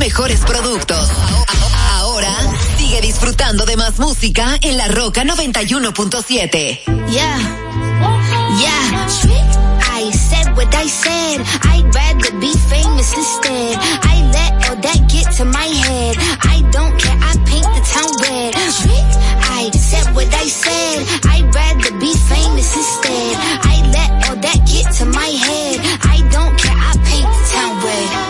mejores productos. Ahora sigue disfrutando de más música en La Roca 91.7. Yeah. Yeah. I said what I said. I'd rather be famous instead. I let all that get to my head. I don't care. I paint the town red. I said what I said. I'd rather be famous instead. I let all that get to my head. I don't care. I paint the town red.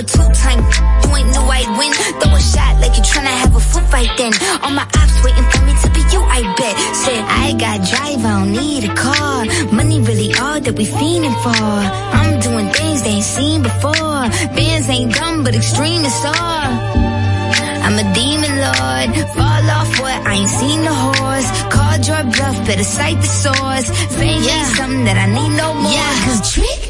a two-time. You ain't know I win. Throw a shot like you tryna have a foot fight then. All my ops waiting for me to be you, I bet. Said I got drive, I don't need a car. Money really all that we fiending for. I'm doing things they ain't seen before. Bands ain't dumb, but extreme is all. I'm a demon lord. Fall off what? I ain't seen the horse. Called your bluff, better cite the source. Fame yeah. something that I need no more. Yeah, cause trick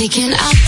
picking up